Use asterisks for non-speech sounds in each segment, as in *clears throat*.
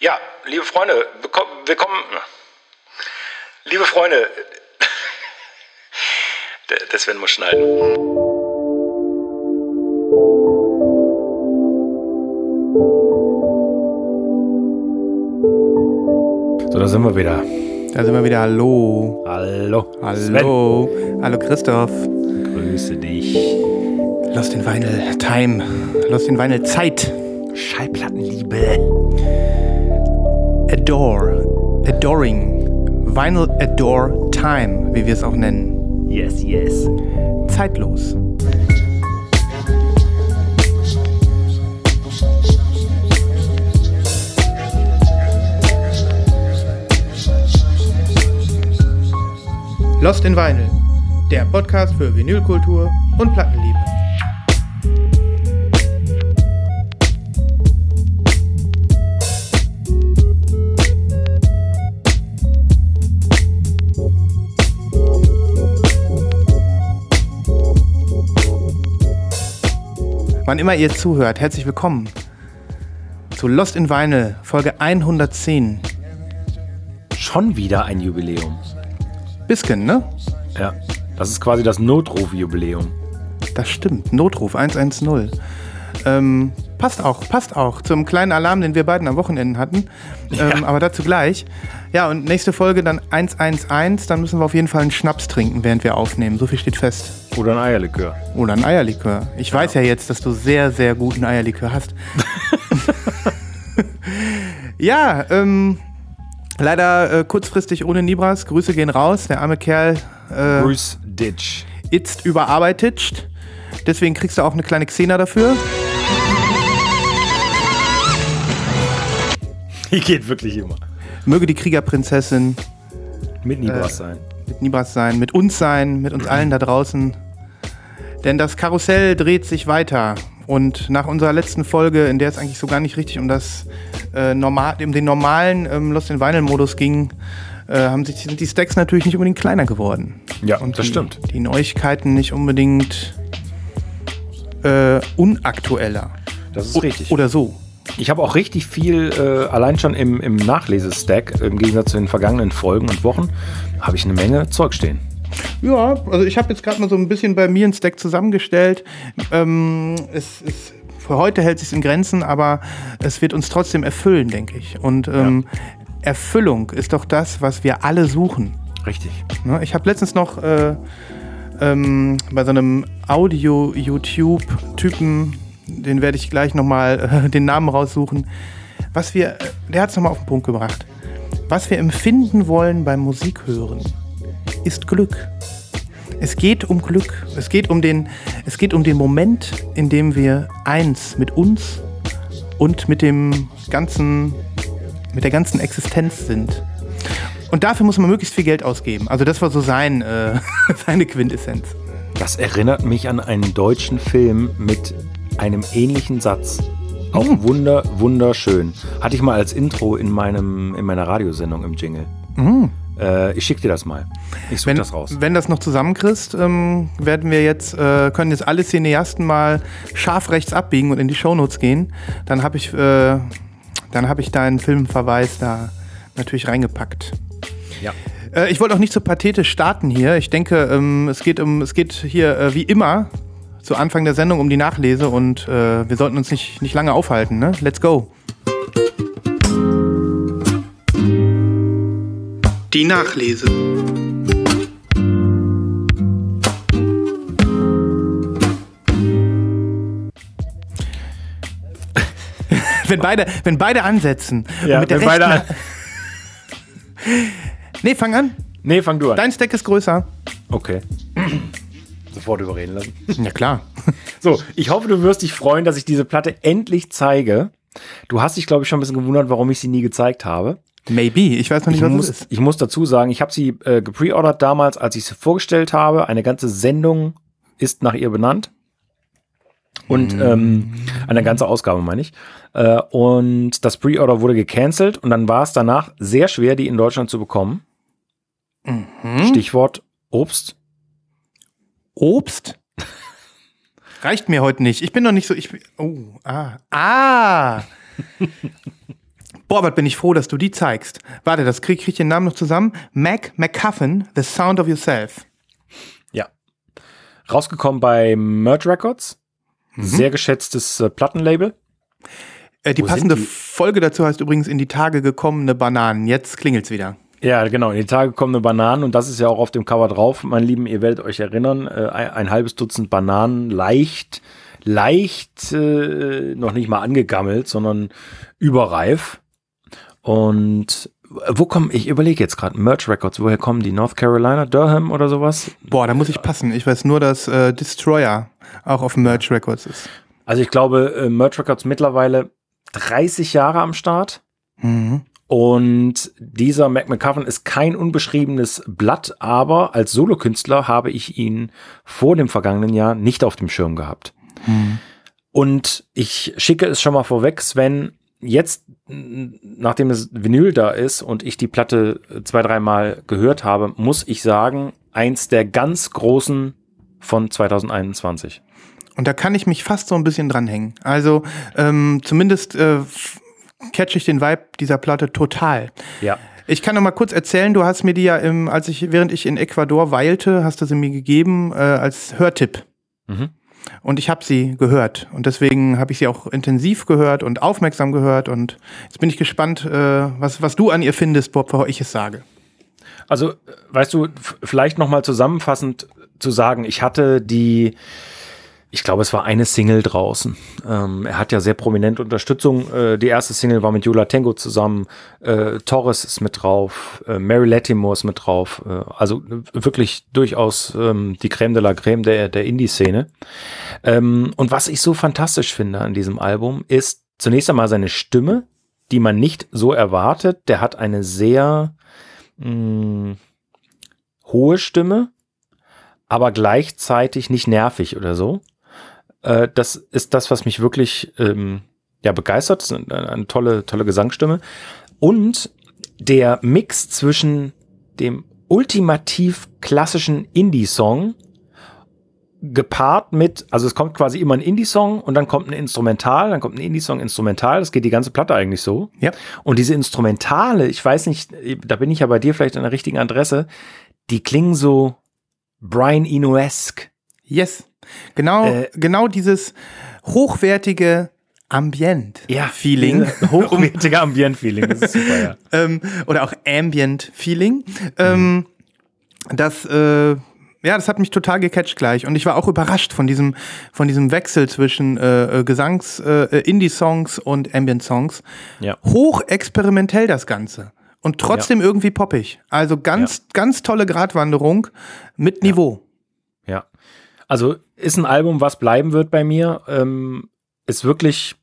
Ja, liebe Freunde, willkommen. Liebe Freunde, *laughs* das werden wir schneiden. So, da sind wir wieder. Da sind wir wieder. Hallo. Hallo. Hallo. Sven. Hallo Christoph. Grüße dich. Lost in Vinyl Time. Lost in Vinyl Zeit. Schallplattenliebe. Adore. Adoring. Vinyl Adore Time, wie wir es auch nennen. Yes, yes. Zeitlos. Lost in Vinyl, der Podcast für Vinylkultur und Plattenliebe. Immer ihr zuhört, herzlich willkommen zu Lost in Vinyl, Folge 110. Schon wieder ein Jubiläum. Bisken, ne? Ja, das ist quasi das Notruf-Jubiläum. Das stimmt, Notruf 110. Ähm, passt auch, passt auch zum kleinen Alarm, den wir beiden am Wochenende hatten. Ähm, ja. Aber dazu gleich. Ja, und nächste Folge dann 111, dann müssen wir auf jeden Fall einen Schnaps trinken, während wir aufnehmen. So viel steht fest. Oder ein Eierlikör. Oder ein Eierlikör. Ich ja. weiß ja jetzt, dass du sehr, sehr guten Eierlikör hast. *laughs* ja, ähm, leider äh, kurzfristig ohne Nibras. Grüße gehen raus. Der arme Kerl. Äh, Bruce Ditch. Ist überarbeitet. Deswegen kriegst du auch eine kleine Xena dafür. Die geht wirklich immer. Möge die Kriegerprinzessin mit Nibras äh, sein. Mit Nibras sein, mit uns sein, mit uns allen da draußen. Denn das Karussell dreht sich weiter. Und nach unserer letzten Folge, in der es eigentlich so gar nicht richtig um das äh, normal, um den normalen ähm, Lost in Vinyl Modus ging, äh, haben sich, sind die Stacks natürlich nicht unbedingt kleiner geworden. Ja, und das die, stimmt. Die Neuigkeiten nicht unbedingt äh, unaktueller. Das ist o richtig. Oder so. Ich habe auch richtig viel, äh, allein schon im, im Nachlesestack, im Gegensatz zu den vergangenen Folgen und Wochen, habe ich eine Menge Zeug stehen. Ja, also ich habe jetzt gerade mal so ein bisschen bei mir ein Stack zusammengestellt. Ähm, es, es, für heute hält sich in Grenzen, aber es wird uns trotzdem erfüllen, denke ich. Und ähm, ja. Erfüllung ist doch das, was wir alle suchen. Richtig. Ne, ich habe letztens noch äh, ähm, bei so einem Audio-YouTube-Typen, den werde ich gleich nochmal äh, den Namen raussuchen, was wir, der hat es nochmal auf den Punkt gebracht. Was wir empfinden wollen beim Musikhören ist Glück. Es geht um Glück. Es geht um den, es geht um den Moment, in dem wir eins mit uns und mit dem ganzen, mit der ganzen Existenz sind. Und dafür muss man möglichst viel Geld ausgeben. Also das war so sein, äh, *laughs* seine Quintessenz. Das erinnert mich an einen deutschen Film mit einem ähnlichen Satz. Auch mhm. wunder, wunderschön. Hatte ich mal als Intro in, meinem, in meiner Radiosendung im Jingle. Mhm. Äh, ich schicke dir das mal. Ich suche das raus. Wenn das noch zusammenkriegst, ähm, werden wir jetzt, äh, können jetzt alle Cineasten mal scharf rechts abbiegen und in die Shownotes gehen. Dann habe ich, äh, dann ich deinen Filmverweis da natürlich reingepackt. Ja. Äh, ich wollte auch nicht so pathetisch starten hier. Ich denke, ähm, es geht um, es geht hier äh, wie immer zu Anfang der Sendung um die Nachlese und äh, wir sollten uns nicht, nicht lange aufhalten. Ne? Let's go. Die Nachlese. *laughs* wenn, beide, wenn beide ansetzen. Ja, mit der wenn beide an *laughs* nee, fang an. Nee, fang du an. Dein Stack ist größer. Okay. Sofort überreden lassen. Ja, klar. So, ich hoffe, du wirst dich freuen, dass ich diese Platte endlich zeige. Du hast dich, glaube ich, schon ein bisschen gewundert, warum ich sie nie gezeigt habe. Maybe, ich weiß noch nicht, ich was muss, ist. Ich muss dazu sagen, ich habe sie äh, gepreordert damals, als ich sie vorgestellt habe. Eine ganze Sendung ist nach ihr benannt. Und mm. ähm, eine ganze Ausgabe, meine ich. Äh, und das Preorder wurde gecancelt und dann war es danach sehr schwer, die in Deutschland zu bekommen. Mhm. Stichwort Obst. Obst? Reicht mir heute nicht. Ich bin noch nicht so. Ich, oh, ah. Ah! Boah, was bin ich froh, dass du die zeigst. Warte, das krieg, krieg ich den Namen noch zusammen. Mac McCuffin, The Sound of Yourself. Ja. Rausgekommen bei Merge Records. Sehr geschätztes äh, Plattenlabel. Äh, die Wo passende die? Folge dazu heißt übrigens in die Tage gekommene Bananen. Jetzt klingelt's wieder. Ja, genau. In die Tage kommen eine Bananen und das ist ja auch auf dem Cover drauf, mein Lieben. Ihr werdet euch erinnern, äh, ein, ein halbes Dutzend Bananen, leicht, leicht, äh, noch nicht mal angegammelt, sondern überreif. Und wo kommen, ich überlege jetzt gerade, Merch Records, woher kommen die? North Carolina, Durham oder sowas? Boah, da muss ich passen. Ich weiß nur, dass äh, Destroyer auch auf Merch Records ist. Also ich glaube, äh, Merch Records mittlerweile 30 Jahre am Start. Mhm. Und dieser Mac McCuffin ist kein unbeschriebenes Blatt, aber als Solokünstler habe ich ihn vor dem vergangenen Jahr nicht auf dem Schirm gehabt. Und ich schicke es schon mal vorweg, Sven, jetzt, nachdem das Vinyl da ist und ich die Platte zwei, dreimal gehört habe, muss ich sagen, eins der ganz großen von 2021. Und da kann ich mich fast so ein bisschen dranhängen. Also ähm, zumindest äh, catch ich den Vibe dieser Platte total. Ja. Ich kann noch mal kurz erzählen, du hast mir die ja, im, als ich, während ich in Ecuador weilte, hast du sie mir gegeben äh, als Hörtipp. Mhm. Und ich habe sie gehört. Und deswegen habe ich sie auch intensiv gehört und aufmerksam gehört. Und jetzt bin ich gespannt, äh, was, was du an ihr findest, Bob, bevor ich es sage. Also, weißt du, vielleicht noch mal zusammenfassend zu sagen, ich hatte die, ich glaube, es war eine Single draußen. Ähm, er hat ja sehr prominente Unterstützung. Äh, die erste Single war mit Yola Tango zusammen. Äh, Torres ist mit drauf. Äh, Mary Latimore ist mit drauf. Äh, also äh, wirklich durchaus ähm, die Creme de la Creme der, der Indie-Szene. Ähm, und was ich so fantastisch finde an diesem Album ist zunächst einmal seine Stimme, die man nicht so erwartet. Der hat eine sehr mh, hohe Stimme, aber gleichzeitig nicht nervig oder so. Äh, das ist das, was mich wirklich ähm, ja, begeistert. Das ist eine, eine tolle, tolle Gesangsstimme. Und der Mix zwischen dem ultimativ klassischen Indie-Song gepaart mit, also es kommt quasi immer ein Indie-Song und dann kommt ein Instrumental, dann kommt ein Indie-Song Instrumental, das geht die ganze Platte eigentlich so. Ja. Und diese Instrumentale, ich weiß nicht, da bin ich ja bei dir vielleicht an der richtigen Adresse, die klingen so Brian Eno-esque. Yes. Genau, Äh, genau dieses hochwertige Ambient-Feeling. diese *laughs* Hochwertige Ambient-Feeling, das ist super, ja. *laughs* ähm, oder auch Ambient-Feeling. Ähm, das, äh, ja, das hat mich total gecatcht gleich. Und ich war auch überrascht von diesem, von diesem Wechsel zwischen äh, äh, Gesangs-, äh, äh, Indie-Songs und Ambient-Songs. Ja. Hoch experimentell das Ganze. Und trotzdem irgendwie poppig. Also ganz, ganz tolle Gratwanderung mit Niveau. Also ist ein Album, was bleiben wird bei mir. Ähm, ist wirklich,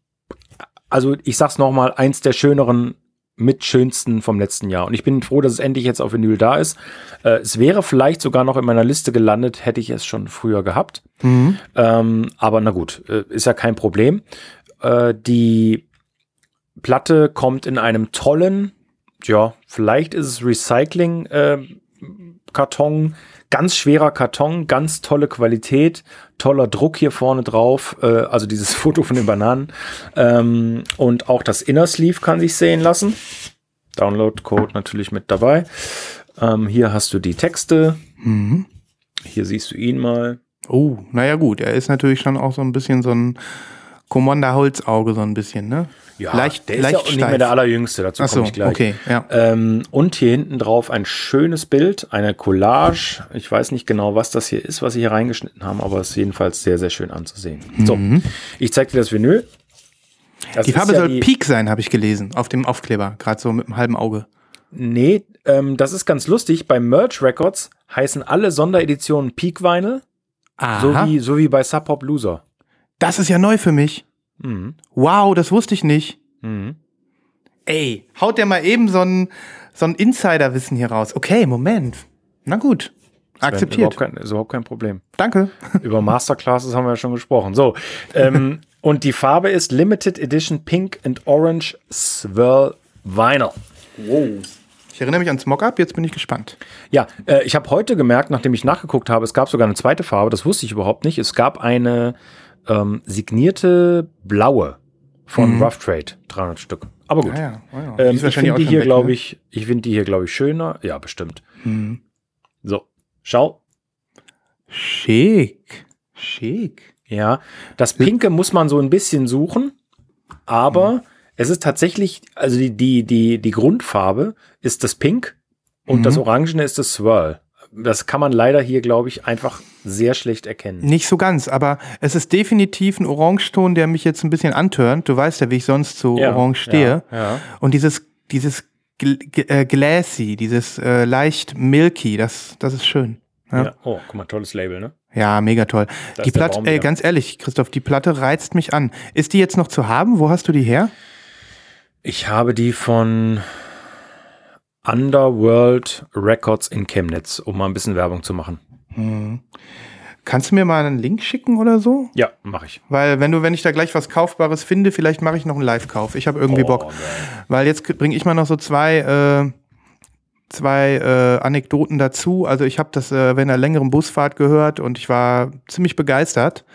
also ich sag's nochmal, eins der schöneren, mit schönsten vom letzten Jahr. Und ich bin froh, dass es endlich jetzt auf Vinyl da ist. Äh, es wäre vielleicht sogar noch in meiner Liste gelandet, hätte ich es schon früher gehabt. Ähm, aber na gut, äh, ist ja kein Problem. Äh, die Platte kommt in einem tollen, ja, vielleicht ist es Recycling, äh, ganz schwerer Karton, ganz tolle Qualität, toller Druck hier vorne drauf, äh, also dieses *laughs* Foto von den Bananen. Ähm, und auch das Inner Sleeve kann sich sehen lassen. Download-Code natürlich mit dabei. Ähm, hier hast du die Texte. Hier siehst du ihn mal. Oh, naja gut, er ist natürlich schon auch so ein bisschen so ein Commander Holzauge, so ein bisschen, ne? leicht, der ist leicht ja auch nicht mehr der allerjüngste, dazu Ach komme so, ich gleich. okay, ja. Ähm, und hier hinten drauf ein schönes Bild, eine Collage. Ich weiß nicht genau, was das hier ist, was sie hier reingeschnitten haben, aber es ist jedenfalls sehr, sehr schön anzusehen. So, ich zeig dir das Vinyl. Das Mhm. Die ist Farbe ja soll die- Peak sein, habe ich gelesen, auf dem Aufkleber, gerade so mit einem halben Auge. Nee, ähm, das ist ganz lustig. Bei Merch Records heißen alle Sondereditionen Peak Vinyl, so Aha. wie, so wie bei Sub Pop Loser. Das ist ja neu für mich. Mhm. Wow, das wusste ich nicht. Mhm. Ey, haut der mal eben so ein, so ein Insiderwissen hier raus. Okay, Moment. Na gut. Akzeptiert. Überhaupt kein, ist überhaupt kein Problem. Danke. *laughs* Über Masterclasses haben wir ja schon gesprochen. So, ähm, *laughs* und die Farbe ist Limited Edition Pink and Orange Swirl Vinyl. Ich erinnere mich ans Mockup, jetzt bin ich gespannt. Ja, äh, ich habe heute gemerkt, nachdem ich nachgeguckt habe, es gab sogar eine zweite Farbe, das wusste ich überhaupt nicht. Es gab eine ähm, signierte blaue von Rough Trade, 300 Stück. Aber gut. Ah ja, ah ja. Ähm, ich finde auch die hier, glaube ne? ich, ich finde die hier, glaube ich, schöner. Ja, bestimmt. Mhm. So, schau. Schick. Schick. Ja, das Pinke muss man so ein bisschen suchen, aber Mhm. es ist tatsächlich, also die, die, die, die Grundfarbe ist das Pink und Mhm. das Orangene ist das Swirl. Das kann man leider hier, glaube ich, einfach sehr schlecht erkennen. Nicht so ganz, aber es ist definitiv ein Orangeton, der mich jetzt ein bisschen antörnt. Du weißt ja, wie ich sonst zu Orange stehe. Ja, ja. Und dieses, dieses äh, glassy, dieses äh, leicht milky, das, das ist schön. Ja. Ja. Oh, guck mal, tolles Label, ne? Ja, mega toll. Da die Platte, Baum ey, ganz ehrlich, Christoph, die Platte reizt mich an. Ist die jetzt noch zu haben? Wo hast du die her? Ich habe die von Underworld Records in Chemnitz, um mal ein bisschen Werbung zu machen. Kannst du mir mal einen Link schicken oder so? Ja, mache ich. Weil wenn du, wenn ich da gleich was Kaufbares finde, vielleicht mache ich noch einen Live-Kauf. Ich habe irgendwie Oh, Bock. geil. Weil jetzt bringe ich mal noch so zwei, äh, zwei äh, Anekdoten dazu. Also ich habe das äh, während einer längeren Busfahrt gehört und ich war ziemlich begeistert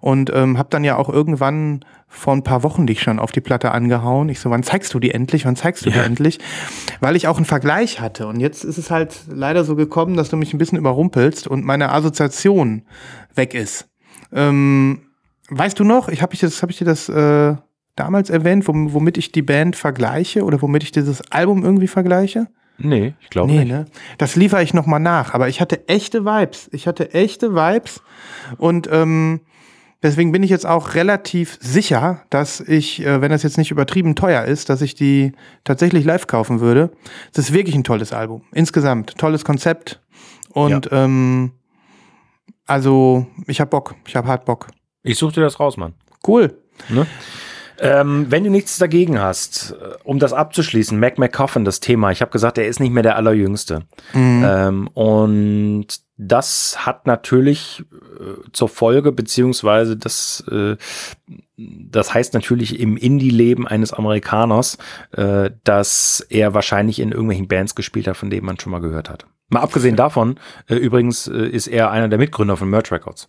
und ähm, habe dann ja auch irgendwann vor ein paar Wochen dich schon auf die Platte angehauen. Ich so, wann zeigst du die endlich? Wann zeigst du die Ja. endlich? Weil ich auch einen Vergleich hatte. Und jetzt ist es halt leider so gekommen, dass du mich ein bisschen überrumpelst und meine Assoziation weg ist. Ähm, weißt du noch, ich habe ich das, habe ich dir das äh, damals erwähnt, wom- womit ich die Band vergleiche oder womit ich dieses Album irgendwie vergleiche? Nee, ich glaube Nee, nicht. ne? Das liefere ich nochmal nach. Aber ich hatte echte Vibes. Ich hatte echte Vibes. Und ähm, deswegen bin ich jetzt auch relativ sicher, dass ich, äh, wenn das jetzt nicht übertrieben teuer ist, dass ich die tatsächlich live kaufen würde. Es ist wirklich ein tolles Album. Insgesamt. Tolles Konzept. Und ähm, also, ich hab Bock. Ich hab hart Bock. Ich suche dir das raus, Mann. Cool. Ne? Ähm, wenn du nichts dagegen hast, äh, um das abzuschließen, Mac McCoffin, das Thema, ich habe gesagt, er ist nicht mehr der Allerjüngste. Ähm, und das hat natürlich äh, zur Folge, beziehungsweise das, äh, das heißt natürlich im Indie-Leben eines Amerikaners, äh, dass er wahrscheinlich in irgendwelchen Bands gespielt hat, von denen man schon mal gehört hat. Mal abgesehen davon, äh, übrigens äh, ist er einer der Mitgründer von Merch Records.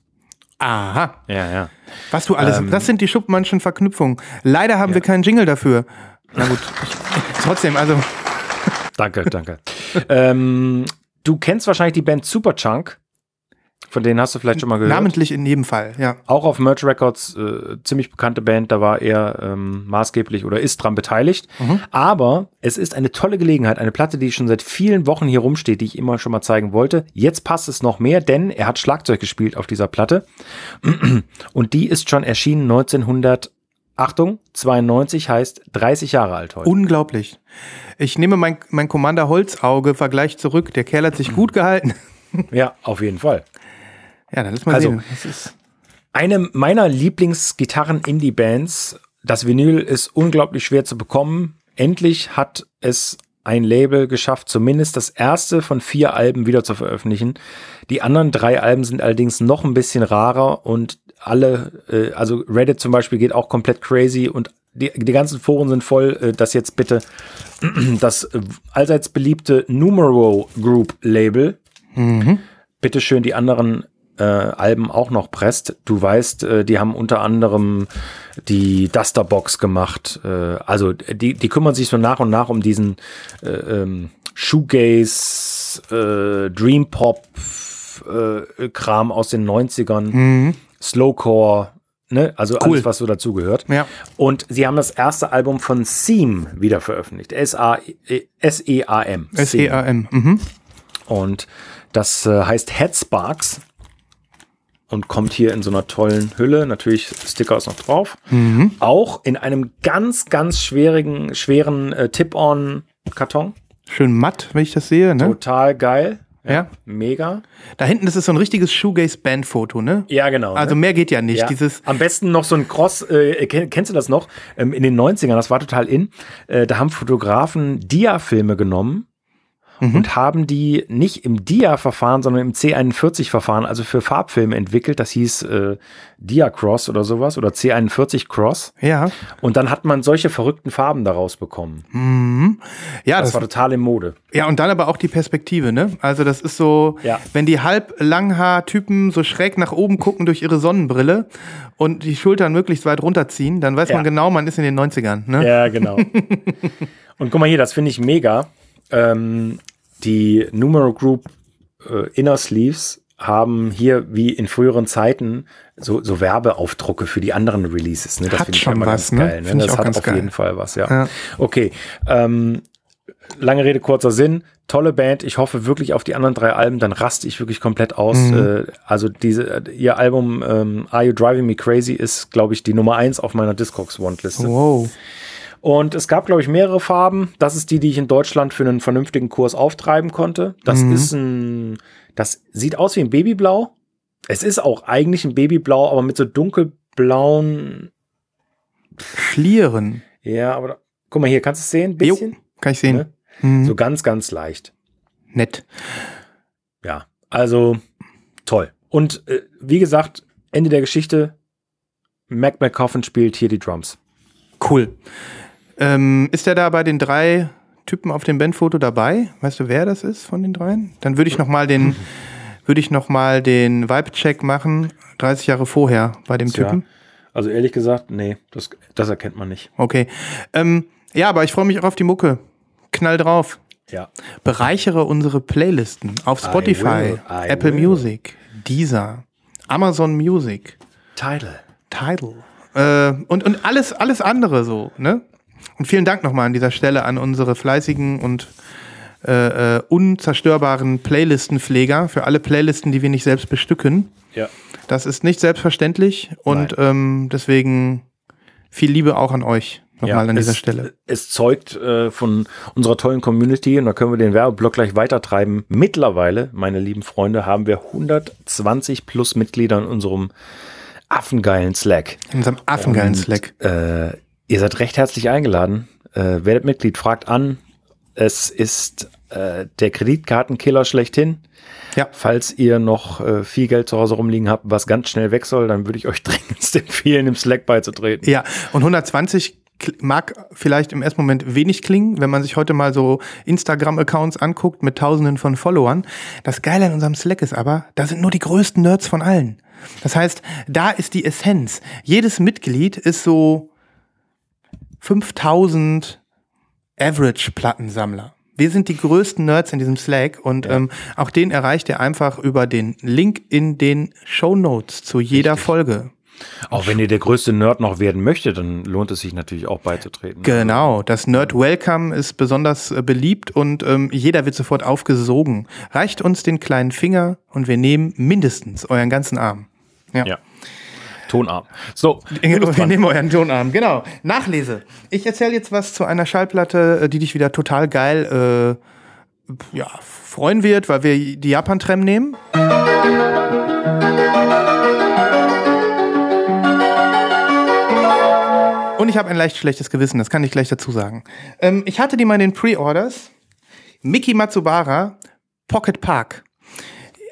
Aha. Ja, ja. Was du alles, Ähm, das sind die Schuppmannschen Verknüpfungen. Leider haben wir keinen Jingle dafür. Na gut, *laughs* trotzdem, also Danke, danke. ähm, du kennst wahrscheinlich die Band Superchunk. Von denen hast du vielleicht schon mal gehört. namentlich in jedem Fall, ja. Auch auf Merch Records, äh, ziemlich bekannte Band, da war er ähm, maßgeblich oder ist dran beteiligt. Aber es ist eine tolle Gelegenheit, eine Platte, die schon seit vielen Wochen hier rumsteht, die ich immer schon mal zeigen wollte. Jetzt passt es noch mehr, denn er hat Schlagzeug gespielt auf dieser Platte. *clears throat* Und die ist schon erschienen 1900, Achtung, 92 heißt 30 Jahre alt heute. Unglaublich. Ich nehme mein, mein Commander Holzauge Vergleich zurück. Der Kerl hat sich gut gehalten. Ja, auf jeden Fall. Ja, dann lass mal Also, sehen. Eine meiner Lieblingsgitarren-Indie-Bands. Das Vinyl ist unglaublich schwer zu bekommen. Endlich hat es ein Label geschafft, zumindest das erste von vier Alben wieder zu veröffentlichen. Die anderen drei Alben sind allerdings noch ein bisschen rarer und alle, äh, also Reddit zum Beispiel geht auch komplett crazy und die, die ganzen Foren sind voll, äh, dass jetzt bitte *clears throat* das äh, allseits beliebte Numero Group Label bitte schön die anderen äh, Alben auch noch presst. Du weißt, äh, die haben unter anderem die Dusterbox gemacht. Äh, also die, die kümmern sich so nach und nach um diesen äh, ähm, Shoegaze, äh, Dream Pop äh, Kram aus den 90ern, Slowcore, ne? also Mhm. Cool. alles, was so dazugehört. Ja. Und sie haben das erste Album von Seam wieder veröffentlicht. S-A-E- S-E-A-M. S-E-A-M. Mhm. Und das äh, heißt Headsparks und kommt hier in so einer tollen Hülle. Natürlich Sticker ist noch drauf. Auch in einem ganz, ganz schwierigen, schweren äh, Tip-On-Karton. Schön matt, wenn ich das sehe. Ne? Total geil. Ja. Mega. Da hinten, das ist so ein richtiges Shoegaze-Band-Foto, ne? Ja, genau. Also ne? mehr geht ja nicht. Ja. Dieses, Am besten noch so ein Cross, äh, kenn, kennst du das noch? Ähm, in den 90ern, das war total in. Äh, da haben Fotografen Dia-Filme genommen und haben die nicht im Dia-Verfahren, sondern im C41-Verfahren, also für Farbfilme entwickelt. Das hieß äh, Dia-Cross oder sowas oder C41-Cross. Ja. Und dann hat man solche verrückten Farben daraus bekommen. Mhm. Ja, Das das, war total in Mode. ja, und dann aber auch die Perspektive, ne? Also das ist so, Ja. wenn die halb Langhaar-Typen so schräg nach oben gucken durch ihre Sonnenbrille und die Schultern möglichst weit runterziehen, dann weiß Ja. man genau, man ist in den 90ern, ne? Ja, genau. *laughs* und guck mal hier, das finde ich mega. Ähm, die Numero Group äh, Inner Sleeves haben hier wie in früheren Zeiten so, so Werbeaufdrucke für die anderen Releases. Ne? Das Hat ich schon was, ganz ne? geil. Ne? Das hat auf geil. jeden Fall was, ja. Ja. Okay. Ähm, lange Rede, kurzer Sinn. Tolle Band. Ich hoffe wirklich auf die anderen drei Alben. Dann raste ich wirklich komplett aus. Mhm. Äh, also diese, ihr Album ähm, Are You Driving Me Crazy ist, glaube ich, die Nummer eins auf meiner Discogs-Want-Liste. Wow. Und es gab, glaube ich, mehrere Farben. Das ist die, die ich in Deutschland für einen vernünftigen Kurs auftreiben konnte. Das Mhm. ist ein, das sieht aus wie ein Babyblau. Es ist auch eigentlich ein Babyblau, aber mit so dunkelblauen, Schlieren. ja, aber da, guck mal hier, kannst du es sehen? Ein Jo, bisschen? kann ich sehen. Ne? Mhm. So ganz, ganz leicht. Nett. Ja, also toll. Und äh, wie gesagt, Ende der Geschichte. Mac McCoffin spielt hier die Drums. Cool. Ähm, ist der da bei den drei Typen auf dem Bandfoto dabei? Weißt du, wer das ist von den dreien? Dann würde ich noch mal den, *laughs* würde ich noch mal den Vibe-Check machen. 30 Jahre vorher bei dem. Typen. Also ehrlich gesagt, nee, das, das erkennt man nicht. Okay. Ähm, ja, aber ich freue mich auch auf die Mucke. Knall drauf. Ja. Bereichere unsere Playlisten auf Spotify, will, I Apple will. Music, Deezer, Amazon Music, Title. Tidal äh, und, und alles, alles andere so, ne? Und vielen Dank nochmal an dieser Stelle an unsere fleißigen und äh, äh, unzerstörbaren Playlistenpfleger für alle Playlisten, die wir nicht selbst bestücken. Ja. Das ist nicht selbstverständlich und ähm, deswegen viel Liebe auch an euch nochmal an es, dieser Stelle. Es zeugt äh, von unserer tollen Community und da können wir den Werbeblock gleich weitertreiben. Mittlerweile, meine lieben Freunde, haben wir 120 plus Mitglieder in unserem affengeilen Slack. In unserem affengeilen Und, Slack. Äh, ihr seid recht herzlich eingeladen. Äh, werdet Mitglied, fragt an. Es ist äh, der Kreditkartenkiller schlechthin. Ja. Falls ihr noch äh, viel Geld zu Hause rumliegen habt, was ganz schnell weg soll, dann würde ich euch *laughs* dringendst empfehlen, im Slack beizutreten. Ja, und 120 kl- mag vielleicht im ersten Moment wenig klingen, wenn man sich heute mal so Instagram-Accounts anguckt mit tausenden von Followern. Das Geile an unserem Slack ist aber, da sind nur die größten Nerds von allen. Das heißt, da ist die Essenz. Jedes Mitglied ist so 5000 Average-Plattensammler. Wir sind die größten Nerds in diesem Slack und ähm, auch den erreicht ihr einfach über den Link in den Show Notes zu jeder Folge. Auch wenn ihr der größte Nerd noch werden möchtet, dann lohnt es sich natürlich auch beizutreten. Genau, das Nerd Welcome ist besonders äh, beliebt und ähm, jeder wird sofort aufgesogen. Reicht uns den kleinen Finger und wir nehmen mindestens euren ganzen Arm. Ja. Tonarm. So, Wir nehmen euren Tonarm, genau. Nachlese. Ich erzähle jetzt was zu einer Schallplatte, äh, die dich wieder total geil äh, ja, freuen wird, weil wir die Japan-Trem nehmen. Und ich habe ein leicht schlechtes Gewissen, das kann ich gleich dazu sagen. Ähm, ich hatte die mal in den Pre-Orders. Miki Matsubara, Pocket Park.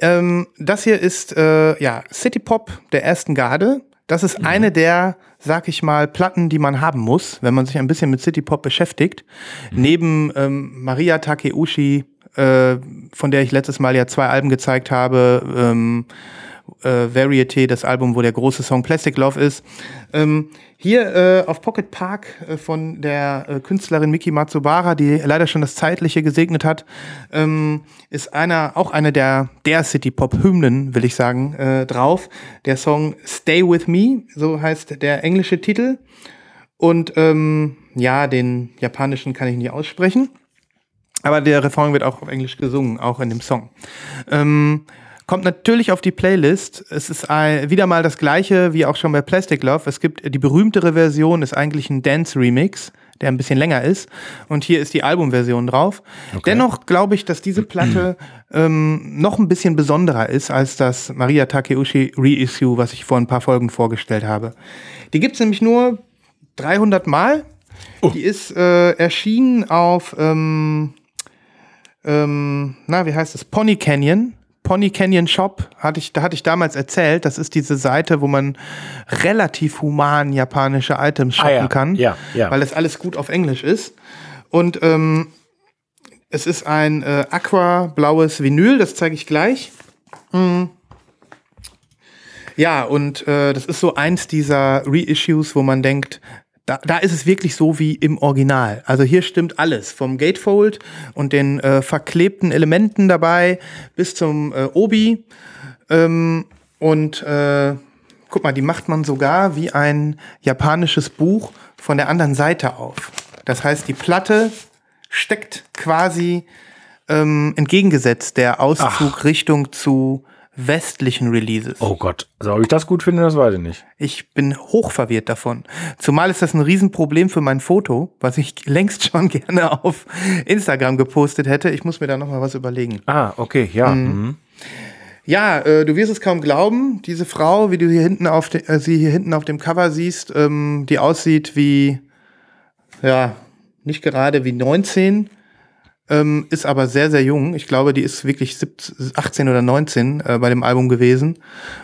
Ähm, das hier ist äh, ja City Pop der ersten Garde. Das ist eine der, sag ich mal, Platten, die man haben muss, wenn man sich ein bisschen mit City Pop beschäftigt. Neben ähm, Maria Takeuchi, äh, von der ich letztes Mal ja zwei Alben gezeigt habe, ähm, äh, Varieté, das Album, wo der große Song Plastic Love ist. Ähm, hier äh, auf Pocket Park äh, von der äh, Künstlerin Miki Matsubara, die leider schon das Zeitliche gesegnet hat, ähm, ist einer, auch eine der, der City-Pop-Hymnen, will ich sagen, äh, drauf. Der Song Stay With Me, so heißt der englische Titel. Und ähm, ja, den japanischen kann ich nicht aussprechen. Aber der Refrain wird auch auf Englisch gesungen, auch in dem Song. Ähm, kommt natürlich auf die Playlist. Es ist ein, wieder mal das gleiche wie auch schon bei Plastic Love. Es gibt die berühmtere Version, ist eigentlich ein Dance-Remix, der ein bisschen länger ist. Und hier ist die Albumversion drauf. Dennoch glaube ich, dass diese Platte *clears throat* ähm, noch ein bisschen besonderer ist als das Maria Takeuchi Reissue, was ich vor ein paar Folgen vorgestellt habe. Die gibt's nämlich nur 300 Mal. Die ist äh, erschienen auf ähm, ähm, na, wie heißt es? Pony Canyon. Pony Canyon Shop, hatte ich, da hatte ich damals erzählt, das ist diese Seite, wo man relativ human japanische Items shoppen Ah, ja. kann, Ja, ja. weil das alles gut auf Englisch ist. Und ähm, es ist ein äh, aquablaues Vinyl, das zeige ich gleich. Mm. Ja, und äh, das ist so eins dieser Reissues, wo man denkt, da, da ist es wirklich so wie im Original. Also hier stimmt alles, vom Gatefold und den äh, verklebten Elementen dabei bis zum äh, Obi. Ähm, und äh, guck mal, die macht man sogar wie ein japanisches Buch von der anderen Seite auf. Das heißt, die Platte steckt quasi ähm, entgegengesetzt der Auszug Richtung zu westlichen Releases. Oh Gott. Also, ob ich das gut finde, das weiß ich nicht. Ich bin hochverwirrt davon. Zumal ist das ein Riesenproblem für mein Foto, was ich *laughs* längst schon gerne auf Instagram gepostet hätte. Ich muss mir da noch mal was überlegen. Ah, okay, ja. Mhm. Ja, äh, du wirst es kaum glauben. Diese Frau, wie du hier hinten auf de, äh, sie hier hinten auf dem Cover siehst, ähm, die aussieht wie, ja, nicht gerade wie 19, ähm, ist aber sehr, sehr jung. Ich glaube, die ist wirklich 17, 18 oder 19 äh, bei dem Album gewesen.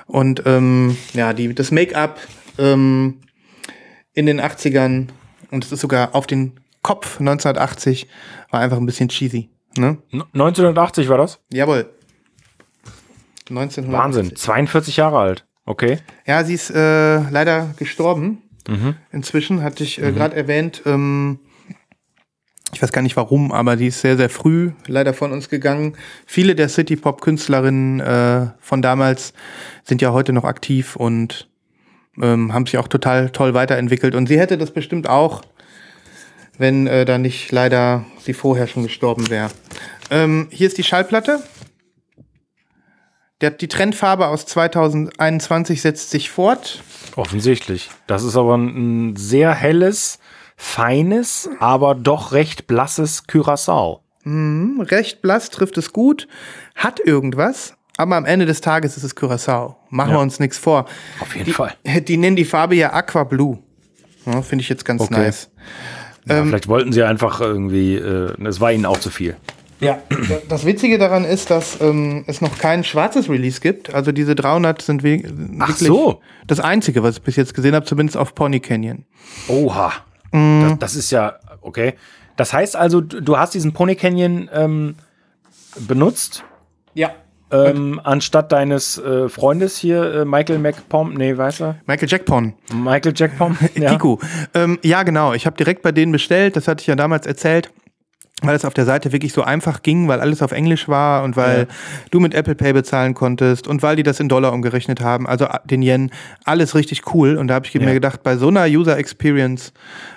Und ähm, ja, die, das Make-up ähm, in den 80ern und es ist sogar auf den Kopf 1980 war einfach ein bisschen cheesy. Ne? N- 1980 war das? Jawohl. 1980. Wahnsinn. 42 Jahre alt. Okay. Ja, sie ist äh, leider gestorben. Inzwischen hatte ich äh, gerade erwähnt, ähm, ich weiß gar nicht warum, aber die ist sehr, sehr früh leider von uns gegangen. Viele der City-Pop-Künstlerinnen äh, von damals sind ja heute noch aktiv und ähm, haben sich auch total toll weiterentwickelt. Und sie hätte das bestimmt auch, wenn äh, da nicht leider sie vorher schon gestorben wäre. Ähm, hier ist die Schallplatte. Der, die Trendfarbe aus 2021 setzt sich fort. Offensichtlich. Das ist aber ein, ein sehr helles, feines, aber doch recht blasses Curacao. Hm, recht blass trifft es gut, hat irgendwas, aber am Ende des Tages ist es Curacao. Machen Ja. wir uns nichts vor. Auf jeden die, Fall. *laughs* Die nennen die Farbe ja Aqua Blue. Ja, Finde ich jetzt ganz Okay. nice. Ja, vielleicht wollten sie einfach irgendwie, äh, es war ihnen auch zu viel. Ja, das Witzige daran ist, dass ähm, es noch kein schwarzes Release gibt. Also diese 300 sind we Ach wirklich so. das Einzige, was ich bis jetzt gesehen habe, zumindest auf Pony Canyon. Oha. Das, das ist ja, okay. Das heißt also, du hast diesen Pony Canyon ähm, benutzt, Ja. ähm, anstatt deines äh, Freundes hier, äh, Michael McPom, nee, weißt du? Michael Jackpon. Michael Jackpom. *laughs* ja. Kiku. Ähm, ja, genau. Ich habe direkt bei denen bestellt. Das hatte ich ja damals erzählt. Weil es auf der Seite wirklich so einfach ging, weil alles auf Englisch war und weil Ja. du mit Apple Pay bezahlen konntest und weil die das in Dollar umgerechnet haben, also a- den Yen, alles richtig cool. Und da habe ich Ja. mir gedacht, bei so einer User Experience,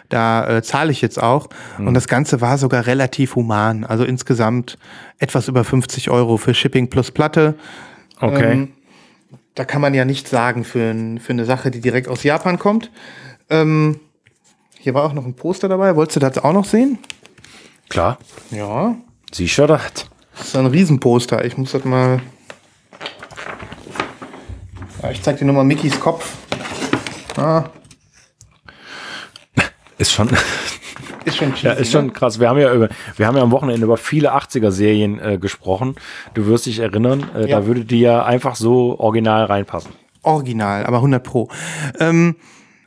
da äh, zahle ich jetzt auch. Hm. Und das Ganze war sogar relativ human. Also insgesamt etwas über 50 Euro für Shipping plus Platte. Okay. Ähm, da kann man ja nichts sagen für, für eine Sache, die direkt aus Japan kommt. Ähm, hier war auch noch ein Poster dabei. Wolltest du das auch noch sehen? Klar. Ja. Sicher das. Das ist ein Riesenposter. Ich muss das mal. Ich zeig dir nur mal Mickys Kopf. Ah, Ist schon, *laughs* ist schon cheesy, ja, ist schon krass. Wir haben ja über, wir haben ja am Wochenende über viele 80er-Serien äh, gesprochen. Du wirst dich erinnern, äh, Ja. da würde die ja einfach so original reinpassen. Original, aber 100 Pro. Ähm,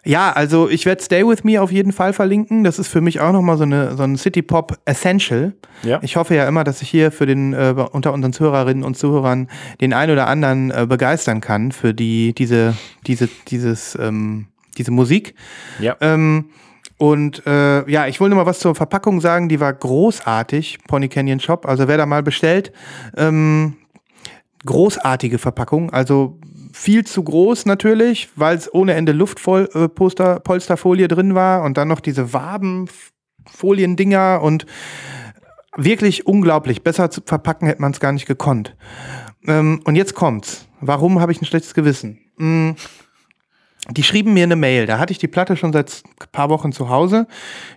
ja, also ich werde Stay With Me auf jeden Fall verlinken. Das ist für mich auch nochmal so, eine, so ein City Pop Essential. Ja. Ich hoffe ja immer, dass ich hier für den äh, unter unseren Zuhörerinnen und Zuhörern den einen oder anderen äh, begeistern kann für die diese diese dieses ähm, diese Musik. Ja. Ähm, und äh, ja, ich wollte noch mal was zur Verpackung sagen. Die war großartig, Pony Canyon Shop. Also wer da mal bestellt, ähm, großartige Verpackung. Also viel zu groß natürlich, weil es ohne Ende Luftposter, äh, drin war und dann noch diese Wabenfoliendinger und wirklich unglaublich. Besser zu verpacken hätte man es gar nicht gekonnt. Ähm, und jetzt kommt's. Warum habe ich ein schlechtes Gewissen? Mm, die schrieben mir eine Mail, da hatte ich die Platte schon seit ein paar Wochen zu Hause,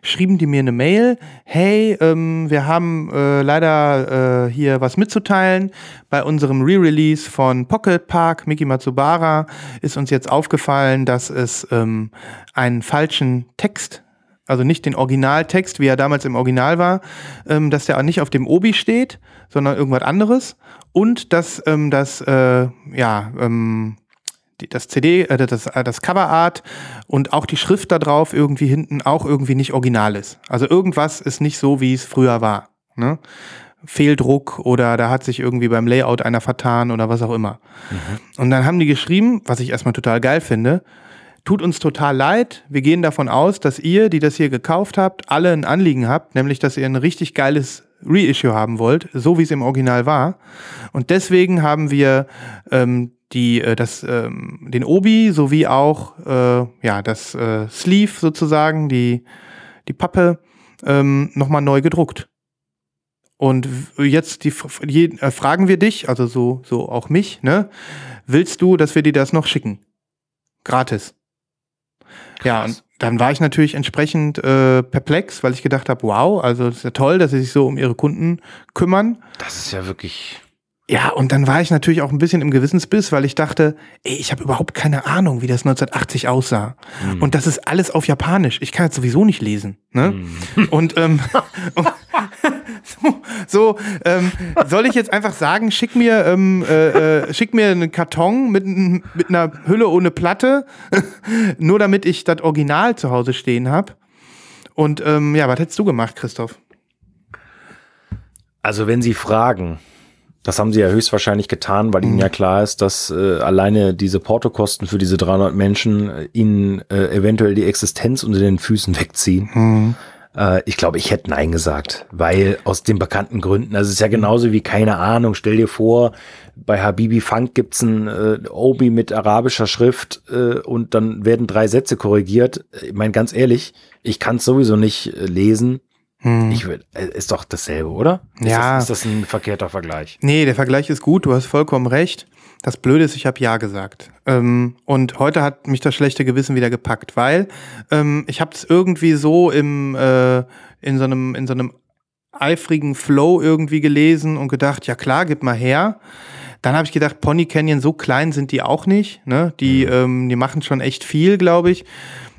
schrieben die mir eine Mail, hey, ähm, wir haben äh, leider äh, hier was mitzuteilen. Bei unserem Re-Release von Pocket Park, Miki Matsubara, ist uns jetzt aufgefallen, dass es ähm, einen falschen Text also nicht den Originaltext, wie er damals im Original war, ähm, dass der auch nicht auf dem Obi steht, sondern irgendwas anderes. Und dass ähm, das, äh, ja, ähm, das CD, äh, das, äh, das Coverart und auch die Schrift da drauf irgendwie hinten auch irgendwie nicht original ist. Also irgendwas ist nicht so, wie es früher war. Ne? Fehldruck oder da hat sich irgendwie beim Layout einer vertan oder was auch immer. Mhm. Und dann haben die geschrieben, was ich erstmal total geil finde, tut uns total leid. Wir gehen davon aus, dass ihr, die das hier gekauft habt, alle ein Anliegen habt, nämlich dass ihr ein richtig geiles Reissue haben wollt, so wie es im Original war. Und deswegen haben wir ähm, die, äh, das, ähm, den Obi sowie auch äh, ja, das äh, Sleeve sozusagen, die, die Pappe, ähm, nochmal neu gedruckt. Und jetzt die, die, äh, fragen wir dich, also so, so auch mich, ne? Willst du, dass wir dir das noch schicken? Gratis. Krass. Ja, und dann war ich natürlich entsprechend äh, perplex, weil ich gedacht habe, wow, also ist ja toll, dass sie sich so um ihre Kunden kümmern. Das ist ja wirklich ja, und dann war ich natürlich auch ein bisschen im Gewissensbiss, weil ich dachte, ey, ich habe überhaupt keine Ahnung, wie das 1980 aussah. Mhm. Und das ist alles auf Japanisch. Ich kann das sowieso nicht lesen. Ne? Mhm. *laughs* Und ähm, so, *laughs* so ähm, soll ich jetzt einfach sagen, schick mir, ähm, äh, äh, schick mir einen Karton mit, mit einer Hülle ohne Platte, *laughs* nur damit ich das Original zu Hause stehen habe. Und ähm, ja, was hättest du gemacht, Christoph? Also wenn Sie fragen, das haben sie ja höchstwahrscheinlich getan, weil mhm. ihnen ja klar ist, dass äh, alleine diese Portokosten für diese 300 Menschen äh, ihnen äh, eventuell die Existenz unter den Füßen wegziehen. Mhm. Äh, ich glaube, ich hätte Nein gesagt, weil aus den bekannten Gründen, also es ist ja genauso wie, keine Ahnung, stell dir vor, bei Habibi Funk gibt's ein äh, Obi mit arabischer Schrift äh, und dann werden drei Sätze korrigiert. Ich meine, ganz ehrlich, ich kann es sowieso nicht äh, lesen hm. Ich will, äh, ist doch dasselbe, oder? Ist ja. Das, ist das ein verkehrter Vergleich? Nee, der Vergleich ist gut, du hast vollkommen recht. Das Blöde ist, ich habe Ja gesagt. Ähm, und heute hat mich das schlechte Gewissen wieder gepackt, weil ähm, ich habe es irgendwie so im, äh, in so einem, in so einem eifrigen Flow irgendwie gelesen und gedacht, ja klar, gib mal her. Dann habe ich gedacht, Pony Canyon, so klein sind die auch nicht. Ne? Die, mhm. ähm, die machen schon echt viel, glaube ich.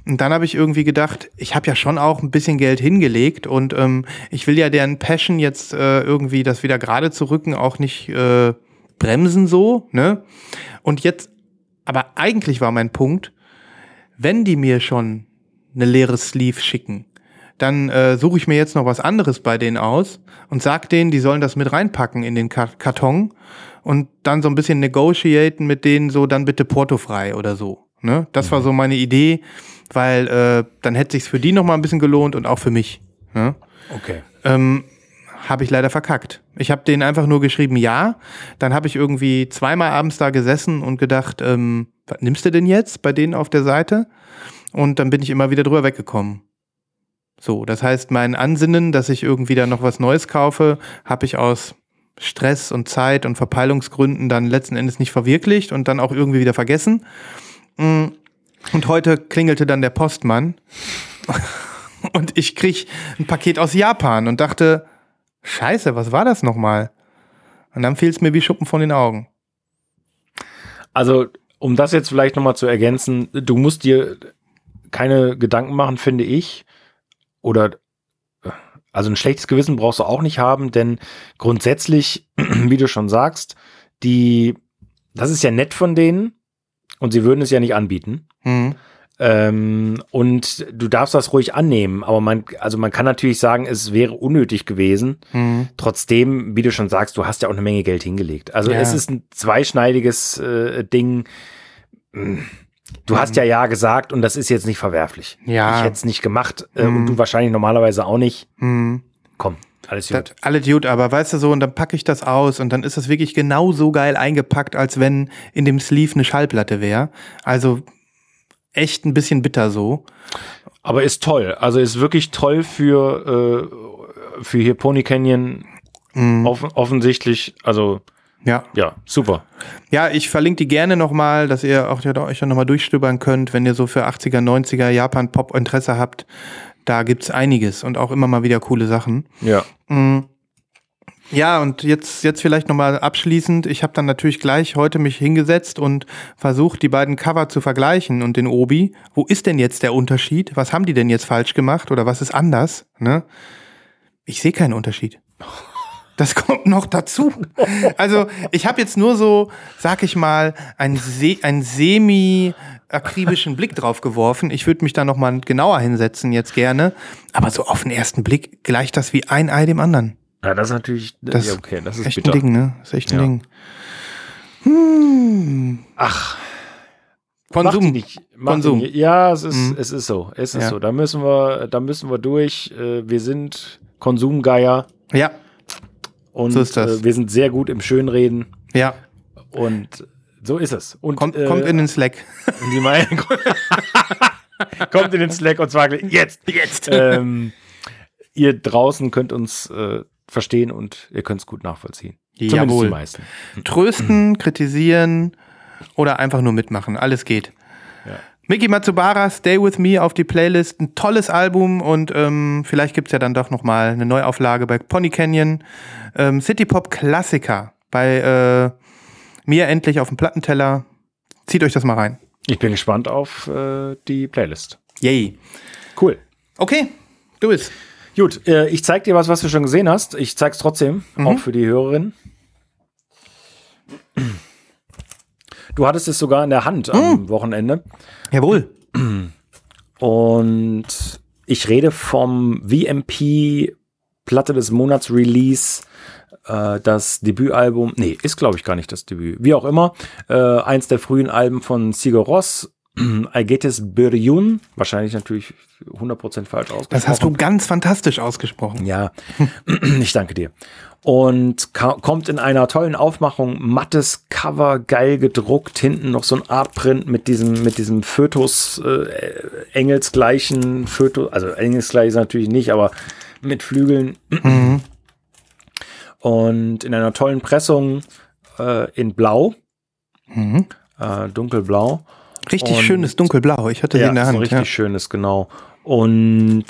Und dann habe ich irgendwie gedacht, ich habe ja schon auch ein bisschen Geld hingelegt und ähm, ich will ja deren Passion jetzt äh, irgendwie das wieder gerade zu rücken auch nicht äh, bremsen so, ne? Und jetzt, aber eigentlich war mein Punkt, wenn die mir schon eine leere Sleeve schicken, dann äh, suche ich mir jetzt noch was anderes bei denen aus und sag denen, die sollen das mit reinpacken in den Karton und dann so ein bisschen negotiaten mit denen so, dann bitte portofrei oder so. Ne? Das war so meine Idee weil äh, dann hätte sich's für die noch mal ein bisschen gelohnt und auch für mich. Ja? Okay. Ähm, habe ich leider verkackt. Ich habe denen einfach nur geschrieben, ja. Dann habe ich irgendwie zweimal abends da gesessen und gedacht, ähm, was nimmst du denn jetzt bei denen auf der Seite? Und dann bin ich immer wieder drüber weggekommen. So, das heißt, mein Ansinnen, dass ich irgendwie da noch was Neues kaufe, habe ich aus Stress und Zeit und Verpeilungsgründen dann letzten Endes nicht verwirklicht und dann auch irgendwie wieder vergessen. Und heute klingelte dann der Postmann und ich krieg ein Paket aus Japan und dachte, scheiße, was war das nochmal? Und dann fiel es mir wie Schuppen von den Augen. Also, um das jetzt vielleicht nochmal zu ergänzen, du musst dir keine Gedanken machen, finde ich. Oder also ein schlechtes Gewissen brauchst du auch nicht haben, denn grundsätzlich, *clears throat* wie du schon sagst, die, das ist ja nett von denen und sie würden es ja nicht anbieten. Mhm. Ähm, und du darfst das ruhig annehmen, aber man, also man kann natürlich sagen, es wäre unnötig gewesen. Mhm. Trotzdem, wie du schon sagst, du hast ja auch eine Menge Geld hingelegt. Also ja. es ist ein zweischneidiges äh, Ding. Du hast ja ja gesagt und das ist jetzt nicht verwerflich. Ja. Ich hätte es nicht gemacht äh, mhm. und du wahrscheinlich normalerweise auch nicht. Mhm. Komm, alles gut. Alles gut, aber weißt du so, und dann packe ich das aus und dann ist das wirklich genauso geil eingepackt, als wenn in dem Sleeve eine Schallplatte wäre. Also echt ein bisschen bitter so. Aber ist toll. Also ist wirklich toll für, äh, für hier Pony Canyon. Mm. Offen, offensichtlich, also ja. Ja, super. Ja, ich verlinke die gerne nochmal, dass ihr auch ja, euch dann nochmal durchstöbern könnt, wenn ihr so für 80er, 90er Japan-Pop Interesse habt. Da gibt's einiges und auch immer mal wieder coole Sachen. Ja. Mm. Ja, und jetzt, jetzt vielleicht nochmal abschließend. Ich habe dann natürlich gleich heute mich hingesetzt und versucht, die beiden Cover zu vergleichen und den Obi. Wo ist denn jetzt der Unterschied? Was haben die denn jetzt falsch gemacht oder was ist anders? Ne? Ich sehe keinen Unterschied. *laughs* Das kommt noch dazu. Also ich habe jetzt nur so, sag ich mal, einen, Se einen semi-akribischen Blick drauf geworfen. Ich würde mich da noch mal genauer hinsetzen jetzt gerne. Aber so auf den ersten Blick gleicht das wie ein Ei dem anderen. Ja, das ist natürlich, Das ja, okay, das ist echt bitter. ein Ding, ne? Das ist echt ein Ja. Ding. Hm. Ach, Konsum. nicht. Konsum. Nicht. Ja, es ist, Mhm. es ist so. Es ist Ja. so. Da müssen wir, da müssen wir durch. Äh, Wir sind Konsumgeier Ja, und So ist das. äh, wir sind sehr gut im Schönreden ja. und so ist es. Und Kommt, äh, kommt in den Slack. die Meinung *laughs* kommt in den Slack und zwar jetzt, jetzt. ähm, ihr draußen könnt uns äh, verstehen und ihr könnt es gut nachvollziehen. Zumindest Jawohl. die meisten. Trösten, *clears throat* kritisieren oder einfach nur mitmachen. Alles geht. Ja. Miki Matsubara, Stay With Me auf die Playlist. Ein tolles Album und ähm, vielleicht gibt's ja dann doch noch mal eine Neuauflage bei Pony Canyon. Ähm, City Pop Klassiker bei äh, mir endlich auf dem Plattenteller. Zieht euch das mal rein. Ich bin gespannt auf äh, die Playlist. Yay. Cool. Okay, du bist. Gut, äh, ich zeig dir was, was du schon gesehen hast. Ich zeig's trotzdem, Mhm. auch für die Hörerin. Du hattest es sogar in der Hand am Mhm. Wochenende. Jawohl. Und ich rede vom VMP Platte des Monats Release. Äh, das Debütalbum, nee, ist glaube ich gar nicht das Debüt. Wie auch immer, äh, eins der frühen Alben von Sigur Ross, *clears throat* Agetes Biryun, wahrscheinlich natürlich 100% falsch ausgesprochen. Das hast du ganz fantastisch ausgesprochen. Ja, *clears throat* ich danke dir. Und kommt in einer tollen Aufmachung, mattes Cover, geil gedruckt, hinten noch so ein Artprint mit diesem, mit diesem Fötus, äh, engelsgleichen Fötus, also engelsgleich ist natürlich nicht, aber mit Flügeln. Und in einer tollen Pressung äh, in Blau, Mhm. äh, dunkelblau. Richtig Und- schönes Dunkelblau. Ich hatte Ja, in der so Hand. richtig Ja. schönes, genau. Und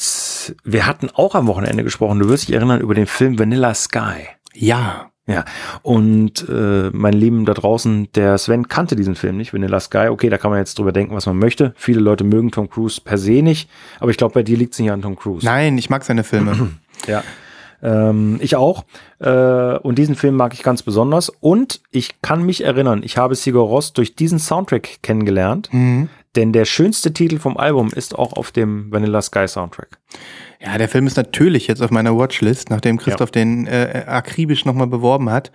wir hatten auch am Wochenende gesprochen, du wirst dich erinnern, über den Film Vanilla Sky. ja. Ja, und äh, mein Lieben da draußen, der Sven kannte diesen Film nicht, Vanilla Sky. Okay, da kann man jetzt drüber denken, was man möchte. Viele Leute mögen Tom Cruise per se nicht, aber ich glaube, bei dir liegt es nicht an Tom Cruise. Nein, ich mag seine Filme. *clears throat* Ja. Ähm, ich auch. Äh, und diesen Film mag ich ganz besonders. Und ich kann mich erinnern, ich habe Sigur Ross durch diesen Soundtrack kennengelernt. mhm. Denn der schönste Titel vom Album ist auch auf dem Vanilla Sky Soundtrack. Ja, der Film ist natürlich jetzt auf meiner Watchlist, nachdem Christoph den äh, akribisch nochmal beworben hat.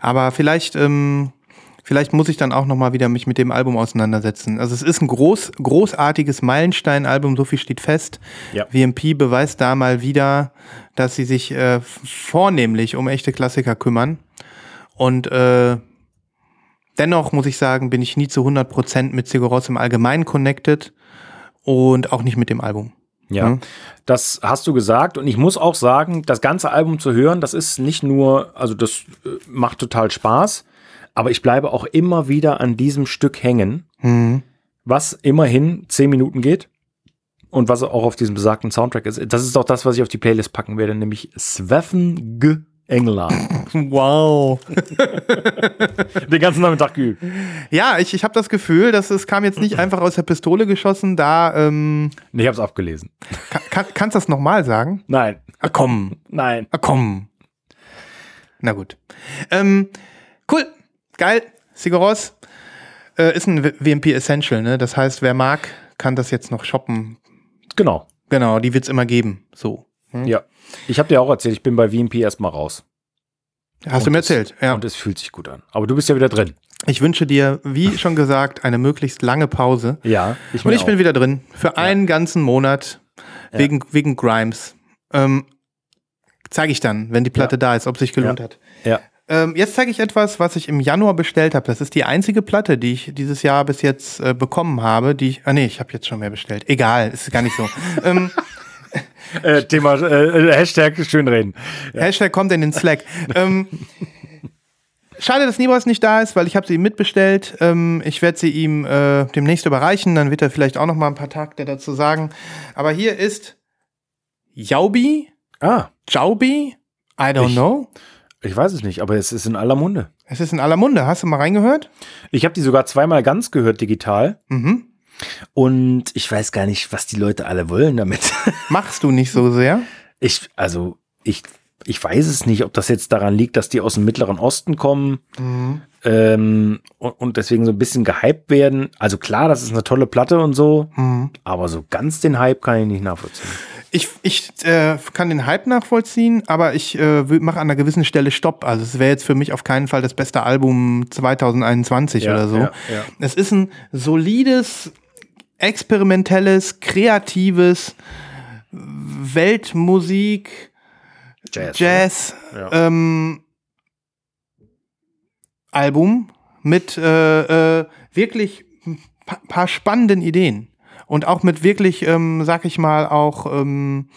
Aber vielleicht, ähm, vielleicht muss ich dann auch nochmal wieder mich mit dem Album auseinandersetzen. Also es ist ein groß, großartiges Meilenstein-Album, so viel steht fest. Ja. VMP beweist da mal wieder, dass sie sich äh, vornehmlich um echte Klassiker kümmern. Und äh, dennoch muss ich sagen, bin ich nie zu 100% mit Sigur Rós im Allgemeinen connected und auch nicht mit dem Album. Ja, Mhm. das hast du gesagt. Und ich muss auch sagen, das ganze Album zu hören, das ist nicht nur, also das äh, macht total Spaß, aber ich bleibe auch immer wieder an diesem Stück hängen, Mhm. was immerhin zehn Minuten geht und was auch auf diesem besagten Soundtrack ist. Das ist auch das, was ich auf die Playlist packen werde, nämlich Sveffen G. England. *laughs* Wow. *laughs* Den ganzen Nachmittag geübt. Ja, ich, ich habe das Gefühl, dass es kam jetzt nicht einfach aus der Pistole geschossen. Da ähm, Nee, ich hab's abgelesen. kann, kann, kannst du das nochmal sagen? Nein, Ah, komm, nein. ah, komm. Na gut. Ähm, cool, geil. Sigaros äh, ist ein WMP Essential, ne? Das heißt, wer mag, kann das jetzt noch shoppen. Genau. Genau, die wird's immer geben. So. Hm? Ja. Ich habe dir auch erzählt, ich bin bei VMP erstmal raus. Hast Und du mir es- erzählt. Ja. Und es fühlt sich gut an. Aber du bist ja wieder drin. Ich wünsche dir, wie *laughs* schon gesagt, eine möglichst lange Pause. Ja, ich Und ich auch. bin wieder drin. Für einen ganzen Monat. Wegen, wegen Grimes. Ähm, zeige ich dann, wenn die Platte da ist, ob sich gelohnt hat. Ja. Ähm, jetzt zeige ich etwas, was ich im Januar bestellt habe. Das ist die einzige Platte, die ich dieses Jahr bis jetzt äh, bekommen habe. Die ich, ah nee, ich habe jetzt schon mehr bestellt. Egal, ist gar nicht so. *laughs* ähm, *laughs* Äh, Thema äh, Hashtag schönreden. Hashtag kommt in den Slack. ähm, schade, dass Nibos nicht da ist, weil ich habe sie ihm mitbestellt. Ähm, ich werde sie ihm äh, demnächst überreichen. Dann wird er vielleicht auch noch mal ein paar Takte dazu sagen. Aber hier ist Jaubi, Ah, Jaubi, I don't Ich- know. Ich weiß es nicht, aber es ist in aller Munde. Es ist in aller Munde. Hast du mal reingehört? Ich habe die sogar zweimal ganz gehört digital. Mhm. Und ich weiß gar nicht, was die Leute alle wollen damit. *laughs* Machst du nicht so sehr? Ich, also, ich, ich weiß es nicht, ob das jetzt daran liegt, dass die aus dem Mittleren Osten kommen Mhm. ähm, und, und deswegen so ein bisschen gehypt werden. Also klar, das ist eine tolle Platte und so, Mhm. aber so ganz den Hype kann ich nicht nachvollziehen. Ich, ich äh, kann den Hype nachvollziehen, aber ich äh, mache an einer gewissen Stelle Stopp. Also es wäre jetzt für mich auf keinen Fall das beste Album 2021 Ja, oder so. ja, ja. Es ist ein solides, experimentelles, kreatives Weltmusik, Jazz. Jazz, Ja. ähm, Album mit äh, äh, wirklich ein pa paar spannenden Ideen und auch mit wirklich, ähm, sag ich mal, auch ähm,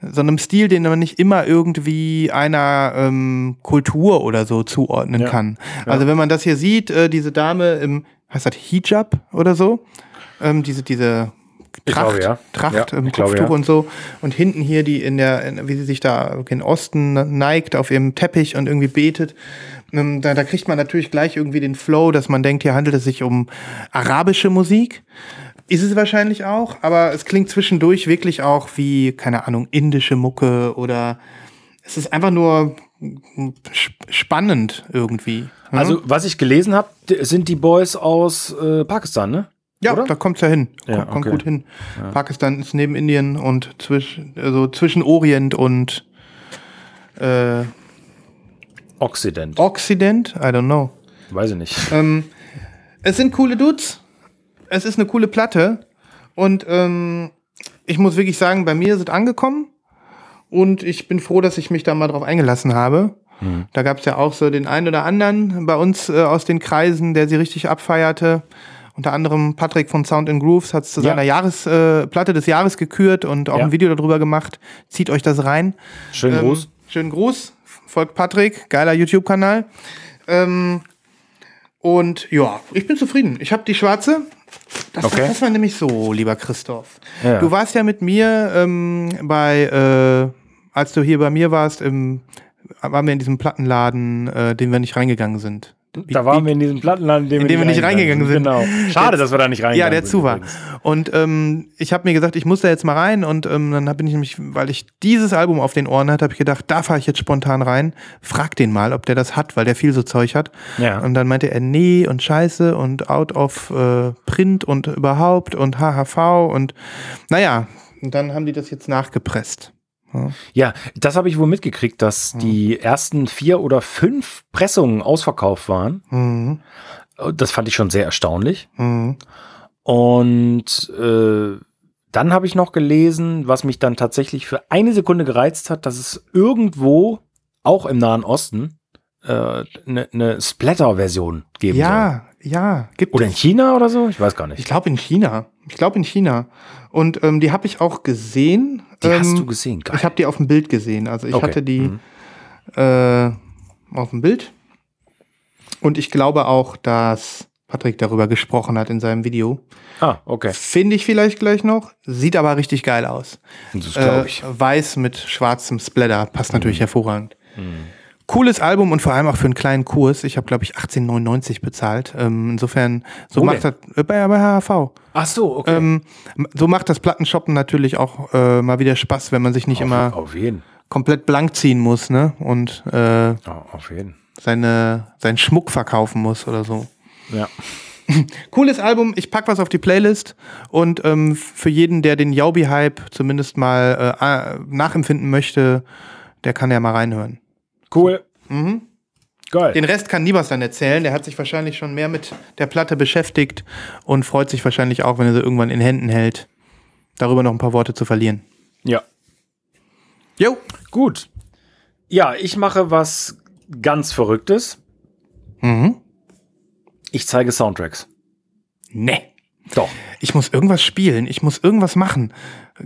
so einem Stil, den man nicht immer irgendwie einer ähm, Kultur oder so zuordnen Ja. kann. Also wenn man das hier sieht, äh, diese Dame im, heißt das Hijab oder so, ähm, diese diese Tracht, glaube, ja. Tracht Ja, im ich glaube, Kopftuch ja. und so. Und hinten hier die in der, in, wie sie sich da gen Osten neigt auf ihrem Teppich und irgendwie betet. Ähm, Da, da kriegt man natürlich gleich irgendwie den Flow, dass man denkt, hier handelt es sich um arabische Musik. Ist es wahrscheinlich auch, aber es klingt zwischendurch wirklich auch wie, keine Ahnung, indische Mucke oder es ist einfach nur sp- spannend irgendwie. ne? Also, was ich gelesen habe, sind die Boys aus äh, Pakistan, ne? Ja, Oder? da kommt's ja hin. Ja, kommt, kommt okay. gut hin. Pakistan ist neben Indien und zwischen, also zwischen Orient und äh, Occident. Occident. I don't know. Weiß ich nicht. Ähm, es sind coole Dudes. Es ist eine coole Platte. Und ähm, ich muss wirklich sagen, bei mir ist es angekommen. Und ich bin froh, dass ich mich da mal drauf eingelassen habe. Da gab es ja auch so den einen oder anderen bei uns äh, aus den Kreisen, der sie richtig abfeierte. Unter anderem Patrick von Sound and Grooves hat es zu Ja. seiner Jahres, äh, Platte des Jahres gekürt und auch Ja. ein Video darüber gemacht. Zieht euch das rein. Schönen Ähm, Gruß. Schönen Gruß. Folgt Patrick, geiler YouTube-Kanal. Ähm, und ja, ich bin zufrieden. Ich habe die schwarze. Das, Okay. war, das war nämlich so, lieber Christoph. Ja. Du warst ja mit mir ähm, bei, äh, als du hier bei mir warst, im, waren wir in diesem Plattenladen, äh, den wir nicht reingegangen sind. Da waren wir in diesem Plattenland, in in dem wir nicht reingegangen sind. Genau. Schade, dass wir da nicht reingegangen Ja, der sind. zu war. Und ähm, ich habe mir gesagt, ich muss da jetzt mal rein. Und ähm, dann bin ich nämlich, weil ich dieses Album auf den Ohren hatte, habe ich gedacht, da fahre ich jetzt spontan rein. Frag den mal, ob der das hat, weil der viel so Zeug hat. Ja. Und dann meinte er, nee und scheiße und out of äh, print und überhaupt und HHV und naja, und dann haben die das jetzt nachgepresst. Ja, das habe ich wohl mitgekriegt, dass die ersten vier oder fünf Pressungen ausverkauft waren. Mhm. Das fand ich schon sehr erstaunlich. Mhm. Und äh, dann habe ich noch gelesen, was mich dann tatsächlich für eine Sekunde gereizt hat, dass es irgendwo, auch im Nahen Osten, eine äh, ne, ne Splatter-Version geben soll. Ja, ja, gibt Oder in. China oder so? Ich weiß gar Ich nicht. glaube in China. Ich glaube in China. Und ähm, die habe ich auch gesehen. Die hast ähm, du gesehen, geil. Ich habe die auf dem Bild gesehen. Also ich Okay. hatte die Mhm. äh, auf dem Bild. Und ich glaube auch, dass Patrick darüber gesprochen hat in seinem Video. Ah, okay. Finde ich vielleicht gleich noch. Sieht aber richtig geil aus. Das glaube Äh, ich. weiß mit schwarzem Splatter. Passt natürlich Mhm. Cooles Album und vor allem auch für einen kleinen Kurs. Ich habe, glaube ich, 18,99 bezahlt. Ähm, insofern, so Wo macht das äh, bei, bei HHV. Ach so, okay. Ähm, so macht das Plattenshoppen natürlich auch äh, mal wieder Spaß, wenn man sich nicht immer auf, auf jeden. komplett blank ziehen muss, ne? Und äh, auf jeden. seine, seinen Schmuck verkaufen muss oder so. Ja. *laughs* Cooles Album, ich pack was auf die Playlist und ähm, für jeden, der den Jaubi-Hype zumindest mal äh, nachempfinden möchte, der kann ja mal reinhören. Cool. Mhm. Geil. Den Rest kann Nibas dann erzählen, der hat sich wahrscheinlich schon mehr mit der Platte beschäftigt und freut sich wahrscheinlich auch, wenn er sie irgendwann in Händen hält, darüber noch ein paar Worte zu verlieren. ja. Jo. Gut. Ja, ich mache was ganz Verrücktes. Mhm. Ich zeige Soundtracks. Nee. Doch. Ich muss irgendwas spielen, ich muss irgendwas machen.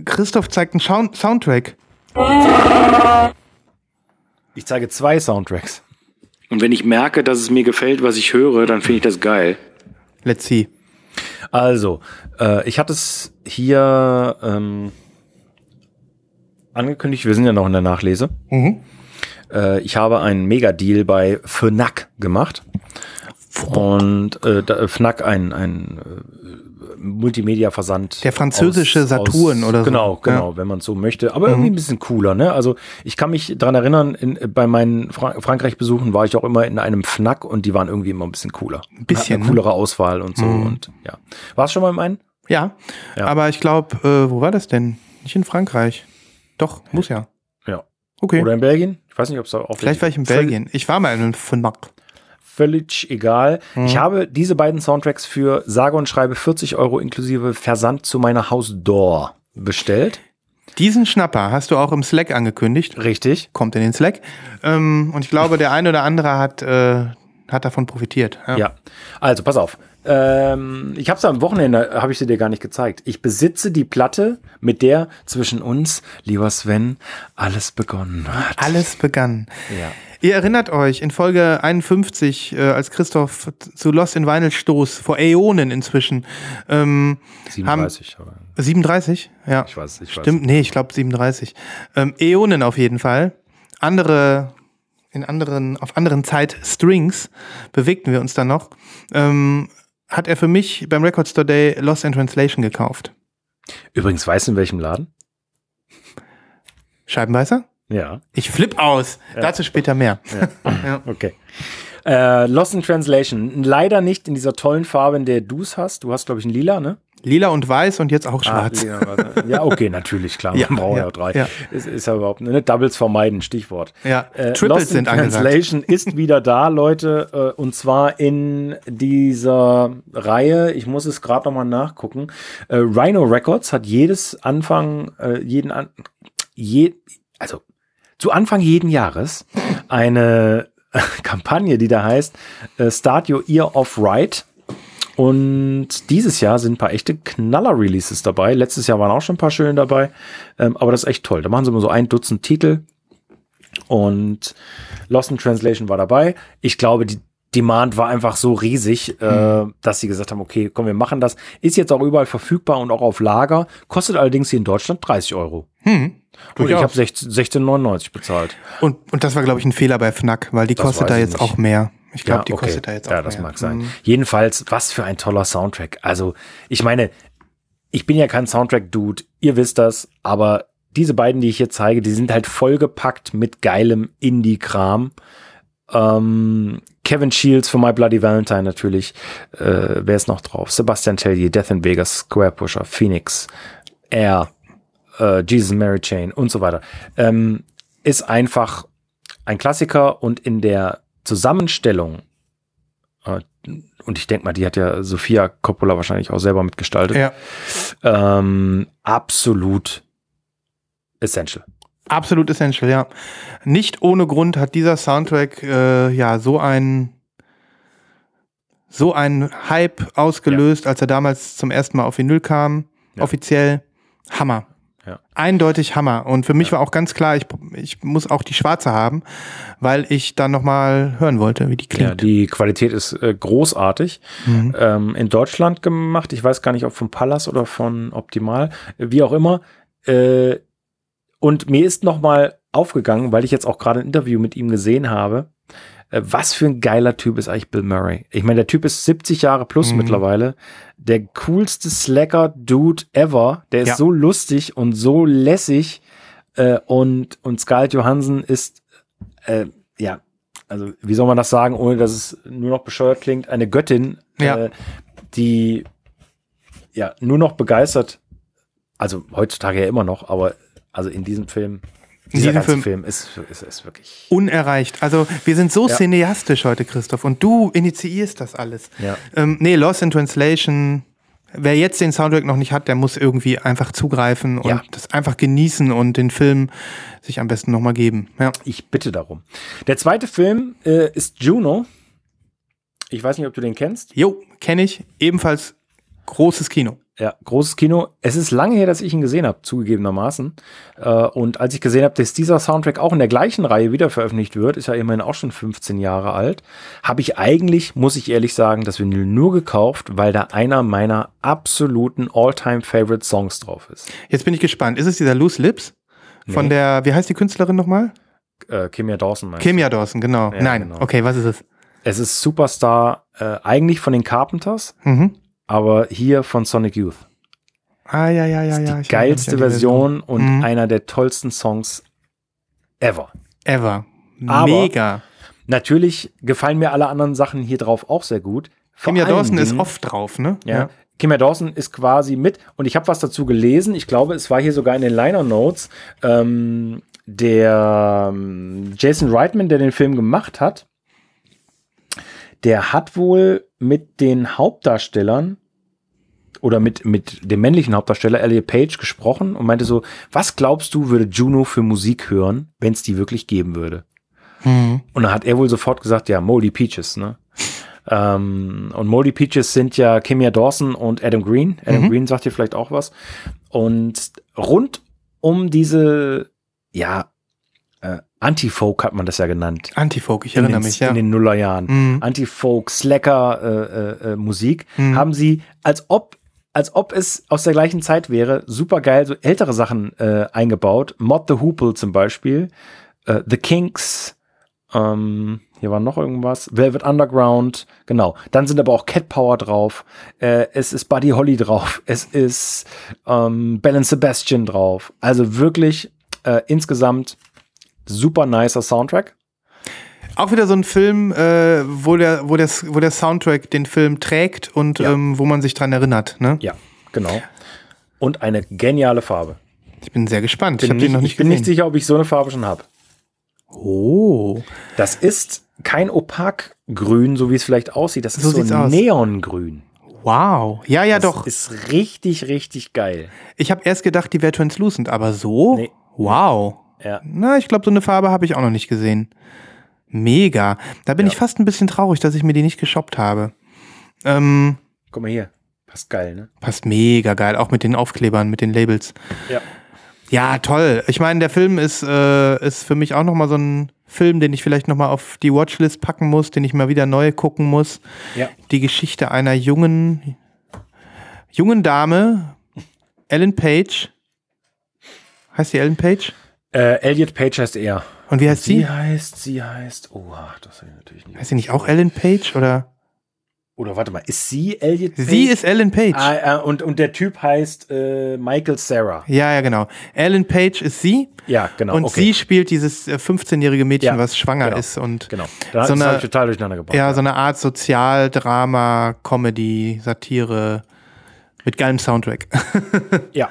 Christoph zeigt einen Sound Soundtrack. Ich zeige zwei Soundtracks. Und wenn ich merke, dass es mir gefällt, was ich höre, dann finde ich das geil. Let's see. Also, äh, ich hatte es hier ähm, angekündigt, wir sind ja noch in der Nachlese. Mhm. Äh, ich habe einen Mega-Deal bei FNAC gemacht. Und äh, da, FNAC, ein, ein äh, Multimedia-Versand. Der französische aus- Saturn aus, oder so. Genau, genau, wenn man es so möchte. Aber irgendwie ein bisschen cooler, ne? Also ich kann mich dran erinnern, in, bei meinen Fra Frankreich-Besuchen war ich auch immer in einem FNAC und die waren irgendwie immer ein bisschen cooler. Ein bisschen, Eine ne? coolere Auswahl und so. Und ja. Warst du schon mal im einen? Ja, Ja. aber ich glaube, äh, wo war das denn? Nicht in Frankreich. Doch, muss ja. Ja. Okay. Oder in Belgien? Ich weiß nicht, ob es da auch Vielleicht war ich in Belgien. Ich war mal in einem FNAC. Völlig egal. Mhm. Ich habe diese beiden Soundtracks für sage und schreibe 40 Euro inklusive Versand zu meiner Hausdoor bestellt. Diesen Schnapper hast du auch im Slack angekündigt. Richtig. Kommt in den Slack. Ähm, und ich glaube, der eine oder andere hat, äh, hat davon profitiert. Ja. Also, pass auf. Ähm, ich habe es am Wochenende, habe ich sie dir gar nicht gezeigt. Ich besitze die Platte, mit der zwischen uns, lieber Sven, alles begonnen hat. Alles begann. Ja. Ihr erinnert euch in Folge 51, äh, als Christoph zu Lost in Vinyl stoß, vor Äonen inzwischen. Ähm, 37. aber 37? Ja. ich weiß, ich Stimmt, nee, ich glaube 37. Ähm, Äonen auf jeden Fall. Andere, in anderen, auf anderen Zeitstrings bewegten wir uns dann noch. Ähm, hat er für mich beim Record Store Day Lost in Translation gekauft. weiß. Übrigens, weißt du in welchem Laden? Scheibenweißer? Ja. Ich flipp aus. Dazu später mehr. Ja. *laughs* Okay. Äh, Lost in Translation. Leider nicht in dieser tollen Farbe, in der du es hast. Du hast, glaube ich, ein Lila, ne? Lila und weiß und jetzt auch schwarz. Ah, lila, warte. ja, okay, natürlich, klar. *laughs* Man Ja, braucht ja, ja, drei. ja. Ist, ist ja überhaupt ne? Doubles vermeiden, Stichwort. Ja, Äh, Triples Lost in sind angesagt. Translation *laughs* ist wieder da, Leute, äh, und zwar in dieser Reihe. Ich muss es gerade nochmal nachgucken. Äh, Rhino Records hat jedes Anfang, äh, jeden an, je, also zu Anfang jeden Jahres eine *laughs* Kampagne, die da heißt äh, Start Your Ear Off Right. Und dieses Jahr sind ein paar echte Knaller-Releases dabei. Letztes Jahr waren auch schon ein paar schöne dabei. Ähm, aber das ist echt toll. Da machen sie immer so ein Dutzend Titel. Und Lost in Translation war dabei. Ich glaube, die Demand war einfach so riesig, äh, dass sie gesagt haben, okay, komm, wir machen das. Ist jetzt auch überall verfügbar und auch auf Lager. Kostet allerdings hier in Deutschland 30 Euro. Hm. Und ich habe 16 16,99 bezahlt. Und, und das war, glaube ich, ein Fehler bei Fnac, weil die Das kostet da jetzt nicht. auch mehr. Ich glaube, die okay. kostet da jetzt auch Ja, mehr. das mag sein. Mhm. Jedenfalls, was für ein toller Soundtrack. Also, ich meine, ich bin ja kein Soundtrack-Dude, ihr wisst das, aber diese beiden, die ich hier zeige, die sind halt vollgepackt mit geilem Indie-Kram. Ähm, Kevin Shields für My Bloody Valentine natürlich. Äh, wer ist noch drauf? Sebastian Tellier, Death in Vegas, Square Pusher, Phoenix, Air, äh, Jesus Mary Chain und so weiter. Ähm, ist einfach ein Klassiker und in der Zusammenstellung, äh, und ich denke mal, die hat ja Sophia Coppola wahrscheinlich auch selber mitgestaltet, Ja, ähm, absolut essential. absolut essential, ja. Nicht ohne Grund hat dieser Soundtrack äh, ja so ein so einen Hype ausgelöst, als er damals zum ersten Mal auf Vinyl kam. Ja. Offiziell Hammer. Ja. Eindeutig Hammer. Und für mich war auch ganz klar, ich, ich muss auch die schwarze haben, weil ich dann nochmal hören wollte, wie die Ja, klingt. die Qualität ist äh, großartig. Mhm. Ähm, in Deutschland gemacht. Ich weiß gar nicht, ob von Pallas oder von Optimal, wie auch immer. Äh, und mir ist noch mal aufgegangen, weil ich jetzt auch gerade ein Interview mit ihm gesehen habe, was für ein geiler Typ ist eigentlich Bill Murray. Ich meine, der Typ ist 70 Jahre plus Mhm. mittlerweile. Der coolste Slacker-Dude ever. Der ist Ja. so lustig und so lässig. Äh, und, und Scarlett Johansson ist, äh, ja, also wie soll man das sagen, ohne dass es nur noch bescheuert klingt, eine Göttin, Ja. äh, die ja nur noch begeistert, also heutzutage ja immer noch, aber also in diesem Film, dieser ganze Film- Film, ist, ist, ist wirklich. Unerreicht. Also wir sind so Ja. cineastisch heute, Christoph, und du initiierst das alles. Ja. Ähm, nee, Lost in Translation. Wer jetzt den Soundtrack noch nicht hat, der muss irgendwie einfach zugreifen und Ja. das einfach genießen und den Film sich am besten nochmal geben. Ja. Ich bitte darum. Der zweite Film äh, ist Juno. Ich weiß nicht, ob du den kennst. Jo, kenne ich. Ebenfalls großes Kino. Ja, großes Kino. Es ist lange her, dass ich ihn gesehen habe, zugegebenermaßen. Äh, und als ich gesehen habe, dass dieser Soundtrack auch in der gleichen Reihe wieder veröffentlicht wird, ist ja immerhin auch schon 15 Jahre alt, habe ich eigentlich, muss ich ehrlich sagen, das Vinyl nur gekauft, weil da einer meiner absoluten All-Time-Favorite Songs drauf ist. Jetzt bin ich gespannt. Ist es dieser Loose Lips? Von Nee. der, wie heißt die Künstlerin nochmal? Äh, Kimia Dawson? Kimia Dawson, genau. Ja, Nein, genau. okay, was ist es? Es ist Superstar, äh, eigentlich von den Carpenters, Mhm. Aber hier von Sonic Youth. Ah, ja, ja, ja, ja. die geilste Version und Mhm. einer der tollsten Songs ever. Ever. Aber- Mega. Natürlich gefallen mir alle anderen Sachen hier drauf auch sehr gut. Vor Kimia Dawson ist oft drauf, ne? Ja. Kimia Dawson ist quasi mit, und ich habe was dazu gelesen, ich glaube, es war hier sogar in den Liner Notes, ähm, der ähm, Jason Reitman, der den Film gemacht hat, der hat wohl mit den Hauptdarstellern oder mit, mit dem männlichen Hauptdarsteller Elliot Page gesprochen und meinte so, was glaubst du, würde Juno für Musik hören, wenn es die wirklich geben würde? Mhm. Und dann hat er wohl sofort gesagt, ja, Moldy Peaches, ne? ähm, und Moldy Peaches sind ja Kimia Dawson und Adam Green. Adam Mhm. Green sagt dir vielleicht auch was. Und rund um diese, ja, Anti-Folk hat man das ja genannt. Antifolk, ich in erinnere den, mich, ja. In den Nullerjahren. Mhm. Anti-Folk, Slacker äh, äh, äh, Musik Mhm. haben sie, als ob, als ob es aus der gleichen Zeit wäre, super geil, so ältere Sachen äh, eingebaut. Mod the Hoople zum Beispiel, äh, The Kinks, ähm, hier war noch irgendwas, Velvet Underground, genau. Dann sind aber auch Cat Power drauf, äh, es ist Buddy Holly drauf, *laughs* es ist ähm, Bell and Sebastian drauf. Also wirklich äh, insgesamt super nicer Soundtrack. Auch wieder so ein Film, äh, wo, der, wo, das, wo der Soundtrack den Film trägt und Ja. ähm, wo man sich dran erinnert. Ne? Ja, genau. Und eine geniale Farbe. Ich bin sehr gespannt. ich Bin habe den noch nicht ich bin nicht sicher, ob ich so eine Farbe schon habe. oh. Das ist kein Opakgrün, so wie es vielleicht aussieht. Das ist So so, sieht's ein. Neongrün. Wow. Ja, ja, das doch. Ist richtig, richtig geil. Ich habe erst gedacht, die wäre translucent, aber so? Nee. Wow. Ja. Na, ich glaube, so eine Farbe habe ich auch noch nicht gesehen. Mega. Da bin Ja. ich fast ein bisschen traurig, dass ich mir die nicht geshoppt habe. Ähm, Guck mal hier. Passt geil, ne? passt mega geil, auch mit den Aufklebern, mit den Labels. Ja. Ja, toll. Ich meine, der Film ist, äh, ist für mich auch nochmal so ein Film, den ich vielleicht nochmal auf die Watchlist packen muss, den ich mal wieder neu gucken muss. Ja. Die Geschichte einer jungen, jungen Dame, Ellen Page. Heißt die Ellen Page? Äh, Elliot Page heißt er. Und wie heißt sie? Sie heißt, sie heißt. Oh, das habe ich natürlich nicht. Heißt sie nicht auch Ellen Page oder? Oder warte mal, ist sie Elliot Page? Sie ist Ellen Page. Ah, äh, und, und der Typ heißt äh, Michael Sarah. Ja, ja, genau. Ellen Page ist sie Ja, genau. und okay. sie spielt dieses äh, 15-jährige Mädchen, Ja, was schwanger genau. ist und Genau. Da So eine- ich total durcheinander gebracht. ja, so eine Art Sozialdrama, Comedy, Satire mit geilem Soundtrack. *laughs* ja.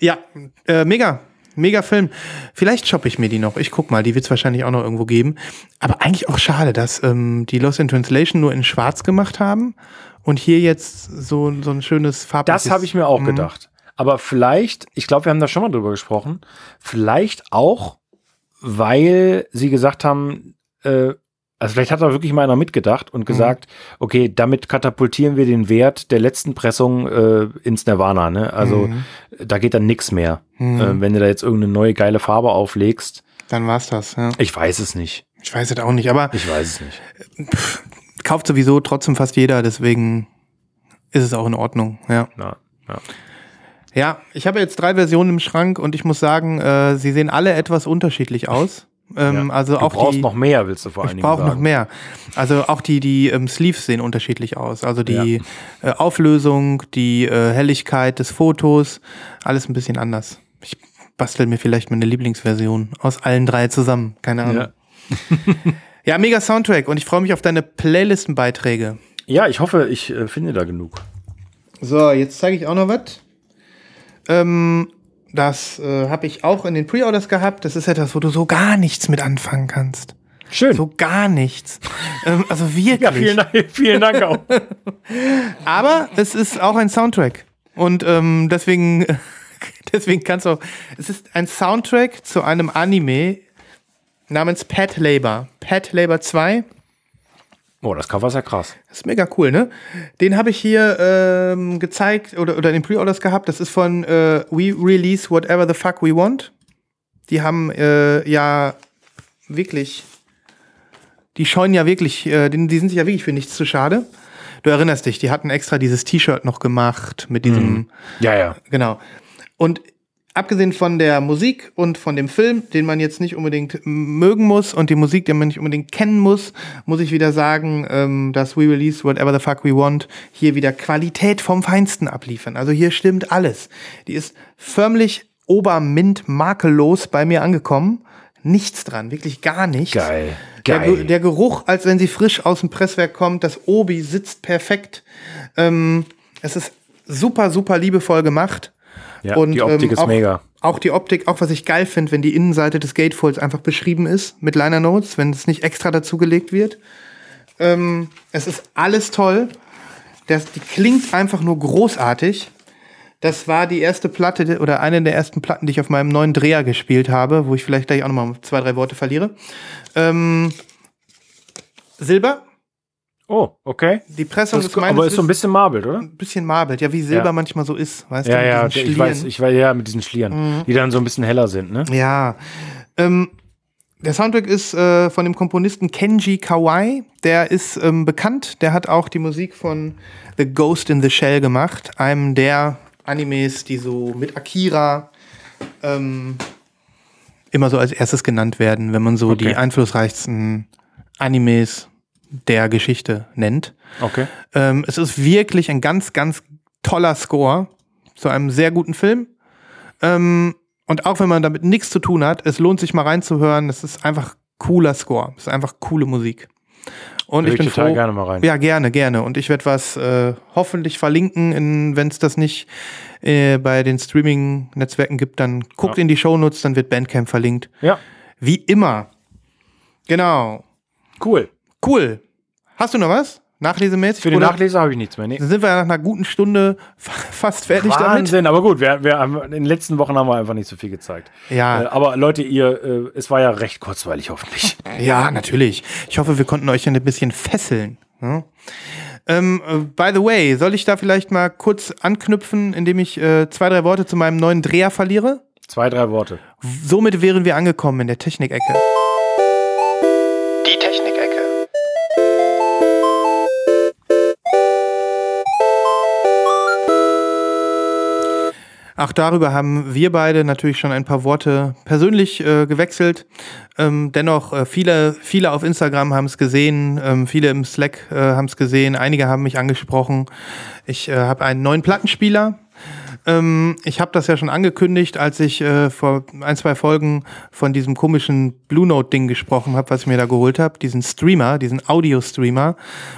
ja, äh, mega. Mega Film. Vielleicht shoppe ich mir die noch. Ich guck mal, die wird es wahrscheinlich auch noch irgendwo geben. Aber eigentlich auch schade, dass ähm, die Lost in Translation nur in Schwarz gemacht haben und hier jetzt so, so ein schönes farbliches. Das habe ich mir auch Mhm. gedacht. Aber vielleicht, ich glaube, wir haben da schon mal drüber gesprochen, vielleicht auch, weil sie gesagt haben, äh, also vielleicht hat da wirklich mal einer mitgedacht Mhm. und gesagt, okay, damit katapultieren wir den Wert der letzten Pressung äh, ins Nirvana. Ne? Also Mhm. da geht dann nichts mehr. Mhm. Äh, wenn du da jetzt irgendeine neue geile Farbe auflegst. Dann war's das. Ja. Ich weiß es nicht. Ich weiß es auch nicht, aber Ich weiß es nicht. kauft sowieso trotzdem fast jeder, deswegen ist es auch in Ordnung. Ja, Ja, ja. ja ich habe jetzt drei Versionen im Schrank und ich muss sagen, äh, sie sehen alle etwas unterschiedlich aus. Ähm, Ja. Also du auch brauchst die, noch mehr, willst du vor allen ich Dingen brauche noch sagen. mehr. Also auch die, die ähm, Sleeves sehen unterschiedlich aus. Also die äh, Auflösung, die äh, Helligkeit des Fotos, alles ein bisschen anders. Ich bastel mir vielleicht meine Lieblingsversion aus allen drei zusammen. Keine Ahnung. Ja. *laughs* Ja, mega Soundtrack und ich freue mich auf deine Playlistenbeiträge. ja, ich hoffe, ich äh, finde da genug. So, jetzt zeige ich auch noch was. Ähm, das äh, habe ich auch in den Pre-Orders gehabt. Das ist etwas, wo du so gar nichts mit anfangen kannst. Schön. So gar nichts. ähm, also wirklich. ja, vielen Dank, vielen Dank auch. *laughs* Aber es ist auch ein Soundtrack. Und ähm, deswegen, *laughs* deswegen kannst du auch. Es ist ein Soundtrack zu einem Anime namens Pet Labor. Pet Labor 2. Oh, das Cover ist ja krass. Das ist mega cool, ne? Den habe ich hier ähm, gezeigt oder, oder in den Pre-Orders gehabt. Das ist von äh, We Release Whatever the Fuck We Want. Die haben äh, ja wirklich, die scheuen ja wirklich, äh, die, die sind sich ja wirklich für nichts zu schade. Du erinnerst dich, die hatten extra dieses T-Shirt noch gemacht mit diesem, Ja, ja. genau. Und abgesehen von der Musik und von dem Film, den man jetzt nicht unbedingt mögen muss und die Musik, die man nicht unbedingt kennen muss, muss ich wieder sagen, ähm, dass We Release Whatever the Fuck We Want hier wieder Qualität vom Feinsten abliefern. Also hier stimmt alles. Die ist förmlich obermint makellos bei mir angekommen. Nichts dran, wirklich gar nichts. Geil. Der, Geil. Ge- der Geruch, als wenn sie frisch aus dem Presswerk kommt, das Obi sitzt perfekt. Ähm, es ist super, super liebevoll gemacht. Ja, die Optik ist ähm, auch, mega. Auch die Optik, auch was ich geil finde, wenn die Innenseite des Gatefolds einfach beschrieben ist mit Liner Notes, wenn es nicht extra dazugelegt wird. Ähm, es ist alles toll. Das, die klingt einfach nur großartig. Das war die erste Platte oder eine der ersten Platten, die ich auf meinem neuen Dreher gespielt habe, wo ich vielleicht gleich auch nochmal zwei, drei Worte verliere. Ähm, Silber. Oh, okay. Die Pressung Das ist meines aber ist so ein bisschen marbelt, oder? ein bisschen marbelt. Ja, wie Silber Ja. manchmal so ist. Weißt Ja, du, ja, diesen ich weiß, ich weiß, ja, mit diesen Schlieren, die dann so ein bisschen heller sind, ne? Ja. Ähm, der Soundtrack ist äh, von dem Komponisten Kenji Kawai. Der ist ähm, bekannt. Der hat auch die Musik von The Ghost in the Shell gemacht. Einem der Animes, die so mit Akira ähm, immer so als erstes genannt werden, wenn man so Okay. die einflussreichsten Animes der Geschichte nennt. Okay. Ähm, es ist wirklich ein ganz, ganz toller Score zu einem sehr guten Film. Ähm, und auch wenn man damit nichts zu tun hat, es lohnt sich mal reinzuhören. Es ist einfach cooler Score. Es ist einfach coole Musik. Und ich ich bin total froh. gerne mal rein. Ja, gerne, gerne. Und ich werde was äh, hoffentlich verlinken, wenn es das nicht äh, bei den Streaming-Netzwerken gibt, dann guckt Ja. in die Shownotes, dann wird Bandcamp verlinkt. Ja, Wie immer. Genau. cool. Cool. Hast du noch was? Nachlesemäßig? Für den Oder- Nachleser habe ich nichts mehr. Nee. Dann sind wir ja nach einer guten Stunde fa- *laughs* fast fertig Wahnsinn, aber gut, wir, wir haben, in den letzten Wochen haben wir einfach nicht so viel gezeigt. Ja. Äh, aber Leute, ihr, äh, es war ja recht kurzweilig, hoffentlich. damit. *laughs* Ja, natürlich. Ich hoffe, wir konnten euch ein bisschen fesseln. Ja? Ähm, äh, by the way, soll ich da vielleicht mal kurz anknüpfen, indem ich äh, zwei, drei Worte zu meinem neuen Dreher verliere? Zwei, drei Worte. Somit wären wir angekommen in der Technikecke. Auch darüber haben wir beide natürlich schon ein paar Worte persönlich äh, gewechselt. Ähm, dennoch, äh, viele, viele auf Instagram haben es gesehen, ähm, viele im Slack äh, haben es gesehen, einige haben mich angesprochen. Ich äh, habe einen neuen Plattenspieler. Ähm, ich habe das ja schon angekündigt, als ich äh, vor ein, zwei Folgen von diesem komischen Blue Note-Ding gesprochen habe, was ich mir da geholt habe, diesen Streamer, diesen Audio-Streamer.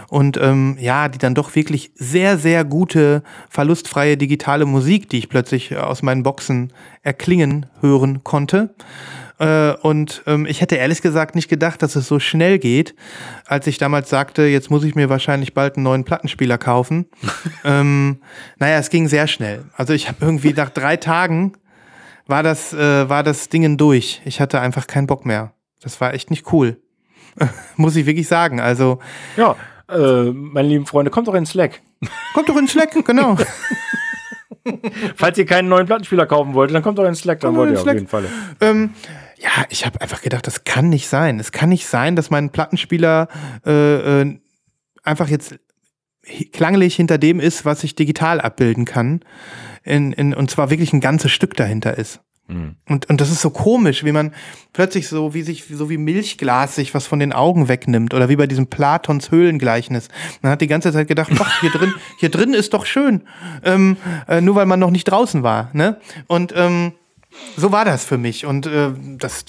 Und ähm, ja, die dann doch wirklich sehr, sehr gute, verlustfreie digitale Musik, die ich plötzlich aus meinen Boxen erklingen hören konnte. Äh, und ähm, ich hätte ehrlich gesagt nicht gedacht, dass es so schnell geht, als ich damals sagte, jetzt muss ich mir wahrscheinlich bald einen neuen Plattenspieler kaufen. *laughs* ähm, naja, es ging sehr schnell. Also ich habe irgendwie nach drei Tagen war das, äh, war das Dingen durch. Ich hatte einfach keinen Bock mehr. Das war echt nicht cool. *laughs* muss ich wirklich sagen. Also Ja, äh, meine lieben Freunde, kommt doch in Slack. kommt doch in Slack, *laughs* genau. Falls ihr keinen neuen Plattenspieler kaufen wollt, dann kommt doch in Slack, dann Kommt wollt ihr auf Slack. jeden Fall. ähm, ja, ich habe einfach gedacht, das kann nicht sein. Es kann nicht sein, dass mein Plattenspieler äh, äh, einfach jetzt klanglich hinter dem ist, was ich digital abbilden kann. In, in, und zwar wirklich ein ganzes Stück dahinter ist. Und, und das ist so komisch, wie man plötzlich so wie sich so wie Milchglas sich was von den Augen wegnimmt oder wie bei diesem Platons Höhlengleichnis. Man hat die ganze Zeit gedacht, ach, hier drin, hier drin ist doch schön, ähm, äh, nur weil man noch nicht draußen war. Ne? Und ähm, so war das für mich und äh, das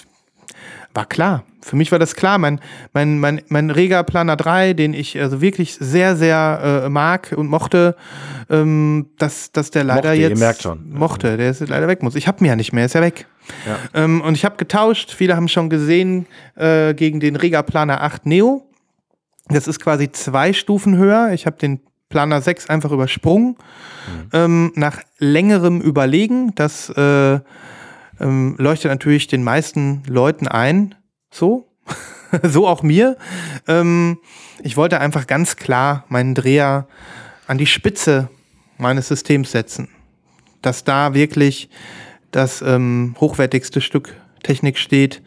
war klar. Für mich war das klar. Mein, mein, mein, mein Rega Planer 3, den ich also wirklich sehr, sehr äh, mag und mochte, ähm, dass, dass der leider Mochte, ihr jetzt merkt schon. mochte, der ist leider weg muss. Ich habe ihn ja nicht mehr, ist ja weg. Ja. Ähm, und ich habe getauscht. Viele haben schon gesehen äh, gegen den Rega Planer 8 Neo. Das ist quasi zwei Stufen höher. Ich habe den Planer 6 einfach übersprungen. Ähm, nach längerem Überlegen, das äh, ähm, leuchtet natürlich den meisten Leuten ein. So. *laughs* so auch mir. Ähm, ich wollte einfach ganz klar meinen Dreher an die Spitze meines Systems setzen. Dass da wirklich das ähm, hochwertigste Stück Technik steht,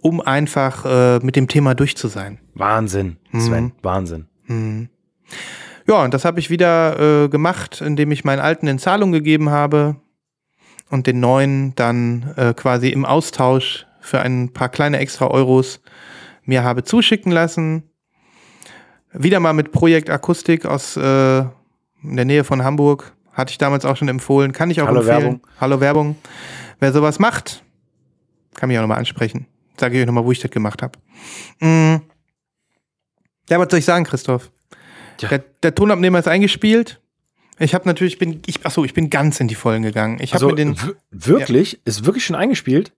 um einfach äh, mit dem Thema durch zu sein. Wahnsinn, Sven, Wahnsinn. Ja, und das habe ich wieder äh, gemacht, indem ich meinen alten in Zahlung gegeben habe. Und den neuen dann äh, quasi im Austausch für ein paar kleine extra Euros mir habe zuschicken lassen. Wieder mal mit Projekt Akustik aus äh, in der Nähe von Hamburg. Hatte ich damals auch schon empfohlen. Kann ich auch Hallo empfehlen. Werbung. Hallo Werbung. Wer sowas macht, kann mich auch nochmal ansprechen. Sage ich euch nochmal, wo ich das gemacht habe. Mm. Ja, was soll ich sagen, Christoph? Ja. Der, der Tonabnehmer ist eingespielt. Ich habe natürlich, bin, ich, achso, ich bin ganz in die Vollen gegangen. Ich Also mir den, wirklich? Ist wirklich schon eingespielt?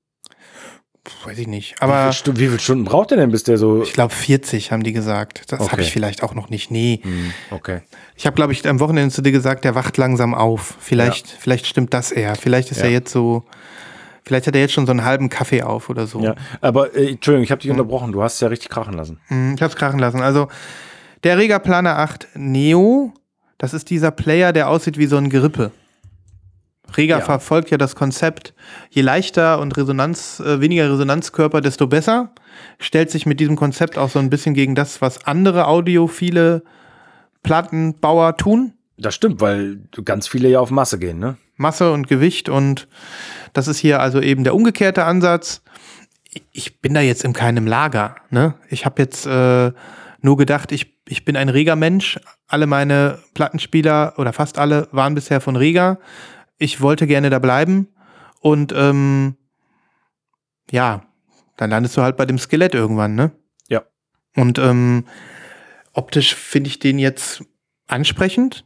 weiß ich nicht, wie, aber viel Stu- wie viele Stunden braucht der denn, bis der so. ich glaube 40 haben die gesagt. Das Okay. habe ich vielleicht auch noch nicht. Nee. Hm, okay. Ich habe, glaube ich, am Wochenende zu dir gesagt, der wacht langsam auf. Vielleicht, vielleicht stimmt das eher. Vielleicht ist Ja. er jetzt so, vielleicht hat er jetzt schon so einen halben Kaffee auf oder so. Ja, aber äh, Entschuldigung, ich habe dich unterbrochen. Du hast es ja richtig krachen lassen. Hm, Ich habe es krachen lassen. Also der Rega Planer 8 Neo, das ist dieser Player, der aussieht wie so ein Gerippe. Rega Ja. verfolgt ja das Konzept, je leichter und Resonanz, äh, weniger Resonanzkörper, desto besser. Stellt sich mit diesem Konzept auch so ein bisschen gegen das, was andere audiophile Plattenbauer tun. Das stimmt, weil ganz viele ja auf Masse gehen, ne? Masse und Gewicht und das ist hier also eben der umgekehrte Ansatz. Ich bin da jetzt in keinem Lager. Ne? Ich habe jetzt äh, nur gedacht, ich, ich bin ein Rega-Mensch. Alle meine Plattenspieler oder fast alle waren bisher von Rega. Ich wollte gerne da bleiben und ähm, ja, dann landest du halt bei dem Skelett irgendwann, ne? Ja. Und ähm, optisch finde ich den jetzt ansprechend,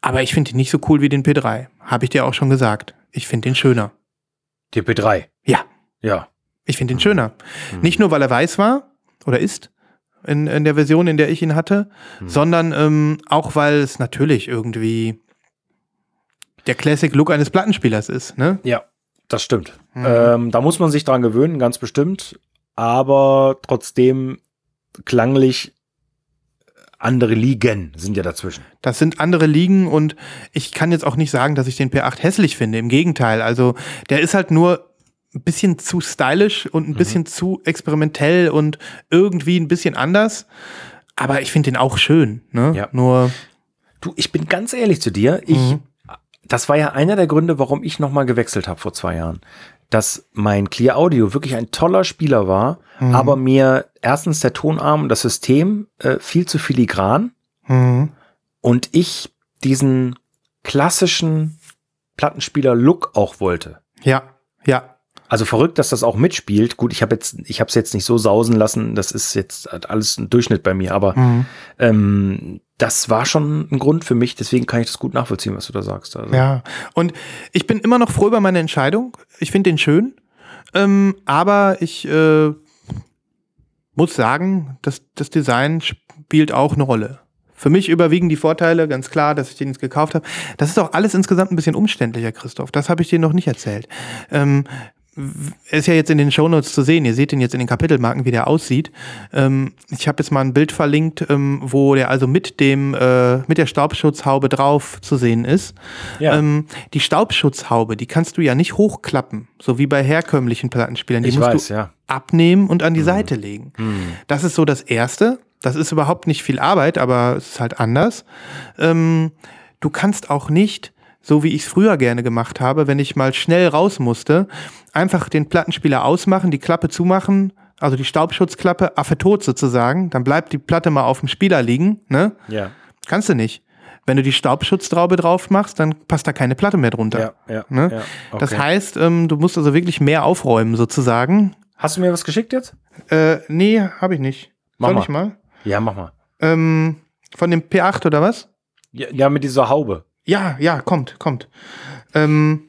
aber ich finde ihn nicht so cool wie den P3. Habe ich dir auch schon gesagt. Ich finde den schöner. DP3. Ja, Ja. ich finde den schöner. Mhm. Nicht nur, weil er weiß war oder ist in, in der Version, in der ich ihn hatte, Mhm. sondern ähm, auch, weil es natürlich irgendwie der Classic Look eines Plattenspielers ist. Ne? Ja, das stimmt. Mhm. Ähm, da muss man sich dran gewöhnen, ganz bestimmt. Aber trotzdem klanglich andere Ligen sind ja dazwischen. Das sind andere Ligen und ich kann jetzt auch nicht sagen, dass ich den P8 hässlich finde. Im Gegenteil. Also der ist halt nur ein bisschen zu stylisch und Mhm. ein bisschen zu experimentell und irgendwie ein bisschen anders. Aber ich finde den auch schön. Ne? Ja. Nur, Du, ich bin ganz ehrlich zu dir. Ich, Mhm. das war ja einer der Gründe, warum ich nochmal gewechselt habe vor zwei Jahren. Dass mein Clear Audio wirklich ein toller Spieler war, Mhm. aber mir erstens der Tonarm und das System äh, viel zu filigran mhm. und ich diesen klassischen Plattenspieler-Look auch wollte. ja, ja. Also verrückt, dass das auch mitspielt. Gut, ich habe jetzt, ich habe es jetzt nicht so sausen lassen. Das ist jetzt alles ein Durchschnitt bei mir, aber Mhm. ähm, das war schon ein Grund für mich. Deswegen kann ich das gut nachvollziehen, was du da sagst. Also, Ja, und ich bin immer noch froh über meine Entscheidung. Ich finde den schön. Ähm, aber ich äh, muss sagen, dass das Design spielt auch eine Rolle. Für mich überwiegen die Vorteile, ganz klar, dass ich den jetzt gekauft habe. Das ist auch alles insgesamt ein bisschen umständlicher, Christoph. Das habe ich dir noch nicht erzählt. Ähm, ist ja jetzt in den Shownotes zu sehen. Ihr seht ihn jetzt in den Kapitelmarken, wie der aussieht. Ähm, ich habe jetzt mal ein Bild verlinkt, ähm, wo der also mit dem äh, mit der Staubschutzhaube drauf zu sehen ist. Ja. Ähm, die Staubschutzhaube, die kannst du ja nicht hochklappen, so wie bei herkömmlichen Plattenspielern. Die ich musst weiß, du ja. Hm. abnehmen und an die Seite legen. Das ist so das Erste. Das ist überhaupt nicht viel Arbeit, aber es ist halt anders. Ähm, du kannst auch nicht, so wie ich es früher gerne gemacht habe, wenn ich mal schnell raus musste, einfach den Plattenspieler ausmachen, die Klappe zumachen, also die Staubschutzklappe, Affe tot sozusagen, dann bleibt die Platte mal auf dem Spieler liegen, ne? Ja, Kannst du nicht. Wenn du die Staubschutztraube drauf machst, dann passt da keine Platte mehr drunter. ja, ja. Ne? ja Das okay. heißt, ähm, du musst also wirklich mehr aufräumen sozusagen. Hast du mir was geschickt jetzt? Äh, nee, habe ich nicht. Mach Soll mal. ich mal? Ja, mach mal. Ähm, von dem P8 oder was? Ja, ja mit dieser Haube. Ja, ja, kommt, kommt. Ähm,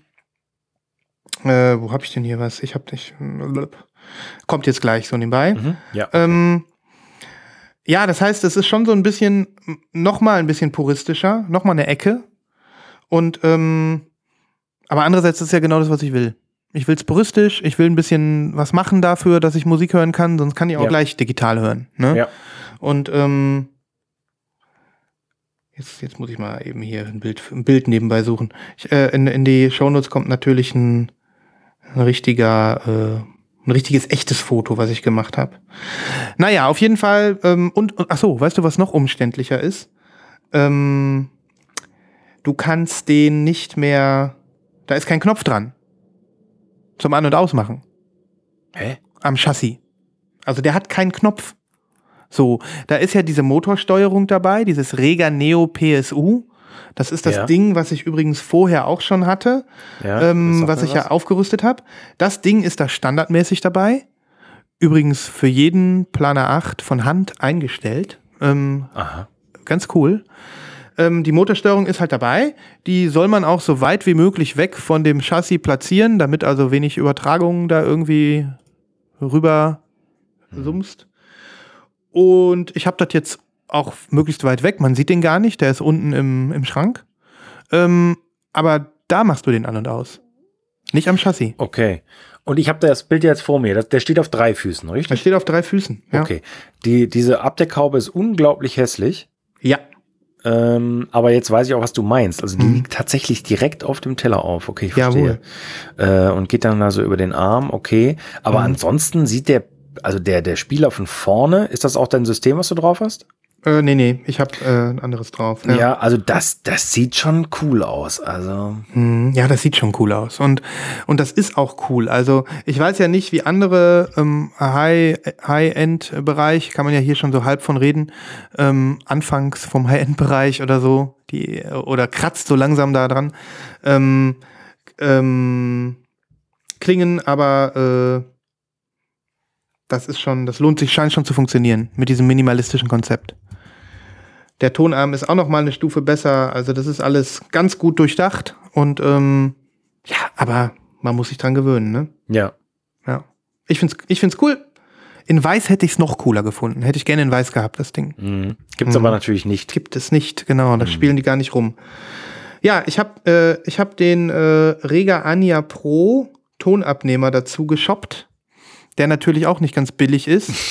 äh, wo habe ich denn hier was? Ich habe nicht. Kommt jetzt gleich so nebenbei. Mhm. Ja. Ähm, ja, das heißt, es ist schon so ein bisschen, noch mal ein bisschen puristischer, noch mal eine Ecke. Und, ähm, aber andererseits ist es ja genau das, was ich will. Ich will es puristisch, ich will ein bisschen was machen dafür, dass ich Musik hören kann, sonst kann ich auch Ja. gleich digital hören. Ne? Ja. Und ähm, jetzt, jetzt muss ich mal eben hier ein Bild, ein Bild nebenbei suchen. Ich, äh, in, in die Shownotes kommt natürlich ein, ein richtiger, äh, ein richtiges echtes Foto, was ich gemacht habe. Naja, auf jeden Fall. Ähm, und, und ach so, weißt du, was noch umständlicher ist? Ähm, du kannst den nicht mehr Da ist kein Knopf dran. Zum An- und Ausmachen. Hä? Am Chassis. Also der hat keinen Knopf. So, da ist ja diese Motorsteuerung dabei, dieses Rega Neo PSU. Das ist das Ja. Ding, was ich übrigens vorher auch schon hatte, Ja, ähm, was ich ja aufgerüstet habe. Das Ding ist da standardmäßig dabei. Übrigens für jeden Planer 8 von Hand eingestellt. Ähm, Aha. ganz cool. Ähm, die Motorsteuerung ist halt dabei. Die soll man auch so weit wie möglich weg von dem Chassis platzieren, damit also wenig Übertragung da irgendwie rüber sumst. Und ich habe das jetzt auch möglichst weit weg. Man sieht den gar nicht, der ist unten im, im Schrank. Ähm, aber da machst du den an und aus. Nicht am Chassis. Okay. Und ich habe das Bild jetzt vor mir. Das, der steht auf drei Füßen, richtig? steht auf drei Füßen. Ja. Okay. Die, diese Abdeckhaube ist unglaublich hässlich. Ja. Ähm, aber jetzt weiß ich auch, was du meinst. Also die Mhm. liegt tatsächlich direkt auf dem Teller auf. Okay, ich Jawohl. verstehe. Äh, und geht dann also über den Arm. Okay. Aber Mhm. ansonsten sieht der, also der, der Spieler von vorne, ist das auch dein System, was du drauf hast? Äh, nee, nee, ich habe äh, ein anderes drauf. Ja, also das, das sieht schon cool aus. Also, Hm, Ja, das sieht schon cool aus. Und, und das ist auch cool. Also ich weiß ja nicht, wie andere ähm, High- High-End-Bereich, kann man ja hier schon so halb von reden, ähm, anfangs vom High-End-Bereich oder so, die, oder kratzt so langsam da dran, ähm, ähm, klingen, aber äh, das ist schon, das lohnt sich, scheint schon zu funktionieren mit diesem minimalistischen Konzept. Der Tonarm ist auch noch mal eine Stufe besser. Also das ist alles ganz gut durchdacht und ähm, ja, aber man muss sich dran gewöhnen, ne? ja. Ja. Ich find's, ich find's cool. In Weiß hätte ich es noch cooler gefunden. Hätte ich gerne in Weiß gehabt, das Ding. Mhm. Gibt's Mhm. aber natürlich nicht. Gibt es nicht, genau. Mhm. Da spielen die gar nicht rum. Ja, ich habe äh, ich hab den äh, Rega Ania Pro Tonabnehmer dazu geshoppt, der natürlich auch nicht ganz billig ist. *laughs*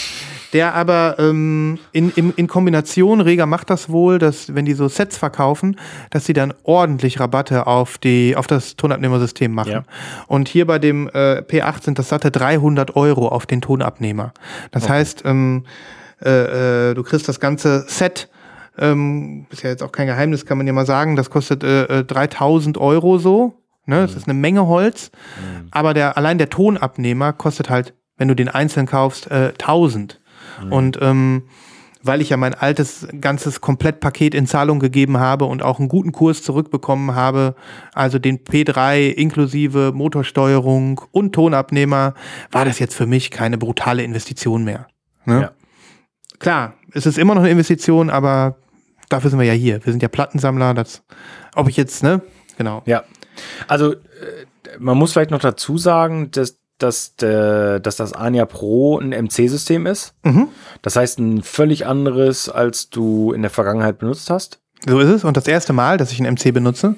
Der aber ähm, in, in, in Kombination, Rega macht das wohl, dass wenn die so Sets verkaufen, dass sie dann ordentlich Rabatte auf, die, auf das Tonabnehmersystem machen. Ja. Und hier bei dem äh, P8 sind das satte 300 Euro auf den Tonabnehmer. Das heißt, ähm, äh, äh, du kriegst das ganze Set, ähm, ist ja jetzt auch kein Geheimnis, kann man ja mal sagen, das kostet äh, äh, 3000 Euro so. Ne? Das ist eine Menge Holz. Aber der, allein der Tonabnehmer kostet halt, wenn du den einzeln kaufst, äh, 1000. Und ähm, weil ich ja mein altes ganzes Komplettpaket in Zahlung gegeben habe und auch einen guten Kurs zurückbekommen habe, also den P3 inklusive Motorsteuerung und Tonabnehmer, war das jetzt für mich keine brutale Investition mehr. Ne? Ja. Klar, es ist immer noch eine Investition, aber dafür sind wir ja hier. Wir sind ja Plattensammler. Das, ob ich jetzt, ne? Genau. Ja. Also, äh, man muss vielleicht noch dazu sagen, dass, dass, der, dass das Ania Pro ein MC-System ist. Mhm. Das heißt, ein völlig anderes, als du in der Vergangenheit benutzt hast. So ist es. Und das erste Mal, dass ich einen MC benutze.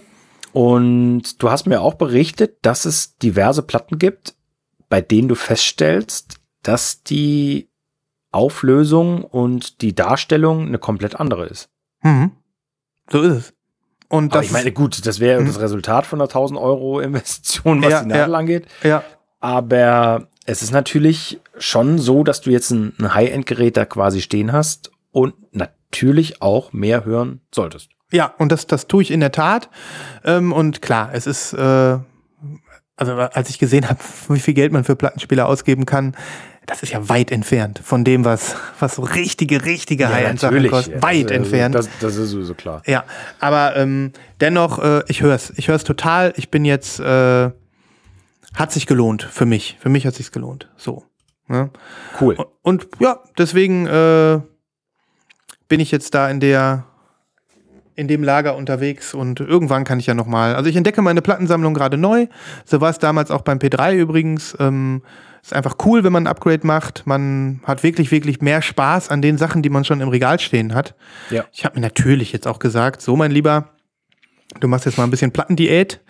Und du hast mir auch berichtet, dass es diverse Platten gibt, bei denen du feststellst, dass die Auflösung und die Darstellung eine komplett andere ist. Mhm. So ist es. Und Aber das ich meine, gut, das wäre Mhm. das Resultat von einer 1000 Euro Investition, was Ja, die Nadel ja. angeht. ja, Aber es ist natürlich schon so, dass du jetzt ein, ein High-End-Gerät da quasi stehen hast und natürlich auch mehr hören solltest. Ja, und das, das tue ich in der Tat. Ähm, und klar, es ist, äh, also als ich gesehen habe, *laughs* wie viel Geld man für Plattenspieler ausgeben kann, das ist ja weit entfernt von dem, was, was so richtige, richtige High-End-Sachen kosten. Ja, weit das, entfernt. Das, das ist sowieso klar. ja, aber ähm, dennoch, äh, ich höre es. Ich höre es total. Ich bin jetzt, äh, hat sich gelohnt für mich. Für mich hat sich's gelohnt. So. Ne? Cool. Und, und ja, deswegen äh, bin ich jetzt da in der in dem Lager unterwegs und irgendwann kann ich ja noch mal. Also ich entdecke meine Plattensammlung gerade neu. So war es damals auch beim P3 übrigens. Ähm, ist einfach cool, wenn man ein Upgrade macht. Man hat wirklich, wirklich mehr Spaß an den Sachen, die man schon im Regal stehen hat. Ja. Ich habe mir natürlich jetzt auch gesagt, so mein Lieber, du machst jetzt mal ein bisschen Plattendiät,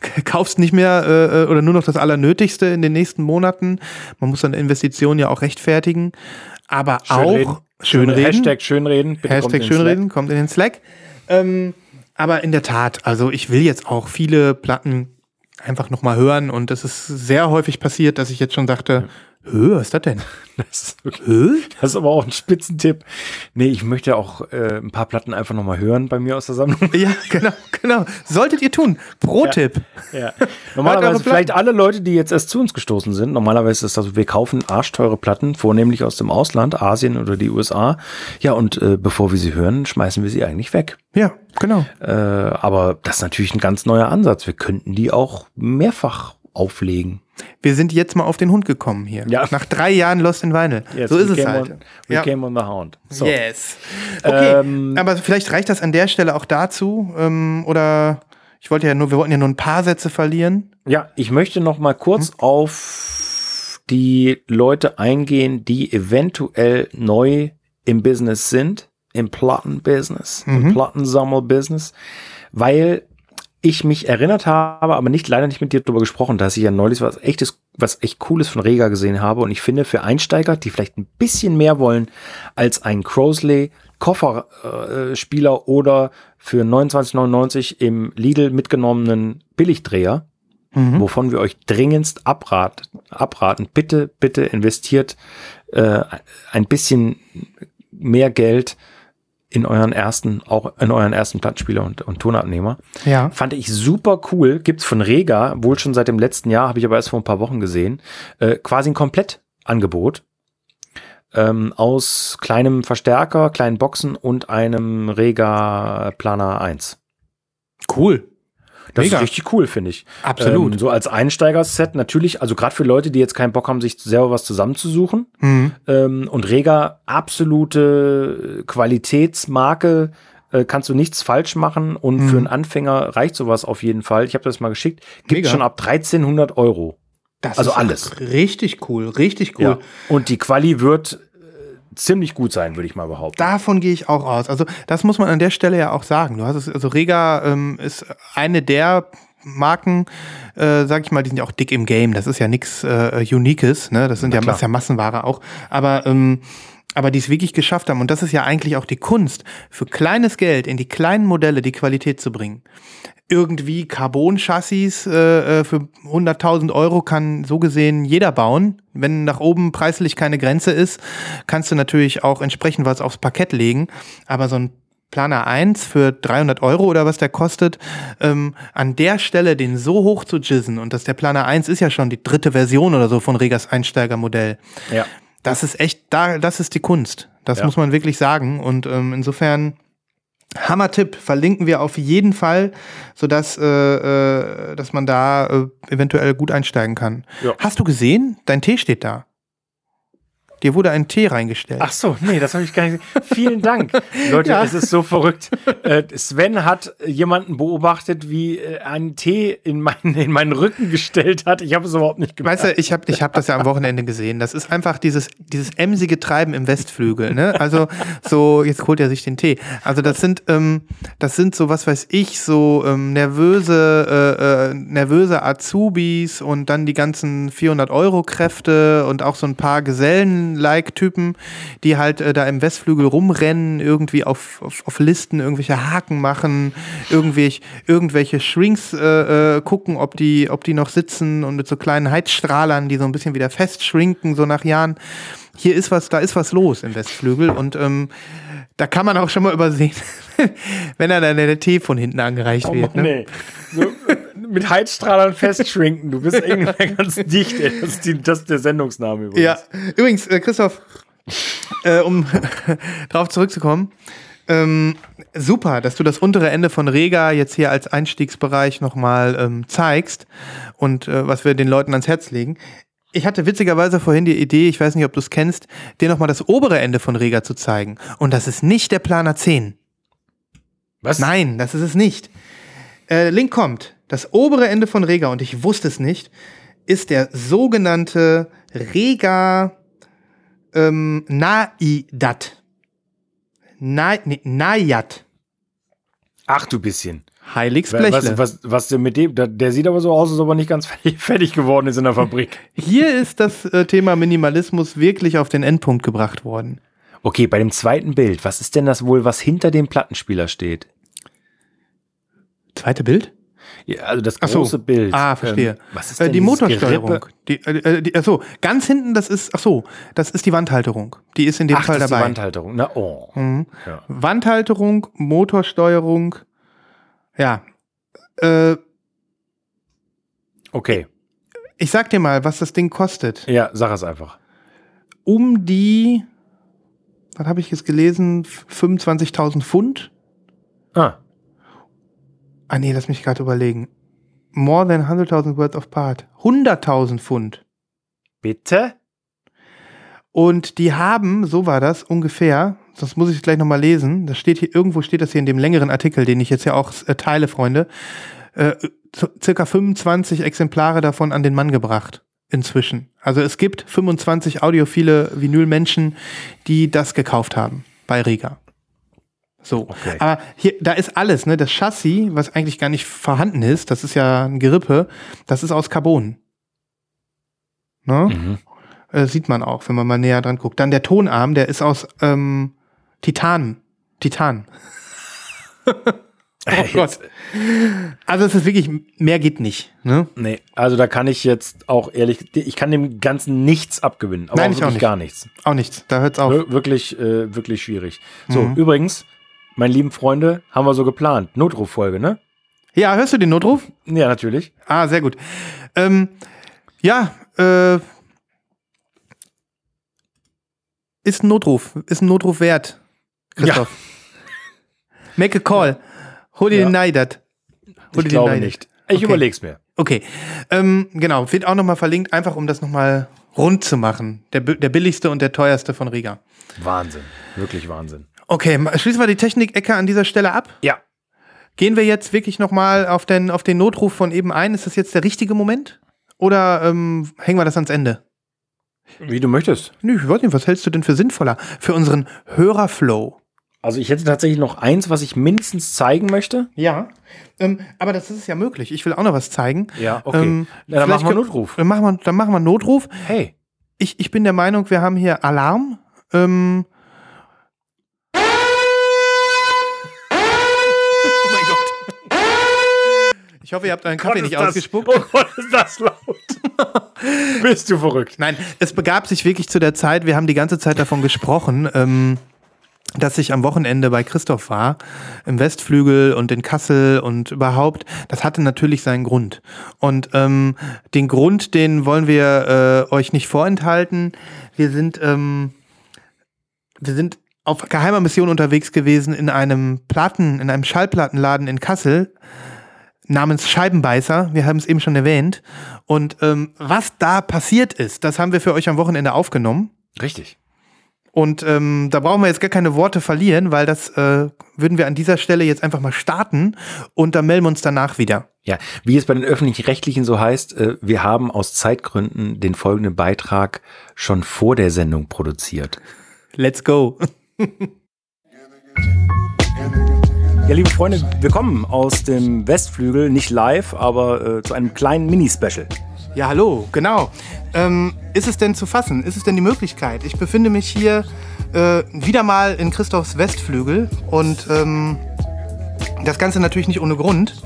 *laughs* kaufst nicht mehr äh, oder nur noch das Allernötigste in den nächsten Monaten. Man muss seine Investition ja auch rechtfertigen. Aber Schön auch reden. schön reden. Hashtag schönreden. Bitte kommt Hashtag den schönreden, kommt in den Slack. Ähm, aber in der Tat, also ich will jetzt auch viele Platten einfach nochmal hören und es ist sehr häufig passiert, dass ich jetzt schon sagte, Hö, was ist das denn? *laughs* Das ist, wirklich, das ist aber auch ein Spitzentipp. Nee, ich möchte auch äh, ein paar Platten einfach nochmal hören bei mir aus der Sammlung. *laughs* Ja, genau, genau. Solltet ihr tun. Pro-Tipp. Ja, ja. *laughs* Normalerweise vielleicht alle Leute, die jetzt erst zu uns gestoßen sind, normalerweise ist das so, wir kaufen arschteure Platten, vornehmlich aus dem Ausland, Asien oder die USA. Ja, und äh, bevor wir sie hören, schmeißen wir sie eigentlich weg. Ja, genau. Äh, aber das ist natürlich ein ganz neuer Ansatz. Wir könnten die auch mehrfach auflegen. Wir sind jetzt mal auf den Hund gekommen hier. Ja. Nach drei Jahren Lost in Vinyl. Yes, so ist es halt. On, we Ja. came on the hound. So. Yes. Okay, Ähm, aber vielleicht reicht das an der Stelle auch dazu. Ähm, oder ich wollte ja nur, wir wollten ja nur ein paar Sätze verlieren. Ja, ich möchte noch mal kurz Hm? auf die Leute eingehen, die eventuell neu im Business sind, im Plattenbusiness, im Mhm. Plattensammel-Business, weil ich mich erinnert habe, aber nicht leider nicht mit dir darüber gesprochen, dass ich ja neulich was echtes, was echt cooles von Rega gesehen habe und ich finde für Einsteiger, die vielleicht ein bisschen mehr wollen als ein Crosley Kofferspieler oder für 29,99 im Lidl mitgenommenen Billigdreher, Mhm. wovon wir euch dringendst abrat, abraten. Bitte, bitte investiert äh, ein bisschen mehr Geld in euren ersten, auch in euren ersten Plattenspieler und, und Tonabnehmer. Ja. Fand ich super cool. Gibt's von Rega, wohl schon seit dem letzten Jahr, habe ich aber erst vor ein paar Wochen gesehen. Äh, quasi ein Komplettangebot ähm, aus kleinem Verstärker, kleinen Boxen und einem Rega Planer 1. Cool. Das Mega. ist richtig cool, finde ich. Absolut. Ähm, so als Einsteigerset natürlich, also gerade für Leute, die jetzt keinen Bock haben, sich selber was zusammenzusuchen. Mhm. Ähm, und Rega, absolute Qualitätsmarke, äh, kannst du nichts falsch machen. Und Mhm. für einen Anfänger reicht sowas auf jeden Fall. Ich habe das mal geschickt. Gibt schon ab 1300 Euro. Das Also ist alles. Richtig cool, richtig cool. Ja. Und die Quali wird äh, ziemlich gut sein, würde ich mal behaupten. Davon gehe ich auch aus. Also das muss man an der Stelle ja auch sagen. Du hast es, also Rega ähm, ist eine der Marken, äh, sag ich mal, die sind ja auch dick im Game. Das ist ja nichts äh, Uniques, ne? Das sind ja, das ist ja Massenware auch. Aber ähm, aber die es wirklich geschafft haben. Und das ist ja eigentlich auch die Kunst, für kleines Geld in die kleinen Modelle die Qualität zu bringen. Irgendwie Carbon-Chassis äh, äh, für 100.000 Euro kann so gesehen jeder bauen. Wenn nach oben preislich keine Grenze ist, kannst du natürlich auch entsprechend was aufs Parkett legen. Aber so ein Planer 1 für 300 Euro oder was der kostet, ähm, an der Stelle den so hoch zu jizzen und dass der Planer 1 ist ja schon die dritte Version oder so von Regas Einsteigermodell. Ja. Das ist echt, da, das ist die Kunst. Das Ja. muss man wirklich sagen. Und ähm, insofern, Hammer-Tipp, verlinken wir auf jeden Fall, sodass äh, äh, dass man da äh, eventuell gut einsteigen kann. Ja. Hast du gesehen? Dein Tee steht da. Dir wurde ein Tee reingestellt. Ach so, nee, das habe ich gar nicht. Vielen Dank. *laughs* Leute, Ja. es ist so verrückt. Äh, Sven hat jemanden beobachtet, wie äh, einen Tee in meinen, in meinen Rücken gestellt hat. Ich habe es überhaupt nicht gemacht. Weißt du, ich habe ich hab das ja am Wochenende gesehen. Das ist einfach dieses, dieses emsige Treiben im Westflügel. Ne? Also so, jetzt holt er sich den Tee. Also das sind, ähm, das sind so, was weiß ich, so ähm, nervöse, äh, äh, nervöse Azubis und dann die ganzen 400-Euro-Kräfte und auch so ein paar Gesellen-like-Typen, die halt äh, da im Westflügel rumrennen, irgendwie auf, auf, auf Listen irgendwelche Haken machen, irgendwelche, irgendwelche Shrinks äh, äh, gucken, ob die, ob die noch sitzen und mit so kleinen Heizstrahlern, die so ein bisschen wieder festschrinken, so nach Jahren. Hier ist was, da ist was los im Westflügel und ähm, da kann man auch schon mal übersehen, *laughs* wenn er dann der Tee von hinten angereicht Oh wird. Mann, Ne? nee. So, äh, mit Heizstrahlern festschrinken. Du bist irgendwie *laughs* ganz dicht, ey. Das ist, die, das ist der Sendungsname übrigens. Ja, übrigens, äh, Christoph, äh, um *laughs* darauf zurückzukommen, ähm, super, dass du das untere Ende von Rega jetzt hier als Einstiegsbereich nochmal ähm, zeigst und äh, was wir den Leuten ans Herz legen. Ich hatte witzigerweise vorhin die Idee, ich weiß nicht, ob du es kennst, dir nochmal das obere Ende von Rega zu zeigen. Und das ist nicht der Planer 10. Was? Nein, das ist es nicht. Äh, Link kommt. Das obere Ende von Rega, und ich wusste es nicht, ist der sogenannte Rega ähm, Naidat. Na, nee, Nayat. Ach du bisschen. Heiligsblechle. Was, was, was der mit dem, der, sieht aber so aus, als ob er nicht ganz *laughs* fertig, fertig geworden ist in der Fabrik. Hier ist das äh, Thema Minimalismus wirklich auf den Endpunkt gebracht worden. Okay, bei dem zweiten Bild, was ist denn das wohl, was hinter dem Plattenspieler steht? Zweite Bild? Ja, also das Ach so. große Bild. Ah, verstehe. Ähm, was ist Äh, denn die dieses Motorsteuerung. Gerippe? Die, äh, äh, die, achso, ganz hinten, das ist, ach so, das ist die Wandhalterung. Die ist in dem Ach, Fall das ist die dabei. Wandhalterung. Na, oh. Mhm. Ja. Wandhalterung, Motorsteuerung. Ja. Äh, Okay. ich sag dir mal, was das Ding kostet. Ja, sag es einfach. Um die, was habe ich jetzt gelesen, 25.000 Pfund. Ah, Ah nee, lass mich gerade überlegen. More than 100.000 worth of part. 100.000 Pfund. bitte? Und die haben, so war das ungefähr, das muss ich gleich nochmal lesen, das steht hier, irgendwo steht das hier in dem längeren Artikel, den ich jetzt ja auch äh, teile, Freunde, äh, circa 25 Exemplare davon an den Mann gebracht. Inzwischen. Also es gibt 25 audiophile Vinylmenschen, die das gekauft haben bei Riga. So. Okay. Aber hier, da ist alles, ne? Das Chassis, was eigentlich gar nicht vorhanden ist, das ist ja ein Gerippe, das ist aus Carbon. Ne? Mhm. Äh, sieht man auch, wenn man mal näher dran guckt. Dann der Tonarm, der ist aus ähm, Titan. Titan. *laughs* Oh Gott. Also es ist wirklich, mehr geht nicht. Ne? Nee, also da kann ich jetzt auch ehrlich, ich kann dem Ganzen nichts abgewinnen. Aber Nein, auch ich auch nicht. gar nichts. Auch nichts. Da hört's auf. Wir- Wirklich, äh, wirklich schwierig. So, Mhm. übrigens, meine lieben Freunde, haben wir so geplant. Notruffolge, ne? Ja, hörst du den Notruf? Ja, natürlich. Ah, sehr gut. Ähm, ja, äh, ist ein Notruf. Ist ein Notruf wert, Christoph. *laughs* Make a call. Hol dir Ja. den Neidert. Hol Ich dir glaube den Neidert. nicht. Ich Okay. überleg's mir. Okay, ähm, genau, wird auch nochmal verlinkt, einfach um das nochmal rund zu machen. Der, der billigste und der teuerste von Riga. Wahnsinn. Wirklich Wahnsinn. Okay, schließen wir die Technik-Ecke an dieser Stelle ab. Ja. Gehen wir jetzt wirklich nochmal auf den, auf den Notruf von eben ein. Ist das jetzt der richtige Moment? Oder ähm, hängen wir das ans Ende? Wie du möchtest. Nö, ich weiß nicht, was hältst du denn für sinnvoller? Für unseren Hörerflow. Also ich hätte tatsächlich noch eins, was ich mindestens zeigen möchte. Ja, ähm, aber das ist ja möglich. Ich will auch noch was zeigen. Ja, okay. Ähm, Na, dann machen wir Notruf. Dann machen wir, dann machen wir Notruf. Hey. Ich, ich bin der Meinung, wir haben hier Alarm. Ähm, hoffe, ihr habt euren Kaffee nicht das- ausgespuckt. Oh Gott, ist das laut. *laughs* Bist du verrückt? Nein, es begab sich wirklich zu der Zeit, wir haben die ganze Zeit davon gesprochen, ähm, dass ich am Wochenende bei Christoph war, im Westflügel und in Kassel und überhaupt. Das hatte natürlich seinen Grund. Und ähm, den Grund, den wollen wir äh, euch nicht vorenthalten. Wir sind, ähm, wir sind auf geheimer Mission unterwegs gewesen in einem Platten, in einem Schallplattenladen in Kassel namens Scheibenbeißer. Wir haben es eben schon erwähnt. Und ähm, was da passiert ist, das haben wir für euch am Wochenende aufgenommen. Richtig. Und ähm, da brauchen wir jetzt gar keine Worte verlieren, weil das äh, würden wir an dieser Stelle jetzt einfach mal starten und dann melden wir uns danach wieder. Ja, wie es bei den öffentlich-rechtlichen so heißt, äh, wir haben aus Zeitgründen den folgenden Beitrag schon vor der Sendung produziert. Let's go. *laughs* Ja, liebe Freunde, wir kommen aus dem Westflügel, nicht live, aber äh, zu einem kleinen Mini-Special. Ja, hallo, genau. Ähm, ist es denn zu fassen? Ist es denn die Möglichkeit? Ich befinde mich hier äh, wieder mal in Christophs Westflügel und ähm, das Ganze natürlich nicht ohne Grund.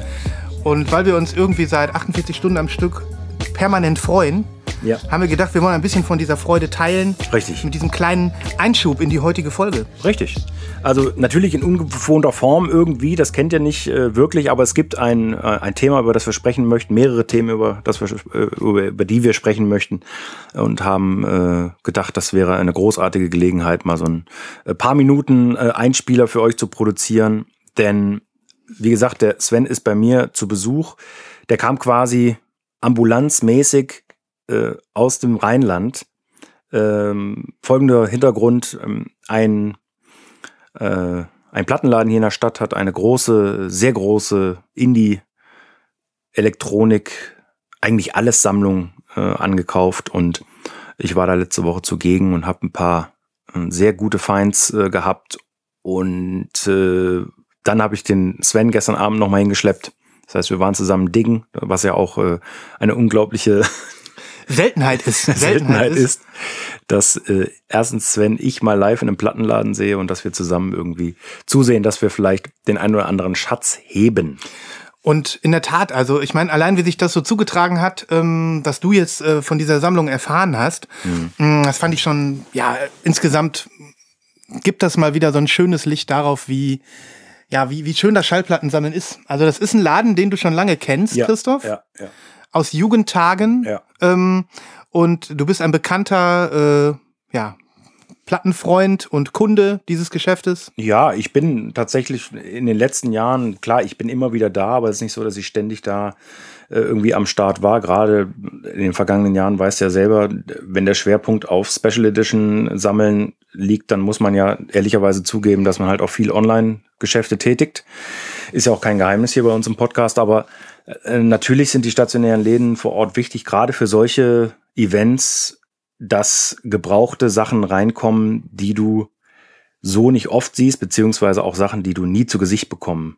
Und weil wir uns irgendwie seit 48 Stunden am Stück permanent freuen, Ja. haben wir gedacht, wir wollen ein bisschen von dieser Freude teilen. Richtig. Mit diesem kleinen Einschub in die heutige Folge. Richtig. Also natürlich in ungewohnter Form irgendwie, das kennt ihr nicht äh, wirklich, aber es gibt ein, äh, ein Thema, über das wir sprechen möchten, mehrere Themen, über, das wir, äh, über, über die wir sprechen möchten und haben äh, gedacht, das wäre eine großartige Gelegenheit, mal so ein äh, paar Minuten äh, Einspieler für euch zu produzieren. Denn, wie gesagt, der Sven ist bei mir zu Besuch. Der kam quasi ambulanzmäßig äh, aus dem Rheinland. Ähm, folgender Hintergrund, ähm, ein äh, ein Plattenladen hier in der Stadt hat eine große, sehr große Indie-Elektronik, eigentlich alles Sammlung äh, angekauft und ich war da letzte Woche zugegen und habe ein paar äh, sehr gute Finds äh, gehabt und äh, dann habe ich den Sven gestern Abend nochmal hingeschleppt. Das heißt, wir waren zusammen diggen, was ja auch äh, eine unglaubliche *laughs* Seltenheit ist. *laughs* Seltenheit ist, dass äh, erstens Sven ich mal live in einem Plattenladen sehe und dass wir zusammen irgendwie zusehen, dass wir vielleicht den einen oder anderen Schatz heben. Und in der Tat, also ich meine, allein wie sich das so zugetragen hat, ähm, dass du jetzt äh, von dieser Sammlung erfahren hast, mhm. das fand ich schon, ja, insgesamt gibt das mal wieder so ein schönes Licht darauf, wie, ja, wie, wie schön das Schallplattensammeln ist. Also das ist ein Laden, den du schon lange kennst, Ja, Christoph, Ja, ja. Aus Jugendtagen. Ja. Ähm, und du bist ein bekannter, äh, ja, Plattenfreund und Kunde dieses Geschäftes. Ja, ich bin tatsächlich in den letzten Jahren, klar, ich bin immer wieder da, aber es ist nicht so, dass ich ständig da äh, irgendwie am Start war. Gerade in den vergangenen Jahren weißt du ja selber, wenn der Schwerpunkt auf Special Edition Sammeln liegt, dann muss man ja ehrlicherweise zugeben, dass man halt auch viel Online-Geschäfte tätigt. Ist ja auch kein Geheimnis hier bei uns im Podcast, aber äh, natürlich sind die stationären Läden vor Ort wichtig, gerade für solche Events, dass gebrauchte Sachen reinkommen, die du so nicht oft siehst, beziehungsweise auch Sachen, die du nie zu Gesicht bekommen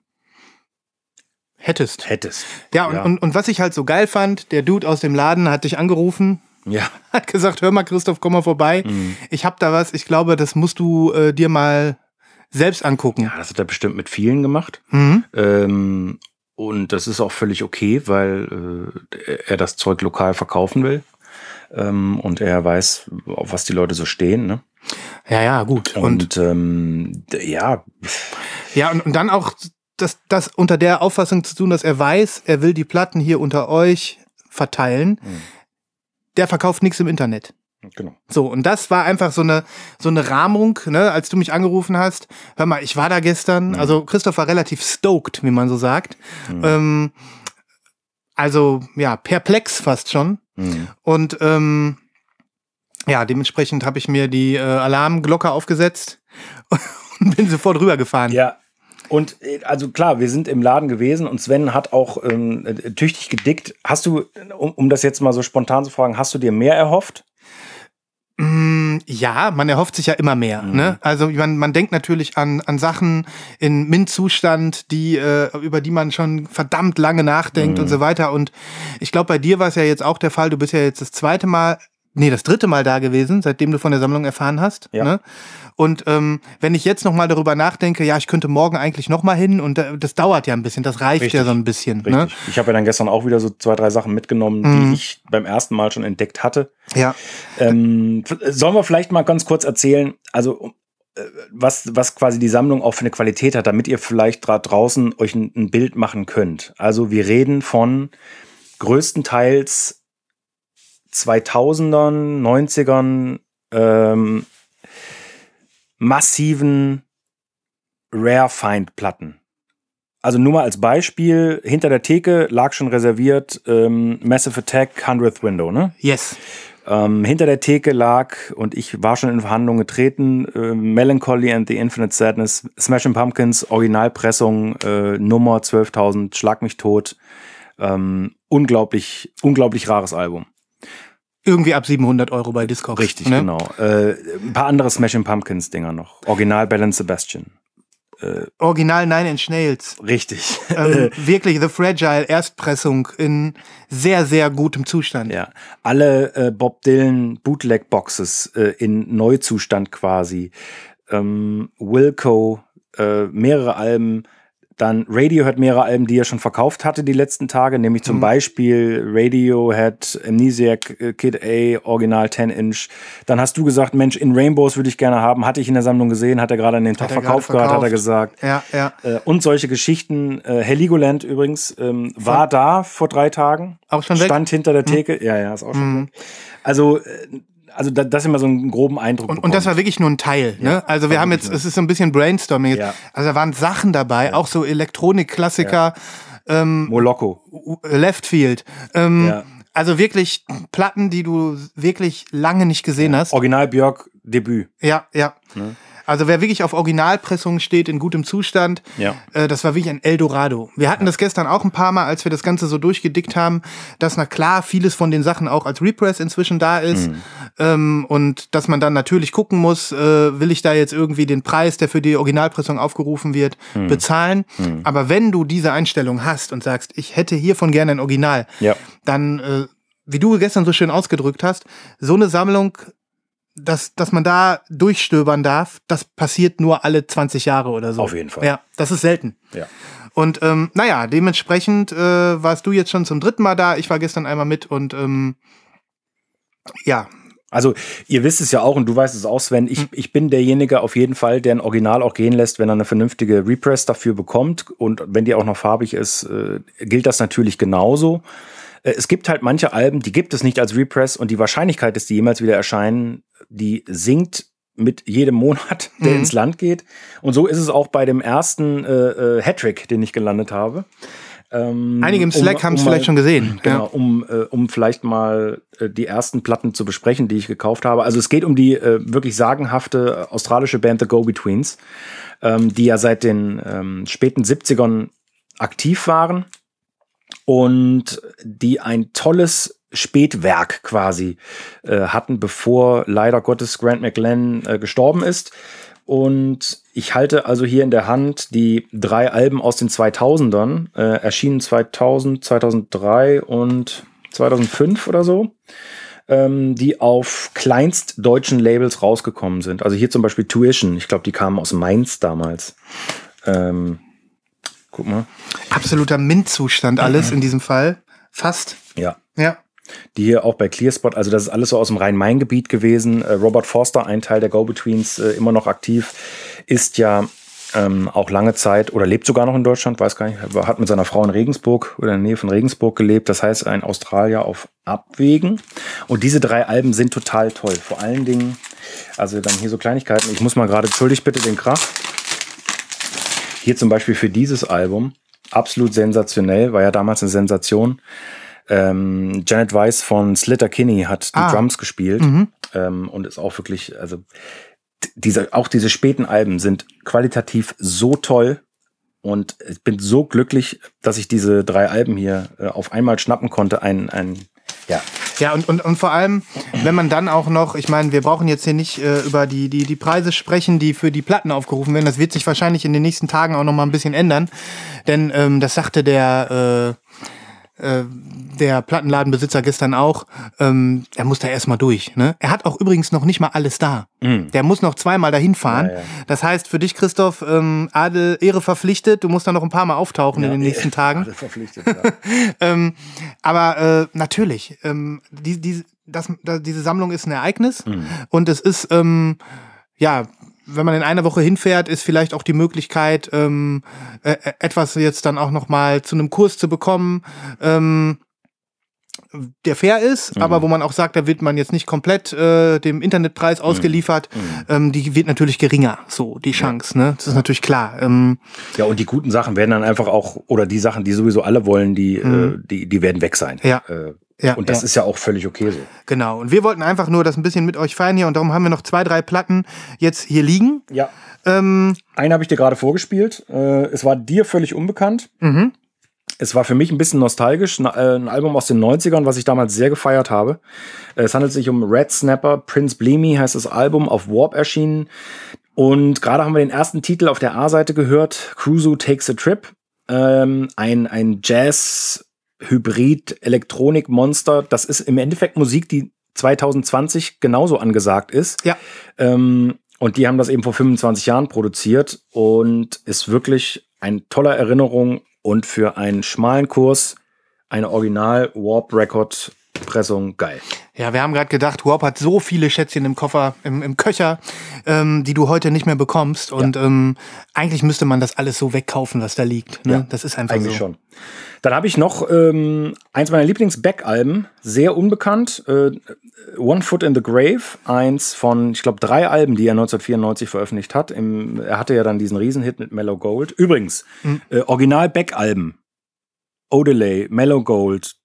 Hättest. hättest. Ja, und, Und, und was ich halt so geil fand, der Dude aus dem Laden hat dich angerufen, ja. *laughs* hat gesagt, hör mal, Christoph, komm mal vorbei. Ich hab da was, ich glaube, das musst du äh, dir mal selbst angucken. ja, das hat er bestimmt mit vielen gemacht. Mhm. Ähm, und das ist auch völlig okay, weil äh, er das Zeug lokal verkaufen will. Ähm, und er weiß, auf was die Leute so stehen. Ne? Ja, ja, gut. Und, Und, ähm, ja, ja, und, und dann auch das, das unter der Auffassung zu tun, dass er weiß, er will die Platten hier unter euch verteilen. Mhm. Der verkauft nichts im Internet. Genau. So, und das war einfach so eine, so eine Rahmung, ne, als du mich angerufen hast. Hör mal, ich war da gestern, also Christoph war relativ stoked, wie man so sagt. Ähm, also, ja, perplex fast schon. Mhm. Und ähm, ja, dementsprechend habe ich mir die äh, Alarmglocke aufgesetzt *laughs* und bin sofort rübergefahren. Ja. Und äh, also klar, wir sind im Laden gewesen und Sven hat auch ähm, äh, tüchtig gedickt. Hast du, um, um das jetzt mal so spontan zu fragen, hast du dir mehr erhofft? Mm, Ja, man erhofft sich ja immer mehr. Mhm. Ne? Also man, man denkt natürlich an, an Sachen in MINT-Zustand, die, äh, über die man schon verdammt lange nachdenkt Mhm. und so weiter. Und ich glaube, bei dir war es ja jetzt auch der Fall, du bist ja jetzt das zweite Mal, nee, das dritte Mal da gewesen, seitdem du von der Sammlung erfahren hast. Ja. Ne? Und ähm, wenn ich jetzt nochmal darüber nachdenke, ja, ich könnte morgen eigentlich nochmal hin und äh, das dauert ja ein bisschen, das reicht Richtig. ja so ein bisschen. Ne? Richtig. Ich habe ja dann gestern auch wieder so zwei, drei Sachen mitgenommen, Mhm. die ich beim ersten Mal schon entdeckt hatte. Ja. Ähm, sollen wir vielleicht mal ganz kurz erzählen, also äh, was, was quasi die Sammlung auch für eine Qualität hat, damit ihr vielleicht da draußen euch ein, ein Bild machen könnt. Also wir reden von größtenteils 2000ern, 90ern ähm, massiven Rare-Find-Platten. Also nur mal als Beispiel, hinter der Theke lag schon reserviert ähm, Massive Attack 100th Window, ne? Yes. Ähm, hinter der Theke lag, und ich war schon in Verhandlungen getreten, äh, Melancholy and the Infinite Sadness, Smashing Pumpkins, Originalpressung, äh, Nummer 12.000, Schlag mich tot. Ähm, unglaublich, unglaublich rares Album. Irgendwie ab 700 Euro bei Discogs. Richtig, ne? genau. Äh, ein paar andere Smashing Pumpkins Dinger noch. Original Bell Sebastian. Original Nine Inch Nails. Richtig. ähm, *laughs* wirklich The Fragile Erstpressung in sehr, sehr gutem Zustand. Ja, alle äh, Bob Dylan Bootleg Boxes äh, in Neuzustand quasi. Ähm, Wilco, äh, mehrere Alben. Dann Radiohead mehrere Alben, die er schon verkauft hatte die letzten Tage, nämlich zum Beispiel Radiohead, Amnesiac, äh, Kid A, Original 10 Inch. Dann hast du gesagt, Mensch, in Rainbows würde ich gerne haben. Hatte ich in der Sammlung gesehen, hat er gerade an den Tag er verkauft gehabt, hat er gesagt. Ja, ja. Äh, und solche Geschichten. Äh, Heligoland übrigens ähm, war da vor drei Tagen. Auch schon weg? Stand hinter der Theke. Ja, ja, ist auch schon weg. Also, also da, das ist immer so einen groben Eindruck. Und, und das war wirklich nur ein Teil. Ne? Also wir haben jetzt, nur- es ist so ein bisschen Brainstorming. jetzt. Ja. Also da waren Sachen dabei, auch so Elektronik-Klassiker, Moloko. Left Field. Ähm, Ja. Also wirklich Platten, die du wirklich lange nicht gesehen hast. Original Björk Debüt. Ja, ja. Ne? Also wer wirklich auf Originalpressungen steht, in gutem Zustand, Ja. äh, das war wirklich ein Eldorado. Wir hatten das gestern auch ein paar Mal, als wir das Ganze so durchgedickt haben, dass na klar vieles von den Sachen auch als Repress inzwischen da ist ähm, und dass man dann natürlich gucken muss, äh, will ich da jetzt irgendwie den Preis, der für die Originalpressung aufgerufen wird, bezahlen. Aber wenn du diese Einstellung hast und sagst, ich hätte hiervon gerne ein Original, Ja. dann, äh, wie du gestern so schön ausgedrückt hast, so eine Sammlung dass, dass man da durchstöbern darf, das passiert nur alle 20 Jahre oder so. Auf jeden Fall. Ja, das ist selten. Ja. Und ähm, naja, dementsprechend äh, warst du jetzt schon zum dritten Mal da. Ich war gestern einmal mit und ähm, ja. Also, ihr wisst es ja auch und du weißt es auch, Sven. Ich, ich bin derjenige auf jeden Fall, der ein Original auch gehen lässt, wenn er eine vernünftige Repress dafür bekommt. Und wenn die auch noch farbig ist, äh, gilt das natürlich genauso. Äh, es gibt halt manche Alben, die gibt es nicht als Repress und die Wahrscheinlichkeit, dass die jemals wieder erscheinen, die sinkt mit jedem Monat, *laughs* der Mhm. ins Land geht. Und so ist es auch bei dem ersten äh, äh, Hattrick, den ich gelandet habe. Ähm, Einige im Slack haben es vielleicht schon gesehen. *laughs* Genau, um, äh, um vielleicht mal äh, die ersten Platten zu besprechen, die ich gekauft habe. Also es geht um die äh, wirklich sagenhafte äh, australische Band The Go-Betweens, ähm, die ja seit den ähm, späten 70ern aktiv waren und die ein tolles Spätwerk quasi äh, hatten, bevor leider Gottes Grant McLennan äh, gestorben ist. Und ich halte also hier in der Hand die drei Alben aus den 2000ern, äh, erschienen 2000, 2003 und 2005 oder so, ähm, die auf kleinstdeutschen Labels rausgekommen sind. Also hier zum Beispiel Tuition, ich glaube, die kamen aus Mainz damals. Ähm, guck mal, Absoluter MINT-Zustand alles in diesem Fall. Fast. ja. Ja. die hier auch bei Clearspot, also das ist alles so aus dem Rhein-Main-Gebiet gewesen. Äh, Robert Forster, ein Teil der Go-Betweens, äh, immer noch aktiv, ist ja ähm, auch lange Zeit oder lebt sogar noch in Deutschland, weiß gar nicht, hat mit seiner Frau in Regensburg oder in der Nähe von Regensburg gelebt. Das heißt, ein Australier auf Abwägen. Und diese drei Alben sind total toll. Vor allen Dingen, also dann hier so Kleinigkeiten. Ich muss mal gerade, entschuldigt bitte den Krach. Hier zum Beispiel für dieses Album, absolut sensationell, war ja damals eine Sensation. Ähm, Janet Weiss von Slitter Kinney hat die Ah. Drums gespielt Mhm. ähm, und ist auch wirklich, also diese, auch diese späten Alben sind qualitativ so toll und ich bin so glücklich, dass ich diese drei Alben hier äh, auf einmal schnappen konnte. Ein, ein ja, Ja, und, und, und vor allem, wenn man dann auch noch, ich meine, wir brauchen jetzt hier nicht äh, über die, die, die Preise sprechen, die für die Platten aufgerufen werden. Das wird sich wahrscheinlich in den nächsten Tagen auch noch mal ein bisschen ändern. Denn ähm, das sagte der, äh, der Plattenladenbesitzer gestern auch, ähm, er muss da erstmal durch. Ne? Er hat auch übrigens noch nicht mal alles da. Der muss noch zweimal dahin fahren. Ja, ja. Das heißt, für dich, Christoph, ähm, Adel, Ehre verpflichtet, du musst da noch ein paar Mal auftauchen in den nächsten Tagen. verpflichtet. Ja. *laughs* Ähm, aber äh, natürlich, ähm, die, die, das, da, diese Sammlung ist ein Ereignis und es ist, ähm, ja, wenn man in einer Woche hinfährt, ist vielleicht auch die Möglichkeit, ähm, äh, äh, etwas jetzt dann auch noch mal zu einem Kurs zu bekommen, ähm, der fair ist, aber wo man auch sagt, da wird man jetzt nicht komplett äh, dem Internetpreis ausgeliefert. Ähm, die wird natürlich geringer, so die Chance. Ne, das ist natürlich klar. Ähm, ja, und die guten Sachen werden dann einfach auch, oder die Sachen, die sowieso alle wollen, die, äh, die, die werden weg sein. Ja. Äh, Ja, und das ja. ist ja auch völlig okay so. Genau. Und wir wollten einfach nur das ein bisschen mit euch feiern hier und darum haben wir noch zwei, drei Platten jetzt hier liegen. Ja. Ähm, Einen habe ich dir gerade vorgespielt. Äh, es war dir völlig unbekannt. mhm. Es war für mich ein bisschen nostalgisch. Ein, äh, ein Album aus den 90ern, was ich damals sehr gefeiert habe. Äh, Es handelt sich um Red Snapper. Prince Bleamy heißt das Album, auf Warp erschienen. Und gerade haben wir den ersten Titel auf der A-Seite gehört. Crusoe Takes a Trip. Ähm, ein, ein Jazz Hybrid-Elektronik-Monster. Das ist im Endeffekt Musik, die 2020 genauso angesagt ist. Ja. Ähm, und die haben das eben vor 25 Jahren produziert und ist wirklich ein toller Erinnerung und für einen schmalen Kurs eine Original Warp Record Pressung geil. Ja, wir haben gerade gedacht, Warp hat so viele Schätzchen im Koffer, im, im Köcher, ähm, die du heute nicht mehr bekommst. Und ähm, eigentlich müsste man das alles so wegkaufen, was da liegt. Ne? Ja, das ist einfach Eigentlich so. schon. Dann habe ich noch ähm, eins meiner Lieblings-Back-Alben, sehr unbekannt. Äh, One Foot in the Grave, eins von, ich glaube, drei Alben, die er 1994 veröffentlicht hat. Im, er hatte ja dann diesen Riesenhit mit Mellow Gold. Übrigens, Mhm. äh, Original-Back-Alben, Odelay, Mellow Gold,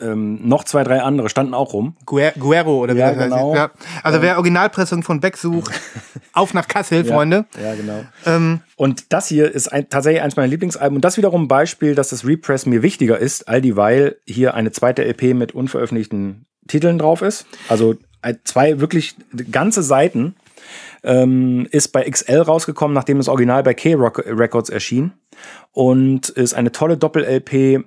ähm, noch zwei, drei andere standen auch rum. Guer Guerro oder wie Ja, das heißt. genau. Ja. Also wer Originalpressung von Beck sucht, *laughs* auf nach Kassel, Freunde. Ja, genau. Ähm, Und das hier ist ein, tatsächlich eins meiner Lieblingsalben. Und das wiederum ein Beispiel, dass das Repress mir wichtiger ist, all dieweil hier eine zweite LP mit unveröffentlichten Titeln drauf ist. Also äh, zwei wirklich ganze Seiten. Ähm, ist bei XL rausgekommen, nachdem das Original bei K-Rock Records erschien. Und ist eine tolle Doppel-LP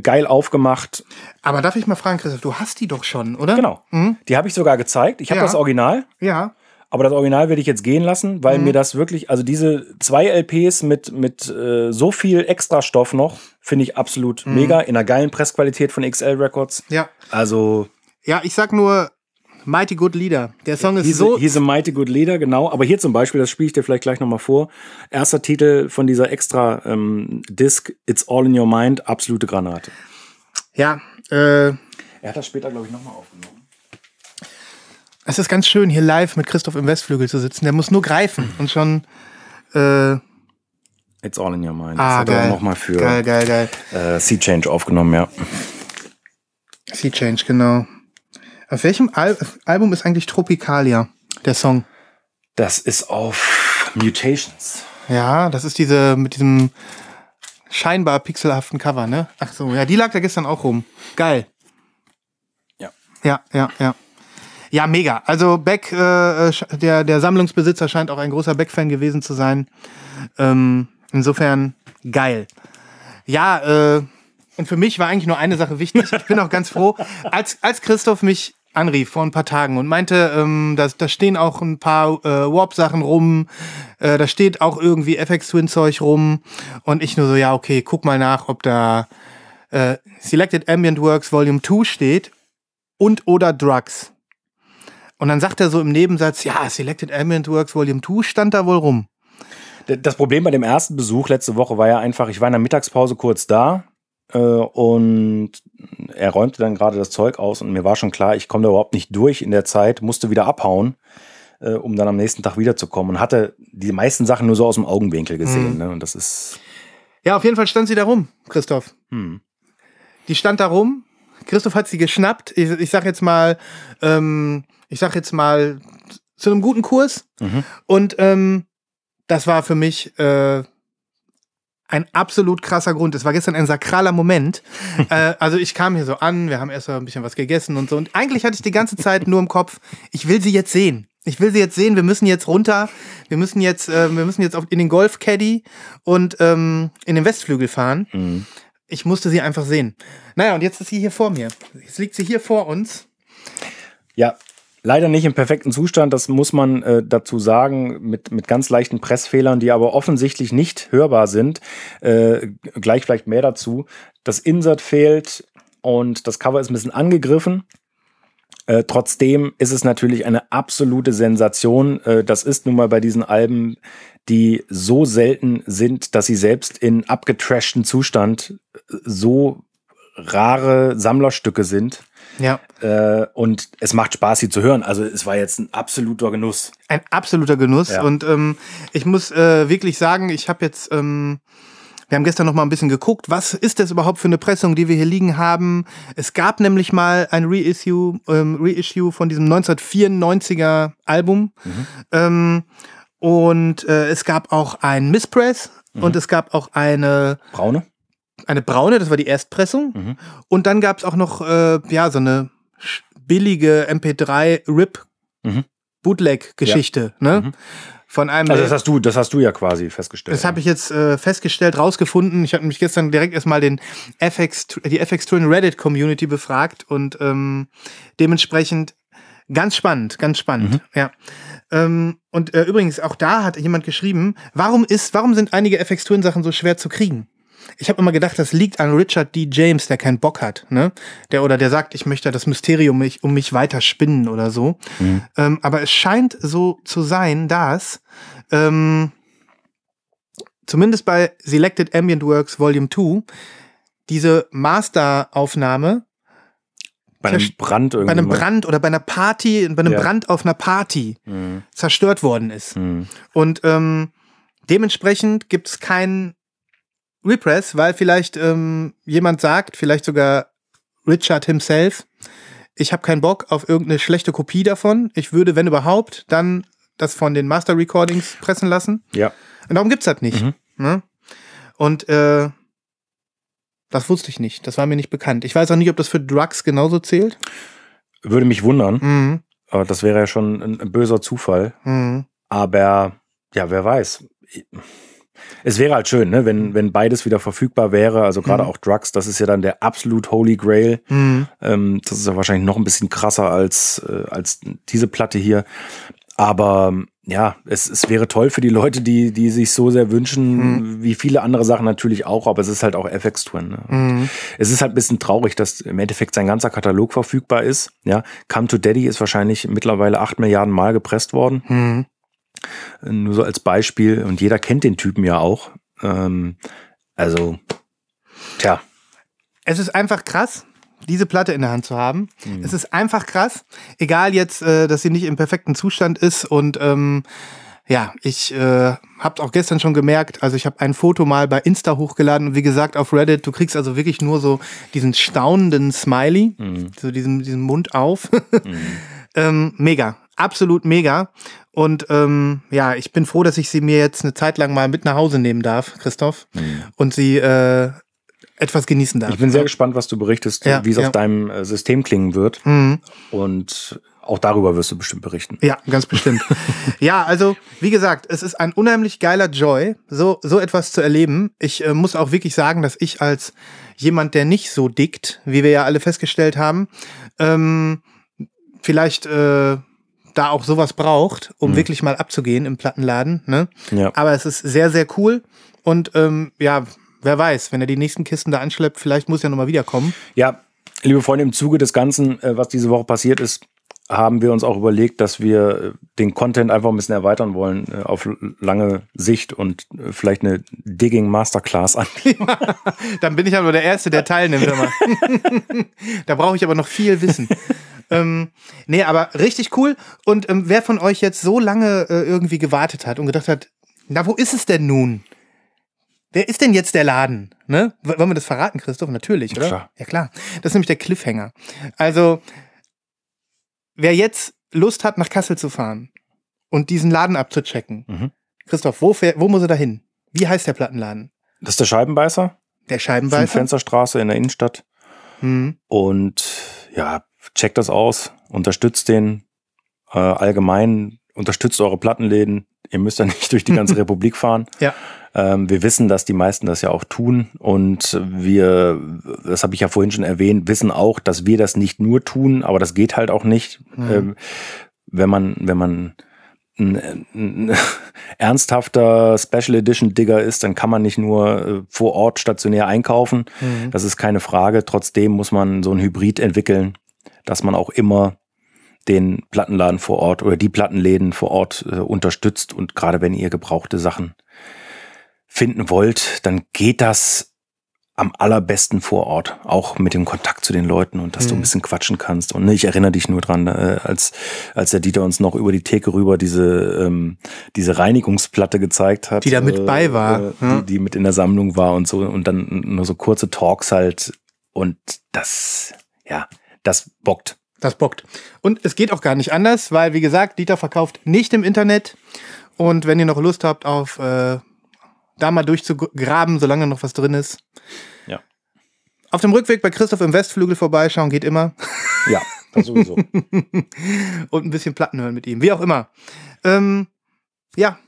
geil aufgemacht. Aber darf ich mal fragen, Christoph, du hast die doch schon, oder? Genau. Mhm. Die habe ich sogar gezeigt. Ich habe Ja. das Original, Ja. aber das Original werde ich jetzt gehen lassen, weil Mhm. mir das wirklich, also diese zwei LPs mit, mit äh, so viel Extrastoff noch, finde ich absolut Mhm. mega. In einer geilen Pressqualität von XL Records. Ja. Also, Ja, ich sag nur Mighty Good Leader. Der Song ist he's, so. a, he's a mighty good leader, genau. Aber hier zum Beispiel, das spiele ich dir vielleicht gleich nochmal vor. Erster Titel von dieser extra ähm, Disc, It's All in Your Mind, absolute Granate. Ja, äh, Er hat das später, glaube ich, nochmal aufgenommen. es ist ganz schön, hier live mit Christoph im Westflügel zu sitzen. Der muss nur greifen und schon. Äh, It's All in Your Mind. ah, das hat er nochmal für Geil, geil, geil. äh, Sea Change aufgenommen, ja. Sea Change, genau. Auf welchem Al Album ist eigentlich Tropicalia, der Song? Das ist auf Mutations. Ja, das ist diese mit diesem scheinbar pixelhaften Cover, ne? Ach so, ja, die lag da gestern auch rum. Geil. Ja. Ja, ja, ja. Ja, mega. Also Beck, äh, sch- der, der Sammlungsbesitzer scheint auch ein großer Beck-Fan gewesen zu sein. Ähm, insofern geil. Ja, äh, und für mich war eigentlich nur eine Sache wichtig. Ich bin auch ganz froh, als, als Christoph mich anrief vor ein paar Tagen und meinte, ähm, da, da stehen auch ein paar äh, Warp-Sachen rum, äh, da steht auch irgendwie FX-Twin-Zeug rum und ich nur so, ja, okay, guck mal nach, ob da äh, Selected Ambient Works Volume 2 steht und oder Drugs. Und dann sagt er so im Nebensatz, ja, Selected Ambient Works Volume 2 stand da wohl rum. Das Problem bei dem ersten Besuch letzte Woche war ja einfach, ich war in der Mittagspause kurz da und er räumte dann gerade das Zeug aus und mir war schon klar, ich komme da überhaupt nicht durch in der Zeit, musste wieder abhauen, äh, um dann am nächsten Tag wiederzukommen und hatte die meisten Sachen nur so aus dem Augenwinkel gesehen. Mhm. Ne? Und das ist. Ja, auf jeden Fall stand sie da rum, Christoph. Hm. Die stand da rum. Christoph hat sie geschnappt. Ich, ich sag jetzt mal, ähm, ich sag jetzt mal zu einem guten Kurs. Mhm. Und ähm, das war für mich äh, ein absolut krasser Grund. Es war gestern ein sakraler Moment. *laughs* äh, also ich kam hier so an, wir haben erst mal ein bisschen was gegessen und so. Und eigentlich hatte ich die ganze Zeit nur im Kopf, ich will sie jetzt sehen. Ich will sie jetzt sehen. Wir müssen jetzt runter. Wir müssen jetzt, äh, wir müssen jetzt auf, in den Golf Caddy und ähm, in den Westflügel fahren. Mhm. Ich musste sie einfach sehen. Naja, und jetzt ist sie hier vor mir. Jetzt liegt sie hier vor uns. Ja, leider nicht im perfekten Zustand, das muss man äh, dazu sagen, mit, mit ganz leichten Pressfehlern, die aber offensichtlich nicht hörbar sind. Äh, gleich vielleicht mehr dazu. Das Insert fehlt und das Cover ist ein bisschen angegriffen. Äh, trotzdem ist es natürlich eine absolute Sensation. Äh, das ist nun mal bei diesen Alben, die so selten sind, dass sie selbst in abgetrashten Zustand äh, so rare Sammlerstücke sind. Ja. Äh, und es macht Spaß, sie zu hören. Also es war jetzt ein absoluter Genuss. Ein absoluter Genuss. Ja. Und ähm, ich muss äh, wirklich sagen, ich habe jetzt, ähm, wir haben gestern noch mal ein bisschen geguckt, was ist das überhaupt für eine Pressung, die wir hier liegen haben. Es gab nämlich mal ein Reissue, ähm, Reissue von diesem 1994er Album. Ähm, und äh, es gab auch ein Misspress und es gab auch eine Braune? Eine braune, das war die Erstpressung. Mhm. Und dann gab es auch noch, äh, ja, so eine billige MP3-RIP Mhm. Bootleg-Geschichte, ne? Mhm. Von einem. Also das hast du, das hast du ja quasi festgestellt. das habe ich jetzt äh, festgestellt, rausgefunden. Ich habe mich gestern direkt erstmal den FX, die FX Twin Reddit Community befragt und ähm, dementsprechend ganz spannend, ganz spannend. Mhm. Ja. Ähm, und äh, übrigens auch da hat jemand geschrieben, warum ist, warum sind einige FX Twin Sachen so schwer zu kriegen? Ich habe immer gedacht, das liegt an Richard D. James, der keinen Bock hat, ne? Der oder der sagt, ich möchte das Mysterium mich, um mich weiter spinnen oder so. Mhm. Ähm, aber es scheint so zu sein, dass ähm, zumindest bei Selected Ambient Works Volume 2 diese Masteraufnahme bei einem Brand irgendwie. bei einem mal- Brand oder bei einer Party, bei einem Ja. Brand auf einer Party Mhm. zerstört worden ist. Mhm. Und ähm, dementsprechend gibt es keinen Repress, weil vielleicht ähm, jemand sagt, vielleicht sogar Richard himself, ich habe keinen Bock auf irgendeine schlechte Kopie davon. Ich würde, wenn überhaupt, dann das von den Master Recordings pressen lassen. Ja. Und darum gibt's das nicht. Mhm. Ne? Und äh, das wusste ich nicht. Das war mir nicht bekannt. Ich weiß auch nicht, ob das für Drugs genauso zählt. Würde mich wundern, Mhm. aber das wäre ja schon ein, ein böser Zufall. Mhm. Aber ja, wer weiß. Es wäre halt schön, ne, wenn, wenn beides wieder verfügbar wäre. Also gerade Mhm. auch Drugs, das ist ja dann der absolut Holy Grail. Mhm. Ähm, das ist ja wahrscheinlich noch ein bisschen krasser als, äh, als diese Platte hier. Aber ja, es, es wäre toll für die Leute, die, die sich so sehr wünschen, Mhm. wie viele andere Sachen natürlich auch, aber es ist halt auch FX Twin. Ne? Mhm. Es ist halt ein bisschen traurig, dass im Endeffekt sein ganzer Katalog verfügbar ist. Ja, Come to Daddy ist wahrscheinlich mittlerweile acht Milliarden Mal gepresst worden. Mhm. Nur so als Beispiel. Und jeder kennt den Typen ja auch. Ähm, also, tja. Es ist einfach krass, diese Platte in der Hand zu haben. Mhm. Es ist einfach krass, egal jetzt, äh, dass sie nicht im perfekten Zustand ist. Und ähm, ja, ich äh, habe auch gestern schon gemerkt, also ich habe ein Foto mal bei Insta hochgeladen und wie gesagt auf Reddit, du kriegst also wirklich nur so diesen staunenden Smiley, Mhm. so diesen, diesen Mund auf. *laughs* ähm, mega, absolut mega. Und ähm, ja, ich bin froh, dass ich sie mir jetzt eine Zeit lang mal mit nach Hause nehmen darf, Christoph, und sie äh, etwas genießen darf. Ich bin sehr gespannt, was du berichtest, Ja, wie es ja. auf deinem äh, System klingen wird. Mhm. Und auch darüber wirst du bestimmt berichten. Ja, ganz bestimmt. *laughs* ja, also wie gesagt, es ist ein unheimlich geiler Joy, so, so etwas zu erleben. Ich äh, muss auch wirklich sagen, dass ich als jemand, der nicht so dickt, wie wir ja alle festgestellt haben, ähm, vielleicht äh, da auch sowas braucht, um Mhm. wirklich mal abzugehen im Plattenladen. Ne? Ja. Aber es ist sehr, sehr cool. Und ähm, ja, wer weiß, wenn er die nächsten Kisten da anschleppt, vielleicht muss er nochmal wiederkommen. Ja, liebe Freunde, im Zuge des Ganzen, äh, was diese Woche passiert ist, haben wir uns auch überlegt, dass wir äh, den Content einfach ein bisschen erweitern wollen äh, auf lange Sicht und vielleicht eine Digging Masterclass anbieten. *laughs* Dann bin ich aber der Erste, der teilnimmt. *laughs* *laughs* da brauche ich aber noch viel Wissen. Ähm, nee, aber richtig cool. Und ähm, wer von euch jetzt so lange äh, irgendwie gewartet hat und gedacht hat, na, wo ist es denn nun? Wer ist denn jetzt der Laden? Ne? Wollen wir das verraten, Christoph? Natürlich, oder? Klar. Ja, klar. Das ist nämlich der Cliffhanger. Also, wer jetzt Lust hat, nach Kassel zu fahren und diesen Laden abzuchecken, Mhm. Christoph, wo, fähr- wo muss er da hin? Wie heißt der Plattenladen? Das ist der Scheibenbeißer, Der Scheibenbeißer? Fensterstraße in der Innenstadt. Hm. Und ja, checkt das aus, unterstützt den äh, allgemein, unterstützt eure Plattenläden. Ihr müsst ja *laughs* nicht durch die ganze *laughs* Republik fahren. Ja. Ähm, wir wissen, dass die meisten das ja auch tun. Und wir, das habe ich ja vorhin schon erwähnt, wissen auch, dass wir das nicht nur tun, aber das geht halt auch nicht. Mhm. Ähm, wenn man, wenn man ein, ein *laughs* ernsthafter Special Edition Digger ist, dann kann man nicht nur äh, vor Ort stationär einkaufen. Mhm. Das ist keine Frage. Trotzdem muss man so ein Hybrid entwickeln, dass man auch immer den Plattenladen vor Ort oder die Plattenläden vor Ort äh, unterstützt. Und gerade wenn ihr gebrauchte Sachen finden wollt, dann geht das am allerbesten vor Ort, auch mit dem Kontakt zu den Leuten und dass du ein Mhm. bisschen quatschen kannst. Und ne, ich erinnere dich nur dran, äh, als, als der Dieter uns noch über die Theke rüber diese, ähm, diese Reinigungsplatte gezeigt hat. Die da mit bei war, Äh, ja. die, die mit in der Sammlung war und so. Und dann nur so kurze Talks halt. Und das, ja, das bockt. Das bockt. Und es geht auch gar nicht anders, weil, wie gesagt, Dieter verkauft nicht im Internet. Und wenn ihr noch Lust habt, auf äh, da mal durchzugraben, solange noch was drin ist. Ja. Auf dem Rückweg bei Christoph im Westflügel vorbeischauen geht immer. Ja, das sowieso. *laughs* Und ein bisschen Platten hören mit ihm. Wie auch immer. Ähm, ja,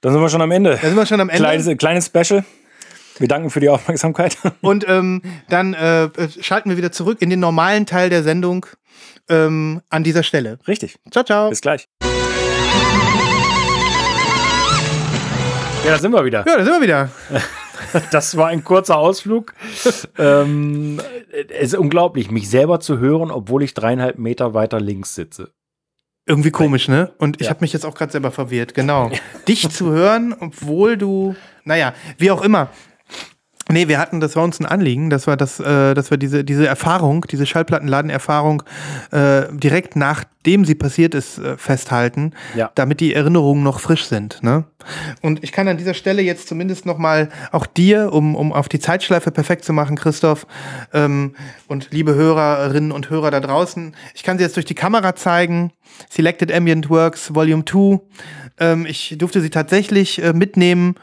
Dann sind wir schon am Ende. da sind wir schon am Ende. Kleines, kleines Special. Wir danken für die Aufmerksamkeit. *laughs* Und ähm, dann äh, schalten wir wieder zurück in den normalen Teil der Sendung ähm, an dieser Stelle. Richtig. Ciao, ciao. Bis gleich. Ja, da sind wir wieder. Ja, da sind wir wieder. *laughs* Das war ein kurzer Ausflug. *laughs* ähm, es ist unglaublich, mich selber zu hören, obwohl ich dreieinhalb Meter weiter links sitze. Irgendwie komisch, ne? Und ich Ja. habe mich jetzt auch gerade selber verwirrt. Genau. Dich zu hören, obwohl du, naja, wie auch immer. Nee, wir hatten, das war uns ein Anliegen, dass wir, das, äh, dass wir diese, diese Erfahrung, diese Schallplattenladenerfahrung äh, direkt nachdem sie passiert ist, äh, festhalten, Ja. damit die Erinnerungen noch frisch sind. Ne? Und ich kann an dieser Stelle jetzt zumindest nochmal auch dir, um, um auf die Zeitschleife perfekt zu machen, Christoph, ähm, und liebe Hörerinnen und Hörer da draußen, ich kann sie jetzt durch die Kamera zeigen. Selected Ambient Works Volume 2. Ähm, ich durfte sie tatsächlich äh, mitnehmen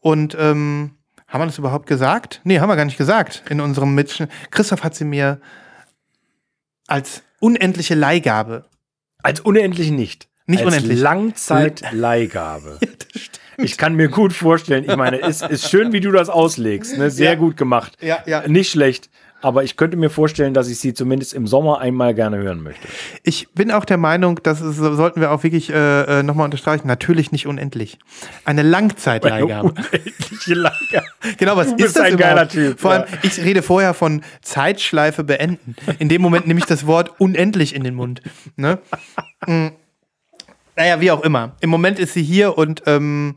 und ähm, haben wir das überhaupt gesagt? Nee, haben wir gar nicht gesagt in unserem Mitschnitt. Christoph hat sie mir als unendliche Leihgabe. Als unendlich nicht. Nicht Als unendlich. Langzeitleihgabe. *laughs* Ich kann mir gut vorstellen, ich meine, es ist schön, wie du das auslegst. Ne? Sehr Ja. gut gemacht. Ja, ja. Nicht schlecht. Aber ich könnte mir vorstellen, dass ich sie zumindest im Sommer einmal gerne hören möchte. Ich bin auch der Meinung, das ist, sollten wir auch wirklich äh, äh, nochmal unterstreichen, natürlich nicht unendlich. Eine Langzeitleihgabe. *laughs* Unendliche Lager. Genau, was Du ist bist das ein überhaupt? geiler Typ, Vor allem, ja. ich rede vorher von Zeitschleife beenden. In dem Moment nehme ich das Wort unendlich in den Mund. Ne? Mm. Naja, wie auch immer. Im Moment ist sie hier und ähm,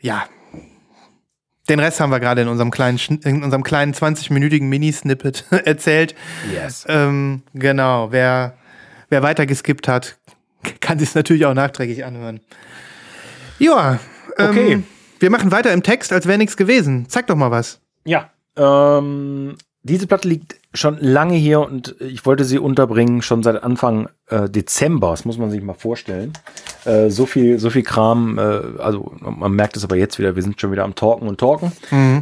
ja. Den Rest haben wir gerade in unserem kleinen, in unserem kleinen 20-minütigen Mini-Snippet *laughs* erzählt. Yes. Ähm, genau, wer, wer weiter geskippt hat, kann sich natürlich auch nachträglich anhören. Ja, ähm, Okay. wir machen weiter im Text, als wäre nichts gewesen. Zeig doch mal was. Ja. Ähm, diese Platte liegt schon lange hier und ich wollte sie unterbringen, schon seit Anfang äh, Dezember. Das muss man sich mal vorstellen. Äh, so viel, so viel Kram, äh, also man merkt es aber jetzt wieder, wir sind schon wieder am Talken und Talken.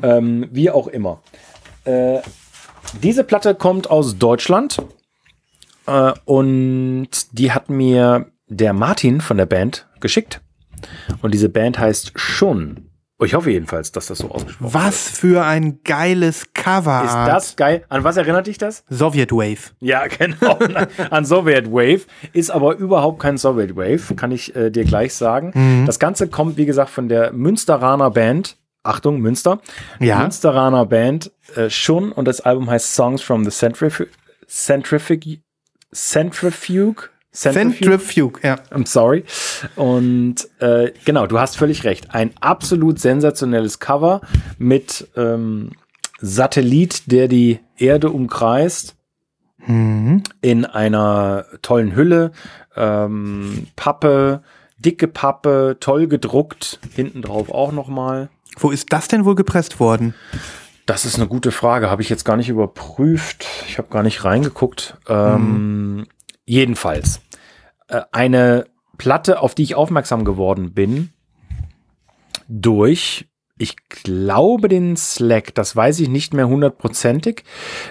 Ähm, wie auch immer. Äh, diese Platte kommt aus Deutschland äh, und die hat mir der Martin von der Band geschickt. Und diese Band heißt Schon. Ich hoffe jedenfalls, dass das so ausgesprochen wird. Was für ein geiles Cover. Ist das geil? An was erinnert dich das? Sowjet Wave. Ja, *laughs* genau. An Soviet Wave. Ist aber überhaupt kein Soviet Wave, kann ich äh, dir gleich sagen. Das Ganze kommt, wie gesagt, von der Münsteraner Band. Achtung, Münster. Ja. Münsteraner Band äh, schon und das Album heißt Songs from the Centrif Centrifuge. Centrifuge? Centrifuge, ja. I'm sorry. Und äh, genau, du hast völlig recht. Ein absolut sensationelles Cover mit ähm, Satellit, der die Erde umkreist, in einer tollen Hülle, ähm, Pappe, dicke Pappe, toll gedruckt, hinten drauf auch nochmal. Wo ist das denn wohl gepresst worden? Das ist eine gute Frage, habe ich jetzt gar nicht überprüft. Ich habe gar nicht reingeguckt. Ähm, Jedenfalls, äh, eine Platte, auf die ich aufmerksam geworden bin, durch, ich glaube, den Slack, das weiß ich nicht mehr hundertprozentig.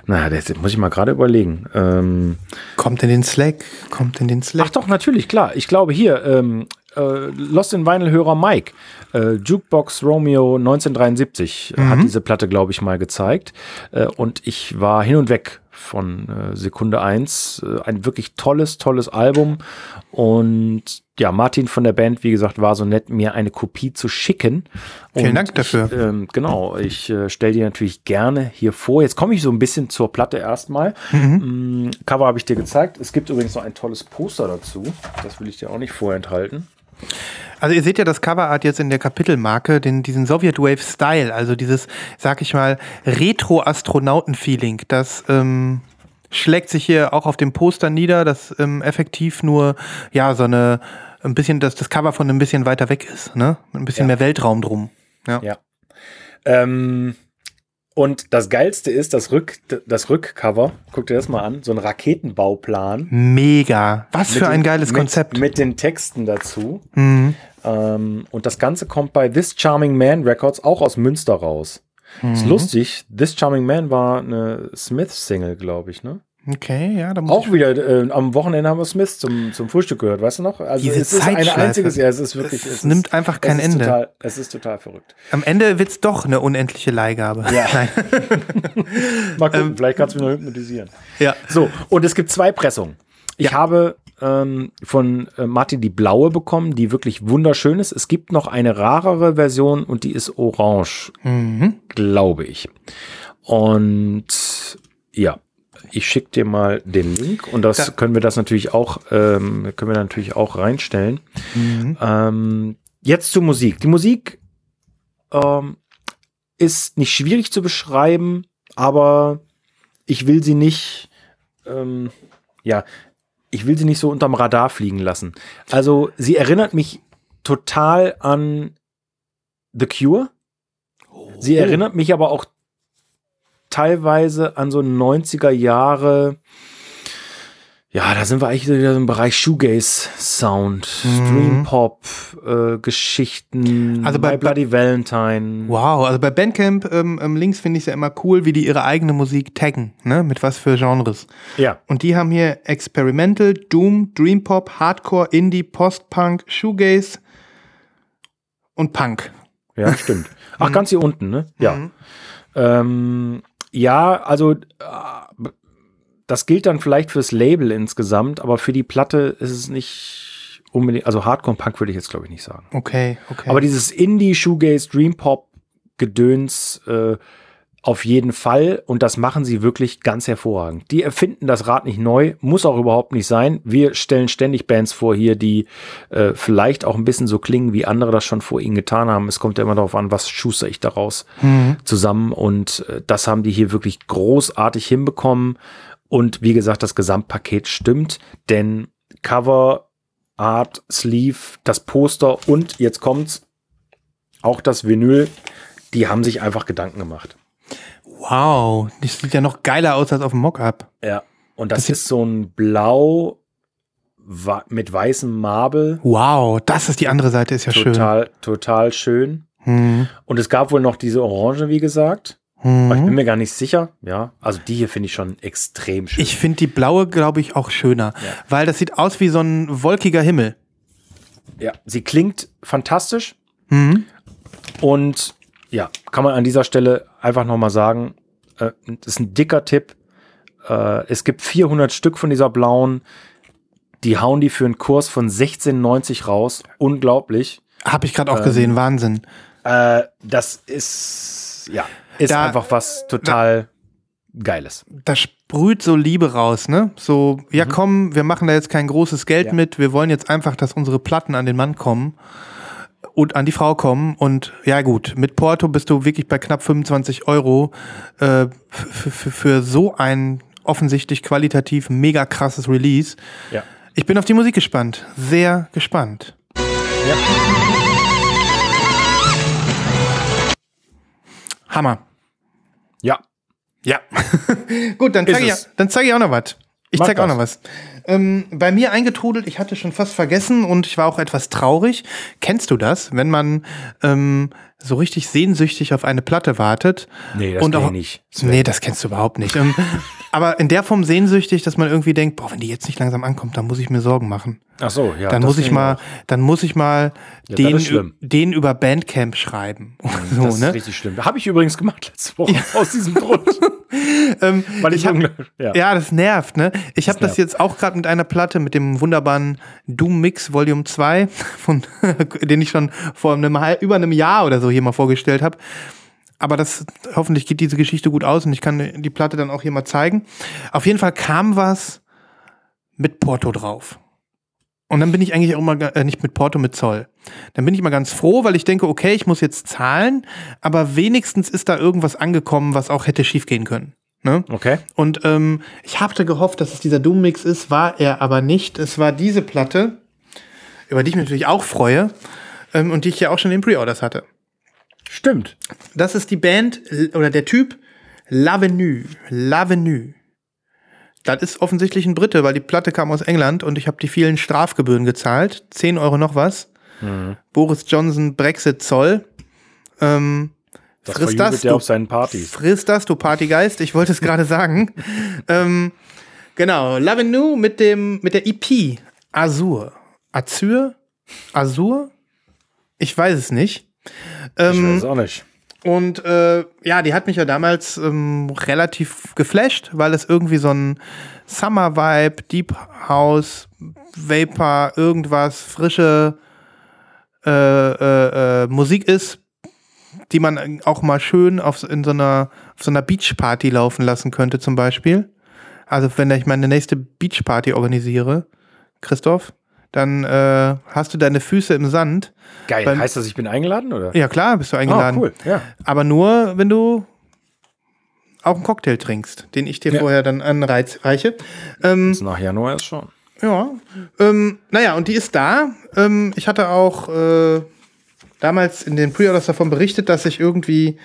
Na, das muss ich mal gerade überlegen. Ähm, Kommt in den Slack, kommt in den Slack. Ach doch, natürlich, klar. Ich glaube hier, ähm, äh, Lost in Vinyl-Hörer Mike, äh, Jukebox Romeo 1973 äh, hat diese Platte, glaube ich, mal gezeigt. Äh, und ich war hin und weg von äh, Sekunde 1. Äh, ein wirklich tolles, tolles Album. Und ja, Martin von der Band, wie gesagt, war so nett, mir eine Kopie zu schicken. Vielen Und Dank dafür. Ich, ähm, genau, ich äh, stelle dir natürlich gerne hier vor. Jetzt komme ich so ein bisschen zur Platte erstmal. Mhm. Mm, Cover habe ich dir gezeigt. Es gibt übrigens noch ein tolles Poster dazu. Das will ich dir auch nicht vorenthalten. Also ihr seht ja das Coverart jetzt in der Kapitelmarke, den, diesen Sowjet Wave Style, also dieses, sag ich mal, Retro-Astronauten-Feeling, das ähm, schlägt sich hier auch auf dem Poster nieder, das ähm, effektiv nur, ja, so eine, ein bisschen, dass das Cover von ein bisschen weiter weg ist, ne? Ein bisschen Ja. mehr Weltraum drum. Ja. Ja. Ähm, und das Geilste ist das, Rück, das Rückcover. Guck dir das mal an. So ein Raketenbauplan. Mega. Was für ein den- geiles mit, Konzept. Mit den Texten dazu. Mhm. Ähm, und das Ganze kommt bei This Charming Man Records auch aus Münster raus. Mhm. Ist lustig. This Charming Man war eine Smith-Single, glaube ich, ne? Okay, ja, da muss Auch wieder, äh, am Wochenende haben wir Smith zum, zum Frühstück gehört, weißt du noch? Also Diese es ist ein einziges, ja, es ist wirklich. Es ist, nimmt einfach kein es ist Ende. Total, es ist total verrückt. Am Ende wird's doch eine unendliche Leihgabe. Ja. *laughs* Nein. *laughs* Mal gucken, vielleicht kannst du mich noch hypnotisieren. Ja. So, und es gibt zwei Pressungen. Ich habe ähm, von äh, Martin die blaue bekommen, die wirklich wunderschön ist. Es gibt noch eine rarere Version und die ist orange, glaube ich. Und ja, ich schicke dir mal den Link und das Da- können wir das natürlich auch, ähm, können wir natürlich auch reinstellen. Ähm, jetzt zur Musik. Die Musik ähm, ist nicht schwierig zu beschreiben, aber ich will sie nicht, ähm, ja, ich will sie nicht so unterm Radar fliegen lassen. Also sie erinnert mich total an The Cure. Sie erinnert mich aber auch teilweise an so 90er Jahre. Ja, da sind wir eigentlich wieder im Bereich Shoegaze Sound, Stream Pop, äh, Geschichten, Also bei Bloody Valentine. Wow, also bei Bandcamp ähm, ähm, Links finde ich es ja immer cool, wie die ihre eigene Musik taggen, ne? Mit was für Genres. Ja, Und die haben hier Experimental, Doom, Dream Pop, Hardcore, Indie, Post-Punk, Shoegaze und Punk. Ja, stimmt. Ach, *laughs* ganz hier unten, ne? Ja. Mhm. Ähm, ja, also äh, das gilt dann vielleicht fürs Label insgesamt, aber für die Platte ist es nicht unbedingt, also Hardcore-Punk würde ich jetzt glaube ich nicht sagen. Okay, okay. Aber dieses Indie, Shoegaze, Dream Pop Gedöns äh, auf jeden Fall und das machen sie wirklich ganz hervorragend. Die erfinden das Rad nicht neu, muss auch überhaupt nicht sein. Wir stellen ständig Bands vor hier, die äh, vielleicht auch ein bisschen so klingen, wie andere das schon vor ihnen getan haben. Es kommt ja immer darauf an, was schuster ich daraus zusammen und äh, das haben die hier wirklich großartig hinbekommen und wie gesagt, das Gesamtpaket stimmt, denn Cover, Art, Sleeve, das Poster und jetzt kommt's, auch das Vinyl, die haben sich einfach Gedanken gemacht. Wow, das sieht ja noch geiler aus als auf dem Mockup. Ja. Und das, Das ist so ein Blau mit weißem Marble. Wow, das ist die andere Seite, ist ja schön. Total, total schön. Hm. Und es gab wohl noch diese Orange, wie gesagt. Aber ich bin Hm. mir gar nicht sicher. Ja. Also die hier finde ich schon extrem schön. Ich finde die blaue, glaube ich, auch schöner, Ja. weil das sieht aus wie so ein wolkiger Himmel. ja. Sie klingt fantastisch. Mhm. Und ja, kann man an dieser Stelle einfach nochmal sagen, äh, das ist ein dicker Tipp. Äh, es gibt 400 Stück von dieser blauen. Die hauen die für einen Kurs von 16,90 raus. Unglaublich. Habe ich gerade auch Ähm, gesehen, Wahnsinn. Äh, das ist, ja, ist Da- einfach was total Geiles. Da sprüht so Liebe raus, ne? So, ja komm, wir machen da jetzt kein großes Geld Mhm. Ja. mit, wir wollen jetzt einfach, dass unsere Platten an den Mann kommen und an die Frau kommen und ja gut, mit Porto bist du wirklich bei knapp 25 Euro äh, für, so ein offensichtlich qualitativ mega krasses Release. Ja. Ich bin auf die Musik gespannt, sehr gespannt. ja. Hammer. Ja. Ja. *laughs* Gut, dann zeige ich, dann zeig ich auch noch was. Ich zeige auch noch was. Ähm, bei mir eingetrudelt, ich hatte schon fast vergessen und ich war auch etwas traurig. Kennst du das, wenn man ähm, so richtig sehnsüchtig auf eine Platte wartet? Nee, das und auch, ich nicht. Das Nee, das kennst du überhaupt nicht. ähm, *laughs* aber in der Form sehnsüchtig, dass man irgendwie denkt, boah, wenn die jetzt nicht langsam ankommt, dann muss ich mir Sorgen machen. Ach so, ja. Dann das muss ich mal, dann muss ich mal Ja, das den, den über Bandcamp schreiben. *laughs* so, Das ist ne? richtig schlimm. Habe ich übrigens gemacht letzte Woche aus diesem Grund. *laughs* Ähm, Weil ich, ich hab- ja. Ja, das nervt, ne? Ich habe das nervt. jetzt auch gerade mit einer Platte, mit dem wunderbaren Doom Mix Volume 2, *laughs* von, den ich schon vor einem, über einem Jahr oder so hier mal vorgestellt habe. Aber das, hoffentlich geht diese Geschichte gut aus und ich kann die Platte dann auch hier mal zeigen. Auf jeden Fall kam was mit Porto drauf. Und dann bin ich eigentlich auch immer, ga- äh, nicht mit Porto, mit Zoll. Dann bin ich mal ganz froh, weil ich denke, okay, ich muss jetzt zahlen, aber wenigstens ist da irgendwas angekommen, was auch hätte schiefgehen können. Ne? Okay. Und ähm, ich hatte gehofft, dass es dieser Doom-Mix ist, war er aber nicht. Es war diese Platte, über die ich mich natürlich auch freue ähm, und die ich ja auch schon in Pre-Orders hatte. Stimmt. Das ist die Band l- oder der Typ L'Avenue. L'Avenue. Das ist offensichtlich ein Brite, weil die Platte kam aus England und ich habe die vielen Strafgebühren gezahlt. 10 Euro noch was. Boris Johnson, Brexit, Zoll. Ähm, Das Friss verjubelt das, du- auf seinen Partys. Friss das, du Partygeist. Ich wollte es gerade sagen. *laughs* ähm, genau, L'Avenue mit dem mit der EP Azur. Azur? Azur? Ich weiß es nicht. Ich Ähm, weiß auch nicht. und äh, ja, die hat mich ja damals ähm, relativ geflasht, weil es irgendwie so ein Summer-Vibe, Deep House, Vapor, irgendwas, frische äh, äh, äh, Musik ist, die man auch mal schön auf, in so einer, auf so einer Beachparty laufen lassen könnte, zum Beispiel. Also, wenn ich meine nächste Beachparty organisiere, Christoph, dann äh, hast du deine Füße im Sand. Geil. beim- heißt das, ich bin eingeladen, oder? Ja, klar, bist du eingeladen. Oh, cool. Ja. Aber nur, wenn du auch einen Cocktail trinkst, den ich dir Ja. vorher dann anreiche. Ähm, Nach Januar ist schon. ja. Ähm, naja, und die ist da. Ähm, ich hatte auch äh, damals in den Pre-Orders davon berichtet, dass ich irgendwie,